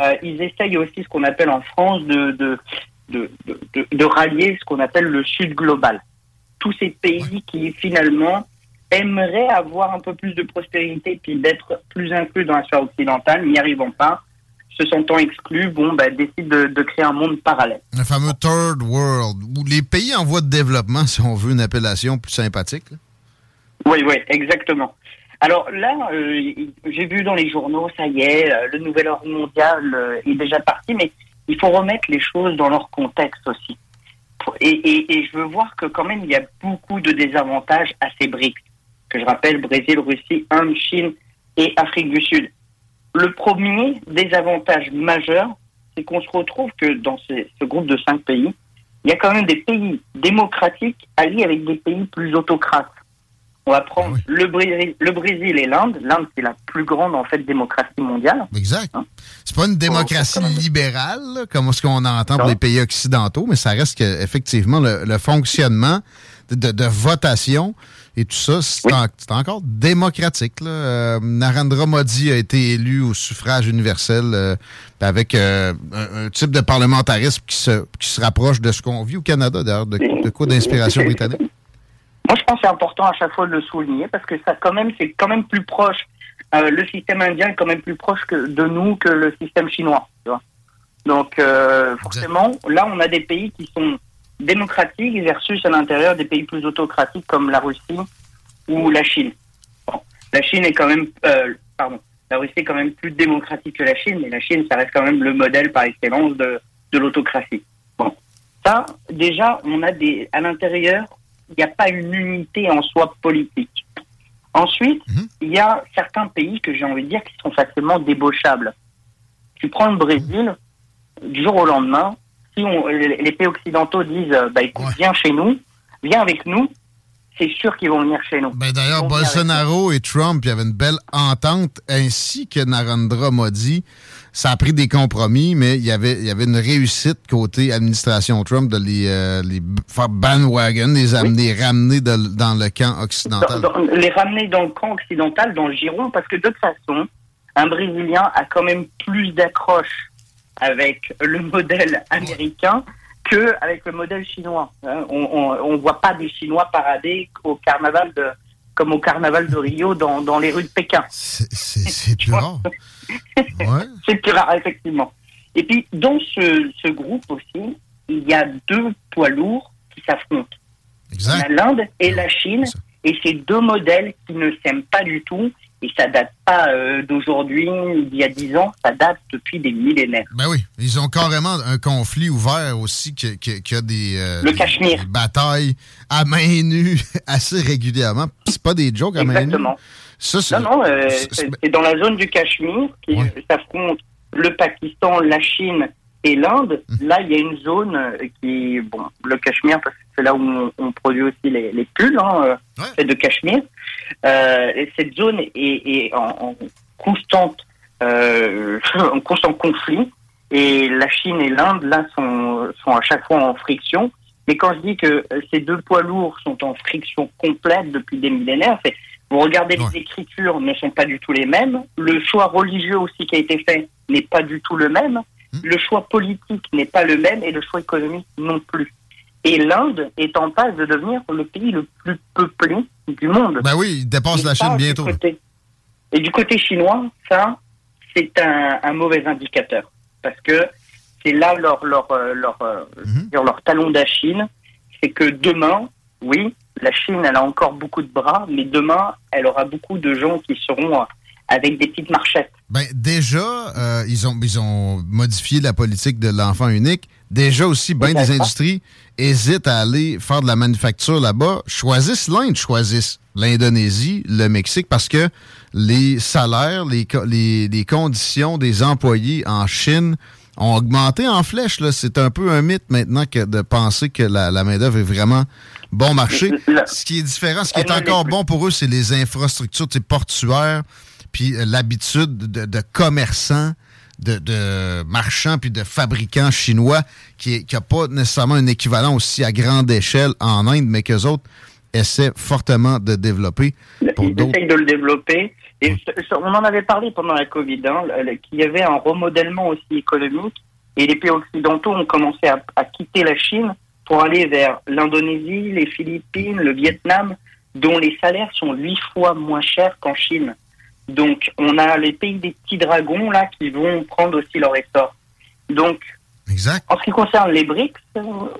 Euh, ils essayent aussi ce qu'on appelle en France de, de, de, de, rallier ce qu'on appelle le Sud global. Tous ces pays qui finalement aimeraient avoir un peu plus de prospérité puis d'être plus inclus dans la sphère occidentale, n'y arrivant pas, se sentant exclus, bon, bah, décident de, de créer un monde parallèle. Le fameux Third World, où les pays en voie de développement, <laughs> si on veut une appellation plus sympathique. là. Oui, oui, exactement. Alors là, euh, j'ai vu dans les journaux, ça y est, euh, le nouvel ordre mondial euh, est déjà parti, mais il faut remettre les choses dans leur contexte aussi. Et, et, et je veux voir que quand même, il y a beaucoup de désavantages à ces BRICS, que je rappelle, Brésil, Russie, Inde, Chine et Afrique du Sud. Le premier désavantage majeur, c'est qu'on se retrouve que dans ces- ce groupe de cinq pays, il y a quand même des pays démocratiques alliés avec des pays plus autocrates. On va prendre le, Brésil, le Brésil et l'Inde. L'Inde, c'est la plus grande, en fait, démocratie mondiale. Exact. C'est pas une démocratie libérale, là, comme ce qu'on entend pour les pays occidentaux, mais ça reste que, effectivement le, le fonctionnement de votation et tout ça, c'est en- c'est encore démocratique. là. Euh, Narendra Modi a été élu au suffrage universel euh, avec euh, un, un type de parlementarisme qui se, qui se rapproche de ce qu'on vit au Canada, d'ailleurs, de, de quoi d'inspiration britannique. Moi, je pense que c'est important à chaque fois de le souligner parce que ça, quand même, c'est quand même plus proche. le système indien est quand même plus proche que de nous que le système chinois. tu vois. Donc, forcément, là, on a des pays qui sont démocratiques versus à l'intérieur des pays plus autocratiques comme la Russie ou la Chine. Bon, la Chine est quand même, euh, pardon, la Russie est quand même plus démocratique que la Chine, mais la Chine, ça reste quand même le modèle par excellence de, de l'autocratie. Bon, ça, déjà, on a des, à l'intérieur, il n'y a pas une unité en soi politique. Ensuite, il y a certains pays que j'ai envie de dire qui sont facilement débauchables. Tu prends le Brésil, du jour au lendemain, si on, les pays occidentaux disent, euh, bah écoute, viens chez nous, viens avec nous, c'est sûr qu'ils vont venir chez nous. Ben, D'ailleurs, Bolsonaro et Trump, il y avait une belle entente, ainsi que Narendra Modi. Ça a pris des compromis, mais il y avait, il y avait une réussite côté administration Trump de les, euh, les faire bandwagon, les amener, ramener de- dans le camp occidental. dans- dans- les ramener dans le camp occidental, dans le giron, parce que de toute façon, un Brésilien a quand même plus d'accroche avec le modèle américain que avec le modèle chinois. hein. On, on voit pas des Chinois parader au carnaval de comme au carnaval de Rio dans, dans les rues de Pékin. C'est plus rare. C'est plus rare, <laughs> effectivement. Et puis, dans ce, ce groupe aussi, il y a deux poids lourds qui s'affrontent. L'Inde et la Chine, et c'est deux modèles qui ne s'aiment pas du tout, et ça date pas euh, d'aujourd'hui, d'il y a dix ans, ça date depuis des millénaires. Ben oui, ils ont carrément un conflit ouvert aussi qui, qui- qui a des, euh, Le Cachemire. des batailles à main nue <laughs> assez régulièrement. C'est pas des jokes à main nue. Exactement. Non, non, euh, c'est- dans la zone du Cachemire qui s'affrontent le Pakistan, la Chine et l'Inde. Mmh. Là, il y a une zone euh, qui bon, le Cachemire, parce que c'est là où on, on produit aussi les, les pulls, hein, de Cachemire. Euh, et cette zone est, est en, en constante, euh, <laughs> en constant conflit. Et la Chine et l'Inde, là, sont, sont à chaque fois en friction. Mais quand je dis que euh, ces deux poids lourds sont en friction complète depuis des millénaires, c'est vous regardez les écritures ne sont pas du tout les mêmes. Le choix religieux aussi qui a été fait n'est pas du tout le même. Le choix politique n'est pas le même et le choix économique non plus. Et l'Inde est en passe de devenir le pays le plus peuplé du monde. Ben oui, il dépasse la Chine bientôt. côté- Et du côté chinois, ça, c'est un, un mauvais indicateur. Parce que c'est là leur, leur, euh, leur, Mhm. dire leur talon d'Achille. C'est que demain, oui, la Chine, elle a encore beaucoup de bras, mais demain, elle aura beaucoup de gens qui seront euh, avec des petites marchettes. Ben, déjà, euh, ils, ont, ils ont modifié la politique de l'enfant unique. Déjà aussi, bien des industries hésitent à aller faire de la manufacture là-bas. Choisissent l'Inde, choisissent l'Indonésie, le Mexique, parce que les salaires, les, les, les conditions des employés en Chine ont augmenté en flèche. là. C'est un peu un mythe maintenant que de penser que la, la main-d'œuvre est vraiment bon marché. Ce qui est différent, ce qui est encore bon pour eux, c'est les infrastructures portuaires, puis euh, l'habitude de, de commerçants, de, de marchands, puis de fabricants chinois qui n'a pas nécessairement un équivalent aussi à grande échelle en Inde, mais qu'eux autres essaient fortement de développer pour Ils essayent de le développer. Et on en avait parlé pendant la Covid, hein, qu'il y avait un remodèlement aussi économique. Et les pays occidentaux ont commencé à, à quitter la Chine pour aller vers l'Indonésie, les Philippines, le Vietnam, dont les salaires sont huit fois moins chers qu'en Chine. Donc, on a les pays des petits dragons là qui vont prendre aussi leur essor. Donc, en ce qui concerne les BRICS,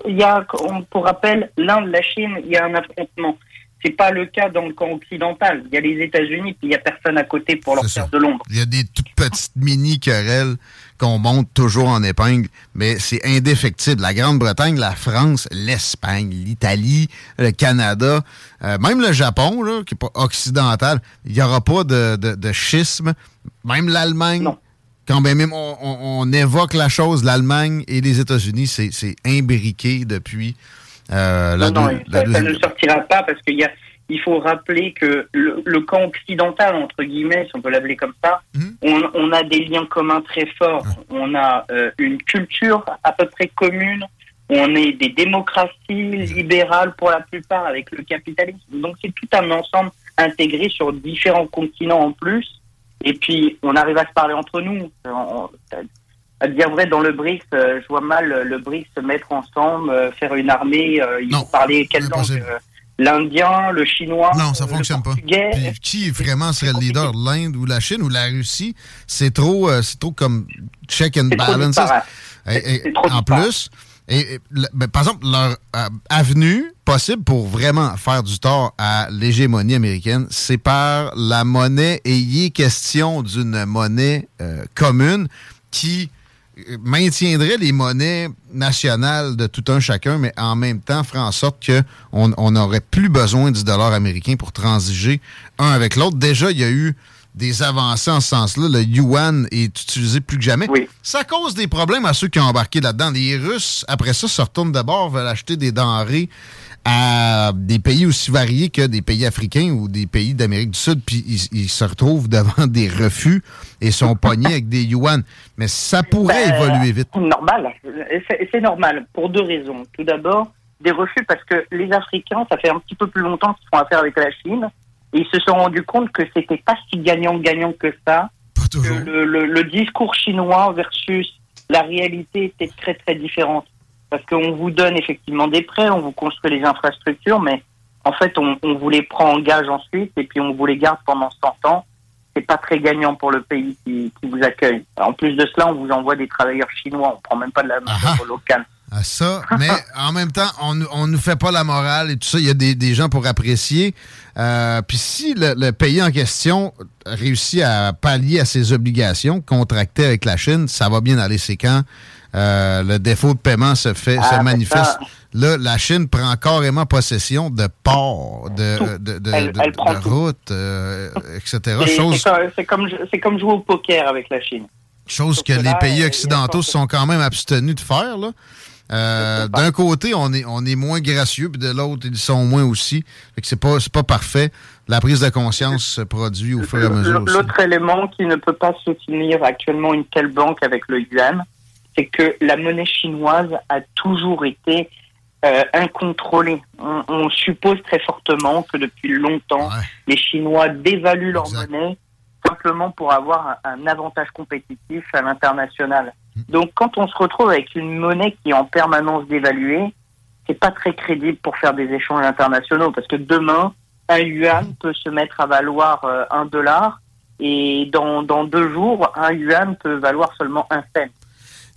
il y a, on- pour rappel, l'Inde, la Chine, il y a un affrontement. C'est pas le cas dans le camp occidental. Il y a les États-Unis, puis il y a personne à côté pour leur faire de l'ombre. Il y a des toutes petites mini-querelles qu'on monte toujours en épingle, mais c'est indéfectible. La Grande-Bretagne, la France, l'Espagne, l'Italie, le Canada, euh, même le Japon, là, qui n'est pas occidental, il n'y aura pas de, de- de schisme. Même l'Allemagne, quand bien même on, on- on évoque la chose, l'Allemagne et les États-Unis, c'est c'est imbriqué depuis euh, la, non, non, la ça, ne sortira pas parce qu'il y a, il faut rappeler que le, le camp occidental, entre guillemets, si on peut l'appeler comme ça, on, on a des liens communs très forts. On a euh, une culture à peu près commune. On est des démocraties libérales pour la plupart avec le capitalisme. Donc c'est tout un ensemble intégré sur différents continents en plus. Et puis on arrive à se parler entre nous. On- à dire vrai, dans le BRICS, euh, je vois mal euh, le BRICS se mettre ensemble, euh, faire une armée. euh, ils vont parler quelle langue euh, L'indien, le chinois. Non, ça fonctionne le pas. Puis qui vraiment serait le leader, l'Inde ou la Chine ou la Russie? C'est trop, euh, c'est trop comme check and C'est trop balance. en plus, et, et, le- ben, par exemple, leur euh, avenue possible pour vraiment faire du tort à l'hégémonie américaine, c'est par la monnaie et il est question d'une monnaie euh, commune qui maintiendrait les monnaies nationales de tout un chacun, mais en même temps ferait en sorte qu'on on n'aurait plus besoin du dollar américain pour transiger un avec l'autre. Déjà, il y a eu des avancées en ce sens-là. Le yuan est utilisé plus que jamais. Ça cause des problèmes à ceux qui ont embarqué là-dedans. Les Russes, après ça, se retournent d'abord, veulent acheter des denrées à des pays aussi variés que des pays africains ou des pays d'Amérique du Sud, puis ils, ils se retrouvent devant des refus et sont <laughs> pognés avec des yuan. Mais ça pourrait Ben, évoluer vite. Normal. C'est normal pour deux raisons. Tout d'abord, des refus parce que les Africains, ça fait un petit peu plus longtemps qu'ils font affaire avec la Chine et ils se sont rendus compte que c'était pas si gagnant-gagnant que ça toujours. Le, le- le discours chinois versus la réalité était très très différente. Parce qu'on vous donne effectivement des prêts, on vous construit les infrastructures, mais en fait, on, on vous les prend en gage ensuite et puis on vous les garde pendant 100 ans. C'est pas très gagnant pour le pays qui, qui vous accueille. En plus de cela, on vous envoie des travailleurs chinois, on prend même pas de la main locale. à ça, mais <laughs> en même temps, on ne nous fait pas la morale et tout ça. Il y a des, des gens pour apprécier. Euh, Puis si le, le pays en question réussit à pallier à ses obligations contractées avec la Chine, ça va bien aller. C'est quand euh, le défaut de paiement se fait, Ah, se mais manifeste. Là, la Chine prend carrément possession de ports, de, de, de, Elle- de- elle prend de tout. routes, euh, etc. C'est Chose, c'est comme, jouer au poker avec la Chine. chose que que les pays euh, occidentaux se sont quand même abstenus de faire. là. Euh, D'un côté, on est, on est moins gracieux, puis de l'autre, ils sont moins aussi. Fait que c'est pas, pas parfait. La prise de conscience se produit au fur et à mesure. L'autre élément qui ne peut pas soutenir actuellement une telle banque avec le yuan, c'est que la monnaie chinoise a toujours été euh, incontrôlée. On, on suppose très fortement que depuis longtemps, les Chinois dévaluent leur monnaie simplement pour avoir un, un avantage compétitif à l'international. Donc quand on se retrouve avec une monnaie qui est en permanence dévaluée, c'est pas très crédible pour faire des échanges internationaux parce que demain, un yuan peut se mettre à valoir euh, un dollar et dans, dans deux jours, un yuan peut valoir seulement un cent.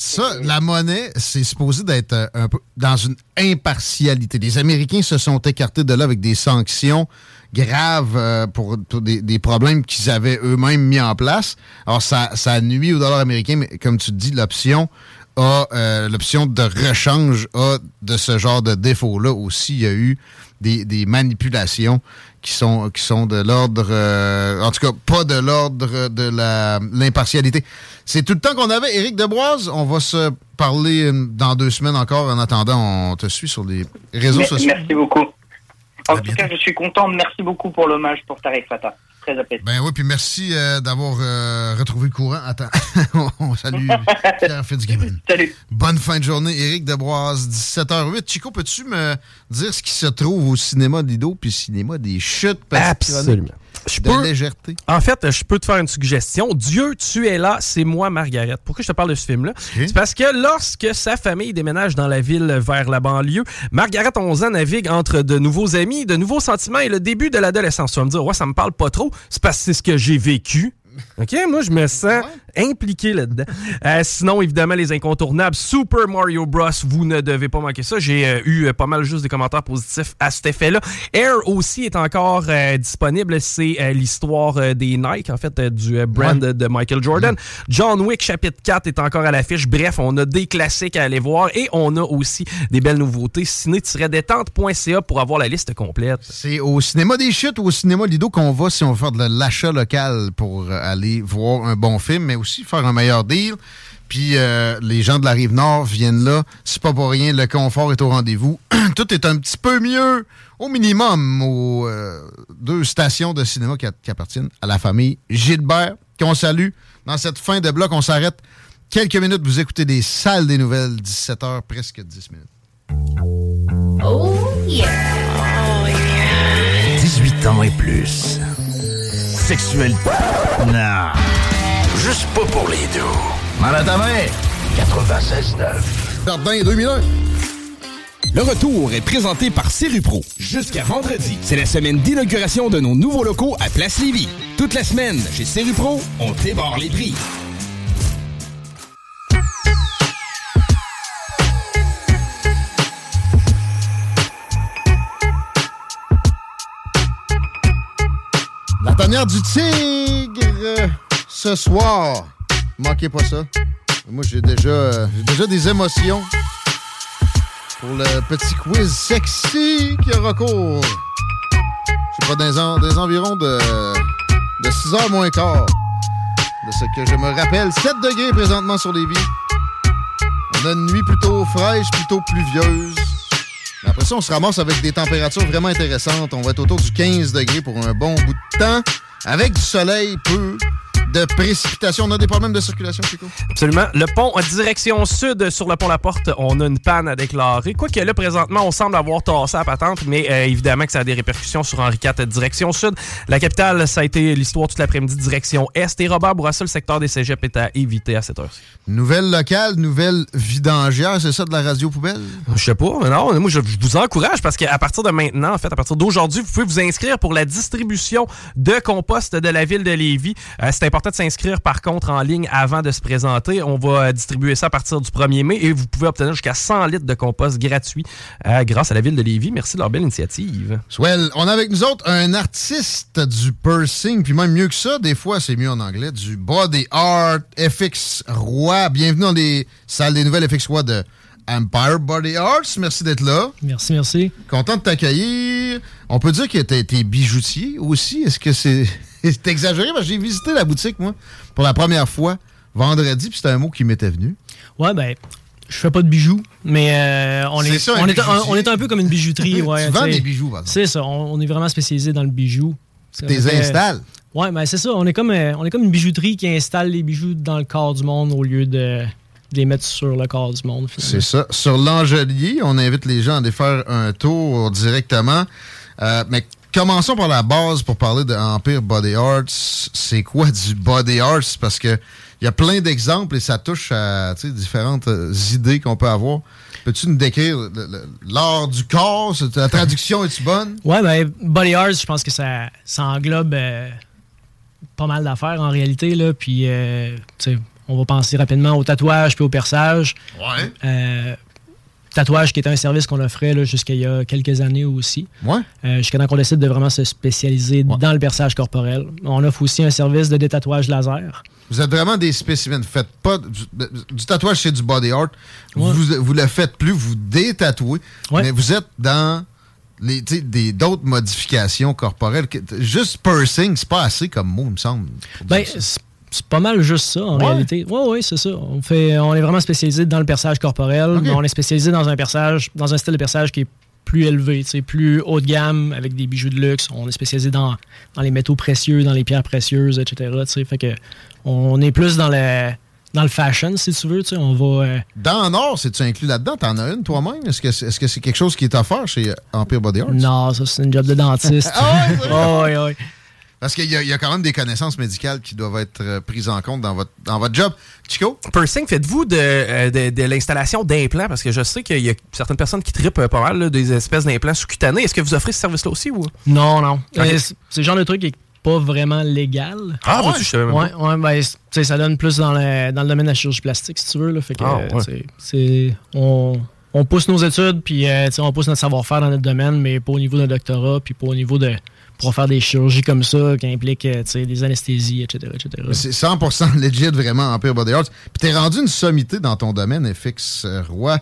Ça, la monnaie, c'est supposé d'être euh, un peu dans une impartialité. Les Américains se sont écartés de là avec des sanctions graves euh, pour, des problèmes qu'ils avaient eux-mêmes mis en place. Alors, ça, ça nuit au dollar américain, mais comme tu dis, l'option a euh, l'option de rechange a de ce genre de défaut-là aussi. Il y a eu des, des manipulations qui sont, qui sont de l'ordre, euh, en tout cas, pas de l'ordre de la- l'impartialité. C'est tout le temps qu'on avait. Éric Deboise, on va se parler euh, dans deux semaines encore. En attendant, on te suit sur les réseaux Mais- sociaux. Merci beaucoup. En tout cas, je suis content. Merci beaucoup pour l'hommage pour Tarek Fatah. Très apprécié. Ben oui, puis merci euh, d'avoir euh, retrouvé le courant. Attends, <laughs> on salue Pierre Fitzgibbon. <laughs> Salut. Bonne fin de journée, Éric Deboise, 17h08. Chico, peux-tu me dire ce qui se trouve au cinéma Lido puis cinéma des chutes Absolument. Je de peux- légèreté? En fait, je peux te faire une suggestion. Dieu, tu es là, c'est moi, Margaret. Pourquoi je te parle de ce film-là? C'est parce que lorsque sa famille déménage dans la ville vers la banlieue, Margaret, 11 ans, navigue entre de nouveaux amis, de nouveaux sentiments et le début de l'adolescence. Tu vas me dire, ouais, ça me parle pas trop. C'est parce que c'est ce que j'ai vécu. OK, moi, je me sens impliqué là-dedans. Euh, sinon, évidemment, les incontournables, Super Mario Bros, vous ne devez pas manquer ça. J'ai euh, eu euh, pas mal juste des commentaires positifs à cet effet-là. Air aussi est encore disponible. C'est l'histoire des Nike, en fait, du brand de Michael Jordan. John Wick, chapitre 4, est encore à l'affiche. Bref, on a des classiques à aller voir et on a aussi des belles nouveautés. ciné-détente.ca pour avoir la liste complète. C'est au cinéma des chutes ou au cinéma Lido qu'on va si on veut faire de l'achat local pour aller voir un bon film, mais aussi faire un meilleur deal. Puis euh, les gens de la rive nord viennent là. C'est pas pour rien, le confort est au rendez-vous. <clears throat> Tout est un petit peu mieux, au minimum, aux euh, deux stations de cinéma qui, qui appartiennent à la famille Gilbert, qu'on salue. Dans cette fin de bloc, on s'arrête quelques minutes. Vous écoutez des salles des nouvelles, 17h, presque 10 minutes. Oh yeah. 18 ans et plus. Sexuel. Non. Juste pas pour les deux. Mal à ta main. 96.9. Jardin 2001. Le retour est présenté par Pro. Jusqu'à vendredi, c'est la semaine d'inauguration de nos nouveaux locaux à Place Lévis. Toute la semaine, chez Pro, on débarre les prix. La tanière du tigre ce soir. Manquez pas ça. Moi, j'ai déjà, déjà des émotions pour le petit quiz sexy qui a. Je sais pas, en- des environs de, de 6 heures moins quart. De ce que je me rappelle, 7 degrés présentement sur les vies. On a une nuit plutôt fraîche, plutôt pluvieuse. Après ça, on se ramasse avec des températures vraiment intéressantes. On va être autour du 15 degrés pour un bon bout de temps, avec du soleil peu, de précipitation. On a des problèmes de circulation, Chico? Absolument. Le pont en direction sud sur le pont La Porte, on a une panne à déclarer. Quoique là, présentement, on semble avoir tassé la patente, mais euh, évidemment que ça a des répercussions sur Henri IV direction sud. La capitale, ça a été l'histoire toute l'après-midi direction est. Et Robert Bourassa, le secteur des cégeps est à éviter à cette heure-ci. Nouvelle locale, nouvelle vidangère, c'est ça de la radio poubelle? Je sais pas, mais non, moi je, je vous encourage parce qu'à partir de maintenant, en fait, à partir d'aujourd'hui, vous pouvez vous inscrire pour la distribution de compost de la ville de Lévis. Euh, c'est important de s'inscrire par contre en ligne avant de se présenter. On va euh, distribuer ça à partir du 1er mai et vous pouvez obtenir jusqu'à 100 litres de compost gratuit euh, grâce à la ville de Lévis. Merci de leur belle initiative. Swell, on a avec nous autres un artiste du pursing, puis même mieux que ça, des fois c'est mieux en anglais, du body art, FX Roi. Bienvenue dans les salles des nouvelles FX Roi de Empire Body Arts. Merci d'être là. Merci, merci. Content de t'accueillir. On peut dire que tu été bijoutier aussi. Est-ce que c'est <laughs> c'est exagéré? Parce que j'ai visité la boutique, moi, pour la première fois vendredi, puis c'était un mot qui m'était venu. Ouais, ben, je fais pas de bijoux, mais euh, on, est, ça, on, est, bijoutier. on est un peu comme une bijouterie. <laughs> ouais, Tu vends des bijoux, par. C'est ça, on, on est vraiment spécialisé dans le bijou. Tu les installes? Ouais, ben c'est ça. On est, comme, euh, on est comme une bijouterie qui installe les bijoux dans le corps du monde au lieu de, de les mettre sur le corps du monde. C'est ça. Sur l'Angelier, on invite les gens à aller faire un tour directement. Euh, mais commençons par la base pour parler de Empire Body Arts. C'est quoi <laughs> du Body Arts? Parce que il y a plein d'exemples et ça touche à différentes euh, idées qu'on peut avoir. Peux-tu nous décrire l'art du corps? La traduction est-tu bonne? <laughs> Ouais, ben, body art, je pense que ça, ça englobe euh, pas mal d'affaires en réalité. Là, puis, euh, on va penser rapidement au tatouage puis au perçage. Ouais. Tatouage qui était un service qu'on offrait là, jusqu'à il y a quelques années aussi. Ouais. Euh, jusqu'à temps qu'on décide de vraiment se spécialiser dans le perçage corporel. On offre aussi un service de détatouage laser. Vous êtes vraiment des spécimens. Faites pas du, du tatouage, c'est du body art. Vous, vous le faites plus, vous détatouez. Mais vous êtes dans les, des d'autres modifications corporelles. Que- Juste pursing, c'est pas assez comme mot, il me semble. Ben, c'est c'est pas mal juste ça, en Ouais. réalité. Oui, oui, c'est ça. On, fait, on est vraiment spécialisé dans le perçage corporel, mais on est spécialisé dans un perçage, dans un style de perçage qui est plus élevé, tu plus haut de gamme, avec des bijoux de luxe. On est spécialisé dans, dans les métaux précieux, dans les pierres précieuses, etc. tu. Fait que on est plus dans le, dans le fashion, si tu veux. tu. On va... euh, Dans en or, c'est-tu inclus là-dedans? T'en as une toi-même? Est-ce que c'est est -ce c'est quelque chose qui est offert chez Empire Body Arts? Non, ça, c'est une job de dentiste. Ah ouais, c'est vrai? <laughs> Ouais, ouais. Parce qu'il y, a- il y a quand même des connaissances médicales qui doivent être euh, prises en compte dans votre, dans votre job. Chico? Pursing, faites-vous de, euh, de, de l'installation d'implants? Parce que je sais qu'il y a certaines personnes qui trippent euh, pas mal là, des espèces d'implants sous-cutanés. Est-ce que vous offrez ce service-là aussi? ou? Non, non. C'est le genre de truc qui est pas vraiment légal. Ah, tu- je savais même ouais, ouais, ben, ça donne plus dans le, dans le domaine de la chirurgie plastique, si tu veux. Là, fait que, Ah, ouais. c'est- on, on pousse nos études, puis euh, on pousse notre savoir-faire dans notre domaine, mais pas au niveau d'un doctorat, puis pas au niveau de pour faire des chirurgies comme ça qui impliquent euh, des anesthésies, etc. etc. C'est 100% <laughs> legit, vraiment, Empire Body Arts. Puis t'es rendu une sommité dans ton domaine, FX euh, Roy.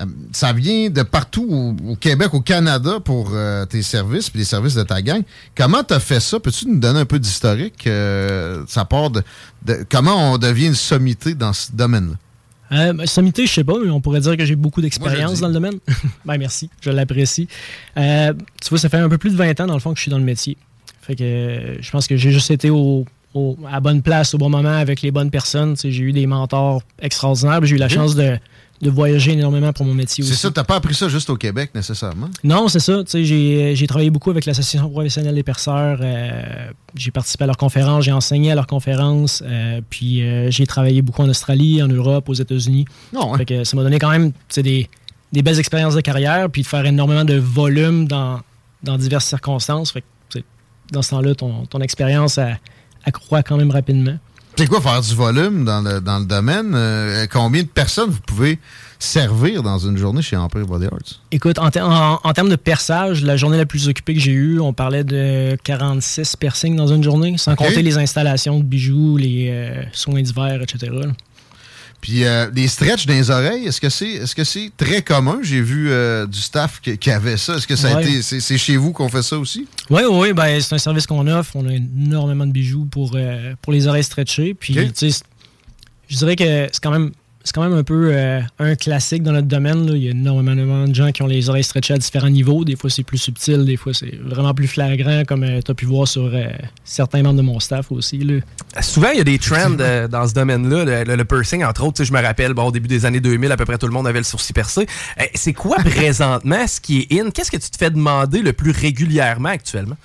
Euh, Ça vient de partout au, Québec, au Canada pour tes services puis les services de ta gang. Comment t'as fait ça? Peux-tu nous donner un peu d'historique? euh, ça part de, de- comment on devient une sommité dans ce domaine-là? Euh, ben, sommité, je sais pas, mais on pourrait dire que j'ai beaucoup d'expérience dans le domaine. <laughs> ben, merci, je l'apprécie. Euh, tu vois, ça fait un peu plus de 20 ans, dans le fond, que je suis dans le métier. Fait que euh, je pense que j'ai juste été au, au- à la bonne place au bon moment avec les bonnes personnes. J'ai eu des mentors extraordinaires. J'ai eu la chance de, de voyager énormément pour mon métier C'est aussi. ça, t'as pas appris ça juste au Québec nécessairement? Non, c'est ça. Sais, J'ai travaillé beaucoup avec l'Association professionnelle des perceurs. euh, j'ai participé à leurs conférences, j'ai enseigné à leurs conférences. euh, puis euh, j'ai travaillé beaucoup en Australie, en Europe, aux États-Unis. Non, hein? Fait que ça m'a donné quand même des, des belles expériences de carrière, puis de faire énormément de volume dans, dans diverses circonstances. Fait que, dans ce temps-là, ton, ton expérience accroît quand même rapidement. C'est quoi faire du volume dans le, dans le domaine? Euh, combien de personnes vous pouvez servir dans une journée chez Empire Body Arts? Écoute, en, en- en termes de perçage, la journée la plus occupée que j'ai eue, on parlait de 46 piercings dans une journée, sans compter les installations de bijoux, les euh, soins d'hiver, etc. Puis euh, les stretches dans les oreilles, est-ce que c'est est-ce que c'est très commun? J'ai vu euh, du staff qui, qui avait ça. Est-ce que ça a Ouais. été c'est, chez vous qu'on fait ça aussi? Oui, oui, ben, c'est un service qu'on offre. On a énormément de bijoux pour, euh, pour les oreilles stretchées. Puis, Ok. tu sais, je dirais que c'est quand même c'est quand même un peu euh, un classique dans notre domaine. là. Il y a énormément de gens qui ont les oreilles stretchées à différents niveaux. Des fois, c'est plus subtil, des fois, c'est vraiment plus flagrant, comme tu as pu voir sur euh, certains membres de mon staff aussi. là. Souvent, il y a des trends euh, dans ce domaine-là. Le, le- le piercing, entre autres, je me rappelle, bon, au début des années 2000, à peu près tout le monde avait le sourcil percé. Euh, C'est quoi <laughs> présentement ce qui est in? Qu'est-ce que tu te fais demander le plus régulièrement actuellement?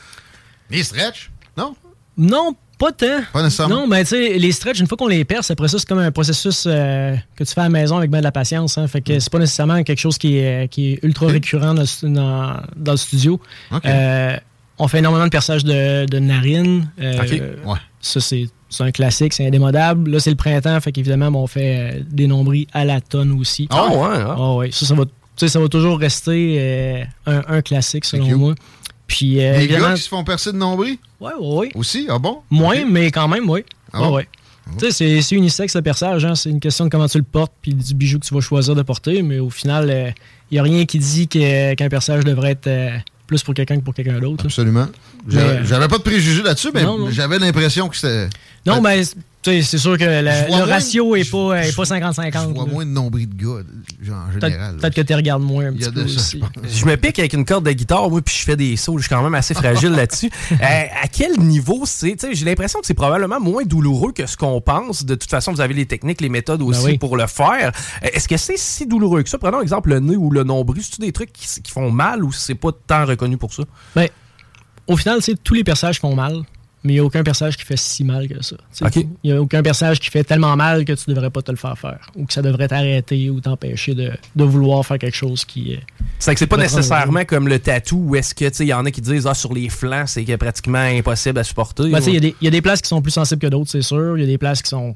Les stretch? Non? Non, pas tant. Pas nécessairement. Non, mais tu sais, les stretches, une fois qu'on les perce, après ça, c'est comme un processus euh, que tu fais à la maison avec bien de la patience. hein. Fait que c'est pas nécessairement quelque chose qui est, qui est ultra récurrent dans, le stu- dans- dans le studio. Euh, on fait énormément de perçage de, de narines. Euh. Ouais. Ça, c'est c'est un classique, c'est indémodable. Là, c'est le printemps, fait qu'évidemment, bon, on fait euh, des nombris à la tonne aussi. Ah ouais, hein? Ah ouais. Ça, ça va, ça va toujours rester euh, un, un classique, selon moi. Puis, euh, Les évidemment, gars qui se font percer de nombril? Ouais, ouais. Aussi? Ah bon? Moins, mais quand même, oui. Ah Ouais, bon? ouais. Tu sais, c'est- unisexe le perçage, hein. c'est une question de comment tu le portes puis du bijou que tu vas choisir de porter, mais au final, il n'y a rien qui dit qu'un perçage devrait être euh, plus pour quelqu'un que pour quelqu'un d'autre. Absolument. J'avais euh, pas de préjugés là-dessus, mais j'avais l'impression que c'était. Non, mais c'est sûr que le, ratio n'est pas, est pas 50-50. Je vois là. moins de nombril de gars, en Peut-être général. peut-être que tu regardes moins un petit peu ça, aussi. Je me pique avec une corde de guitare, moi, puis je fais des sauts. Je suis quand même assez fragile là-dessus. <laughs> Euh, à quel niveau c'est? Tu sais, J'ai l'impression que c'est probablement moins douloureux que ce qu'on pense. De toute façon, vous avez les techniques, les méthodes aussi oui. pour le faire. Euh, Est-ce que c'est si douloureux que ça? Prenons exemple le nez ou le nombril. C'est-tu des trucs qui, qui font mal ou c'est pas tant reconnu pour ça? Ben, au final, tu sais, tous les perçages font mal, mais il n'y a aucun perçage qui fait si mal que ça. Il n'y a aucun perçage qui fait tellement mal que tu ne devrais pas te le faire faire, ou que ça devrait t'arrêter ou t'empêcher de, de vouloir faire quelque chose qui. C'est que c'est pas nécessairement comme le tatou où est-ce que, il y en a qui disent, ah, sur les flancs, c'est que pratiquement impossible à supporter. Ben, Il y, y a des places qui sont plus sensibles que d'autres, c'est sûr. Il y a des places qui sont.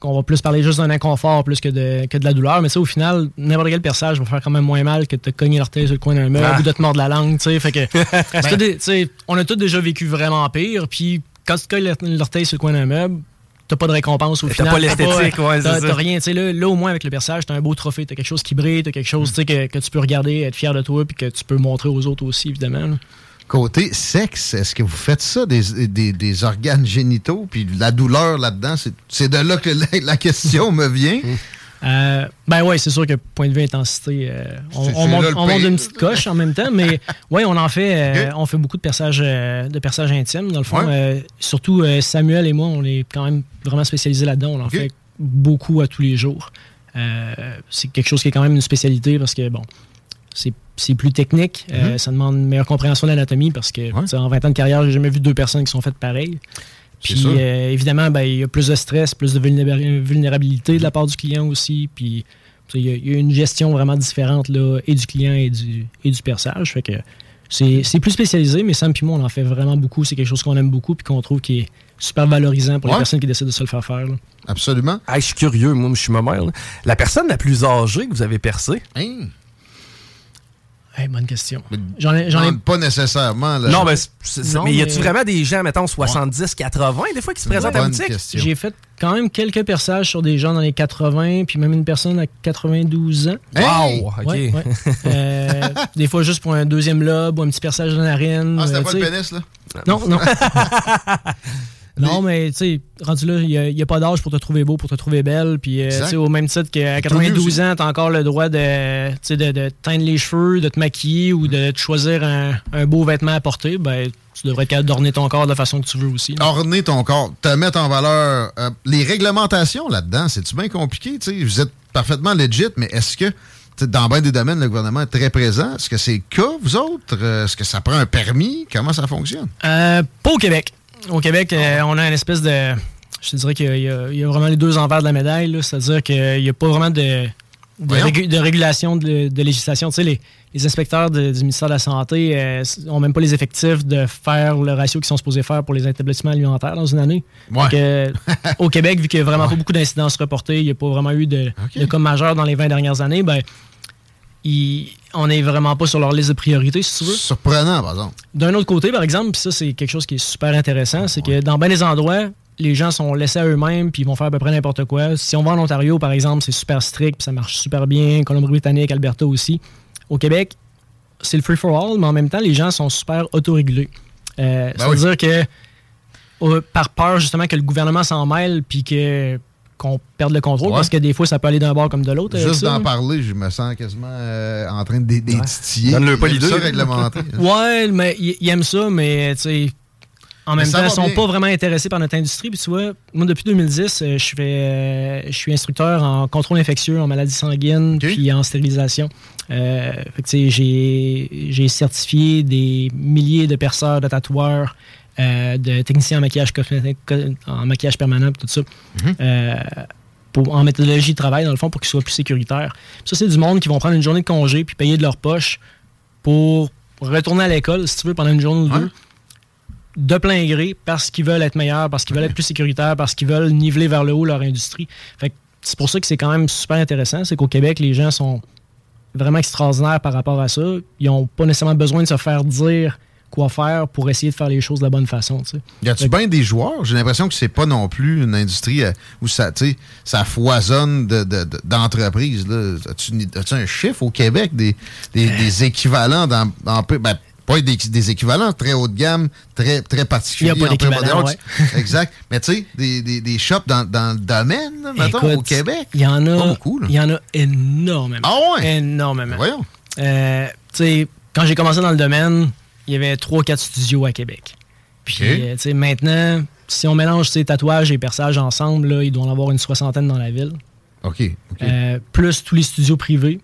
Qu'on va plus parler juste d'un inconfort plus que de, que de la douleur. Mais ça, au final, n'importe quel perçage va faire quand même moins mal que de te cogner l'orteil sur le coin d'un meuble Ah. ou de te mordre la langue. tu sais. Fait que, <laughs> des- sais, on a tous déjà vécu vraiment pire. Puis quand tu te cognes l'orteil sur le coin d'un meuble, t'as pas de récompense au T'as final. pas l'esthétique, ouais, t'as-. T'as rien. tu sais, Là, là, au moins, avec le perçage, t'as un beau trophée. T'as quelque chose qui brille, t'as quelque chose que, que tu peux regarder, être fier de toi, puis que tu peux montrer aux autres aussi, évidemment. là. Côté sexe, est-ce que vous faites ça, des, des- des organes génitaux, puis la douleur là-dedans? c'est- de là que la, la question me vient? Euh, ben ouais, c'est sûr que point de vue intensité, euh, on, monte, on une petite coche en même temps, mais <laughs> ouais, on en fait, euh, on fait beaucoup de perçages, de perçages intimes dans le fond. Ouais. Surtout Samuel et moi, on est quand même vraiment spécialisés là-dedans. On en fait beaucoup à tous les jours. C'est quelque chose qui est quand même une spécialité parce que bon, c'est c'est plus technique. Euh, Mhm. ça demande une meilleure compréhension de l'anatomie parce que en 20 ans de carrière, j'ai jamais vu deux personnes qui sont faites pareil. C'est Puis sûr. euh, évidemment, ben, il y a plus de stress, plus de vulnéra- vulnérabilité de la part du client aussi. Puis il y, a- il y a une gestion vraiment différente là, et du client et du, et du perçage. Fait que c'est c'est plus spécialisé, mais Sam et moi, on en fait vraiment beaucoup. C'est quelque chose qu'on aime beaucoup puis qu'on trouve qui est super valorisant pour Ouais. les personnes qui décident de se le faire faire. là. Absolument. Hey, je suis curieux, moi, je suis ma mère. là. La personne la plus âgée que vous avez percée? Hein? Hey, bonne question. J'en ai, Pas nécessairement. là. Non, mais, Non, y a-tu mais- vraiment des gens, mettons, 70, 80, des fois, qui se présentent à la bonne boutique? question. J'ai fait quand même quelques perçages sur des gens dans les 80, puis même une personne à 92 ans. Wow! OK. Ouais, ouais. <laughs> Euh, des fois juste pour un deuxième lobe ou un petit perçage de narine. Ah, c'était euh, pas le pénis, là? Non, non. <laughs> non, mais tu sais, rendu là, il n'y a, pas d'âge pour te trouver beau, pour te trouver belle. Puis, euh, Exact. tu sais, au même titre qu'à Tout nu 92 aussi. ans, tu as encore le droit de, de, de teindre les cheveux, de te maquiller ou de te choisir un, un beau vêtement à porter. Ben, tu devrais être capable d'orner ton corps de la façon que tu veux aussi. là. Orner ton corps, te mettre en valeur. euh, les réglementations là-dedans, c'est-tu bien compliqué? tu sais? Vous êtes parfaitement legit, mais est-ce que, dans bien des domaines, le gouvernement est très présent? Est-ce que c'est le cas, vous autres? Euh, Est-ce que ça prend un permis? Comment ça fonctionne? Euh, pas au Québec. Au Québec, euh, on a une espèce de. Je te dirais qu'il y a- il y, vraiment les deux envers de la médaille. C'est-à-dire qu'il n'y a pas vraiment de, de, Voyons. régu- de régulation de, de législation. Tu sais, les, les inspecteurs de- du ministère de la Santé n'ont même pas les effectifs de faire le ratio qu'ils sont supposés faire pour les établissements alimentaires dans une année. Ouais. <laughs> Au Québec, vu qu'il n'y a vraiment pas beaucoup d'incidences reportées, il n'y a pas vraiment eu de, de cas majeurs dans les 20 dernières années, ben, on n'est vraiment pas sur leur liste de priorités, si tu veux. Surprenant, par exemple. D'un autre côté, par exemple, ça, c'est quelque chose qui est super intéressant, c'est que dans bien des endroits, les gens sont laissés à eux-mêmes, puis ils vont faire à peu près n'importe quoi. Si on va en Ontario, par exemple, c'est super strict, puis ça marche super bien. Colombie-Britannique, Alberta aussi. Au Québec, c'est le free-for-all, mais en même temps, les gens sont super autorégulés. Euh, Ben ça veut oui. dire que, euh, par peur justement que le gouvernement s'en mêle, puis que qu'on perde le contrôle Ouais. parce que des fois, ça peut aller d'un bord comme de l'autre. Juste d'en parler, je me sens quasiment euh, en train de des des titiller. Donne-le pas l'idée. <laughs> Ouais, mais ils aiment ça, mais tu sais, en même temps, ils sont bien. pas vraiment intéressés par notre industrie. Puis tu vois, moi, depuis 2010, euh, je fais, euh, je suis instructeur en contrôle infectieux, en maladies sanguines, puis en stérilisation. Euh, fait que, tu sais, j'ai j'ai certifié des milliers de perceurs, de tatoueurs, euh, de techniciens en maquillage cosmétique, en maquillage permanent, tout ça. Euh, pour- en méthodologie de travail, dans le fond, pour qu'ils soient plus sécuritaires. Puis Ça, c'est du monde qui vont prendre une journée de congé puis payer de leur poche pour retourner à l'école, si tu veux, pendant une journée ou deux, de plein gré, parce qu'ils veulent être meilleurs, parce qu'ils veulent être plus sécuritaires, parce qu'ils veulent niveler vers le haut leur industrie. Fait c'est pour ça que c'est quand même super intéressant. C'est qu'au Québec, les gens sont vraiment extraordinaires par rapport à ça. Ils n'ont pas nécessairement besoin de se faire dire quoi faire pour essayer de faire les choses de la bonne façon. tu sais. Y a-tu bien des joueurs? J'ai l'impression que c'est pas non plus une industrie euh, où ça, tu sais, ça foisonne de- de- de- d'entreprises. As-tu as-tu un chiffre au Québec des, des- des équivalents dans, ben, pas des, des équivalents très haut de gamme, très, très particuliers. Il y a pas en peu d'équivalent, moderne. Exact. Mais tu sais, des, des, des shops dans, dans le domaine, là, mettons, Écoute, au Québec. Il y en a, Pas beaucoup, il y en a énormément. Ah ouais? Énormément. Voyons. Euh, tu sais, quand j'ai commencé dans le domaine, il y avait 3-4 studios à Québec. Puis, euh, tu sais, maintenant, si on mélange ces tatouages et perçages ensemble, là, il doit en avoir une soixantaine dans la ville. OK. OK. Euh, plus tous les studios privés,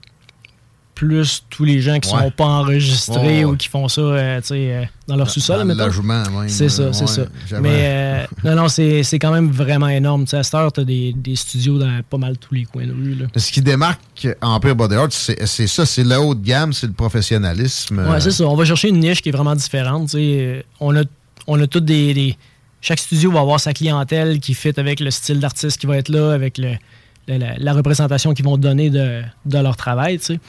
plus tous les gens qui Ouais. sont pas enregistrés Ouais, ou qui font ça euh, euh, dans leur sous-sol. C'est ça, c'est ça. Mais euh, non, non, c'est quand même vraiment énorme. Tu sais, à cette heure, tu as des, des studios dans pas mal tous les coins de rue. Là. Ce qui démarque Empire Body Art, c'est ça, c'est le haut de gamme, c'est le professionnalisme. Ouais, c'est ça. On va chercher une niche qui est vraiment différente. tu sais. Euh, On a, on a toutes des, des- Chaque studio va avoir sa clientèle qui fit avec le style d'artiste qui va être là, avec le, le- la, la représentation qu'ils vont donner de, de leur travail. tu sais.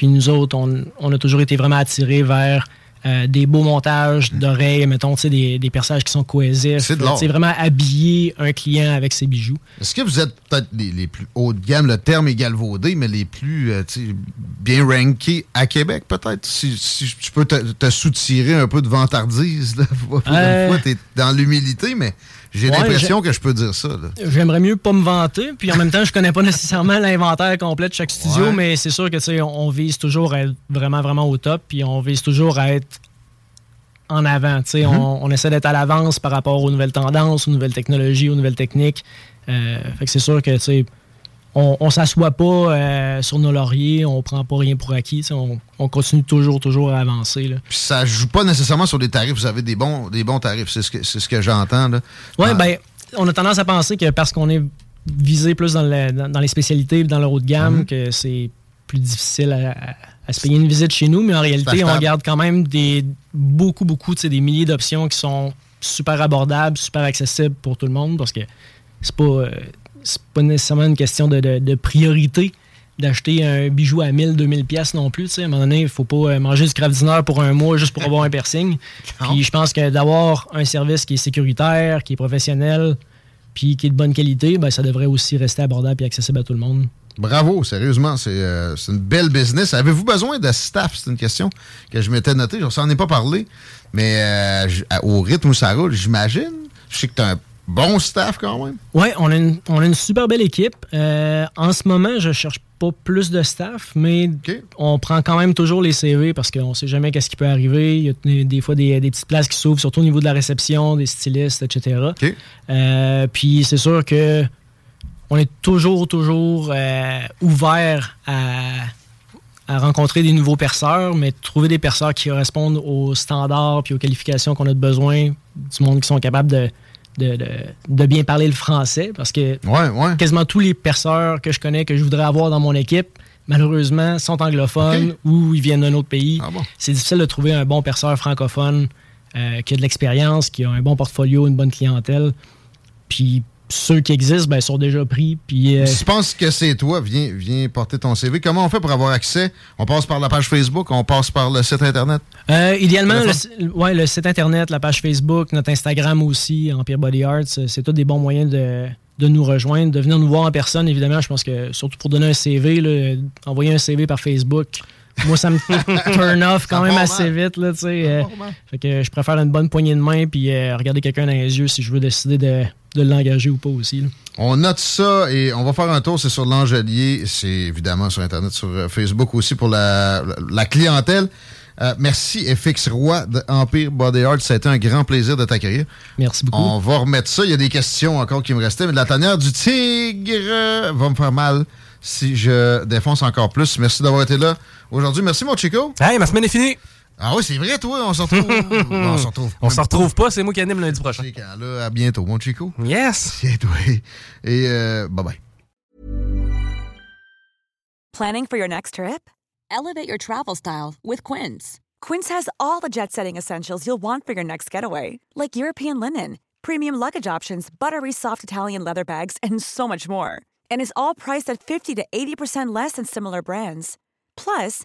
Puis nous autres, on, on a toujours été vraiment attirés vers euh, des beaux montages d'oreilles, mettons, tu des, des personnages qui sont cohésifs. C'est. Tu vraiment habiller un client avec ses bijoux. Est-ce que vous êtes peut-être les, les plus haut de gamme, le terme est galvaudé, mais les plus euh, tu bien rankés à Québec, peut-être? Si, si tu peux te, te soutirer un peu de vantardise, là, pour <laughs> Euh. une fois, t'es dans l'humilité, mais j'ai Ouais, l'impression que je peux dire ça. J'aimerais mieux pas me vanter, puis en même temps, je connais pas <laughs> nécessairement l'inventaire complet de chaque studio, Ouais. mais c'est sûr que tu sais, on, on vise toujours à être vraiment, vraiment au top, puis on vise toujours à être en avant. tu sais. Mhm. on, on essaie d'être à l'avance par rapport aux nouvelles tendances, aux nouvelles technologies, aux nouvelles techniques. Euh, fait que c'est sûr que tu sais, on, on s'assoit pas euh, sur nos lauriers, on prend pas rien pour acquis. On, on continue toujours, toujours à avancer. Là. Puis ça joue pas nécessairement sur des tarifs. Vous avez des bons, des bons tarifs, c'est ce que, c'est ce que j'entends. Oui, Ah, ben, on a tendance à penser que parce qu'on est visé plus dans, le- dans- dans les spécialités, dans le haut de gamme, Mhm. que c'est plus difficile à, à- à se payer une visite chez nous, mais en réalité, on garde quand même des beaucoup, beaucoup, des milliers d'options qui sont super abordables, super accessibles pour tout le monde, parce que c'est pas, euh, c'est pas nécessairement une question de, de- de priorité d'acheter un bijou à 1000, 2000 pièces non plus. tu sais. À un moment donné, il faut pas euh, manger du craft dinner pour un mois juste pour avoir un piercing. <laughs> Puis je pense que d'avoir un service qui est sécuritaire, qui est professionnel, puis qui est de bonne qualité, ben, ça devrait aussi rester abordable et accessible à tout le monde. Bravo, sérieusement, c'est euh, c'est une belle business. Avez-vous besoin de staff? C'est une question que je m'étais notée. Je s'en ai pas parlé, mais euh, au rythme où ça roule, j'imagine. Je sais que tu as un bon staff quand même. Oui, on, a une- on a une super belle équipe. Euh, en ce moment, je cherche pas plus de staff, mais on prend quand même toujours les CV parce qu'on sait jamais qu'est-ce qui peut arriver. Il y a des, fois des, des petites places qui s'ouvrent, surtout au niveau de la réception, des stylistes, etc. Euh, puis c'est sûr que on est toujours, toujours euh, ouvert à, à rencontrer des nouveaux perceurs, mais trouver des perceurs qui correspondent aux standards puis aux qualifications qu'on a de besoin, du monde qui sont capables de, de, de- de bien parler le français, parce que quasiment tous les perceurs que je connais, que je voudrais avoir dans mon équipe, malheureusement, sont anglophones ou ils viennent d'un autre pays. C'est difficile de trouver un bon perceur francophone euh, qui a de l'expérience, qui a un bon portfolio, une bonne clientèle. Puis ceux qui existent ben, sont déjà pris. Puis, euh, Si tu penses que c'est toi, viens, viens porter ton CV. Comment on fait pour avoir accès? On passe par la page Facebook, on passe par le site Internet? Euh, idéalement, le, ouais, le site internet, la page Facebook, notre Instagram aussi, Empire Body Arts, euh, c'est tous des bons moyens de, de nous rejoindre, de venir nous voir en personne, évidemment. Je pense que surtout pour donner un CV, là, envoyer un CV par Facebook, moi, ça me <laughs> turn off quand même assez vite. Là, euh, fait que je préfère une bonne poignée de main puis euh, regarder quelqu'un dans les yeux si je veux décider de, de l'engager ou pas aussi. là. On note ça et on va faire un tour. C'est sur l'Angelier. C'est évidemment sur Internet, sur euh, Facebook aussi pour la, la- la clientèle. Euh, merci FX Roy de Empire Body Art. Ça a été un grand plaisir de t'accueillir. Merci beaucoup. On va remettre ça. Il y a des questions encore qui me restaient, mais de la tanière du tigre euh, va me faire mal si je défonce encore plus. Merci d'avoir été là aujourd'hui. Merci, mon Chico. Hey, ma semaine est finie. Ah oui, c'est vrai, toi. On se retrouve. <laughs> On se retrouve. On se retrouve pas, c'est moi qui anime lundi prochain. Là, à bientôt, mon Chico. Yes. Et euh, bye bye. Planning for your next trip? Elevate your travel style with Quince. Quince has all the jet setting essentials you'll want for your next getaway, like European linen, premium luggage options, buttery soft Italian leather bags, and so much more. And is all priced at 50 to 80% less than similar brands. Plus,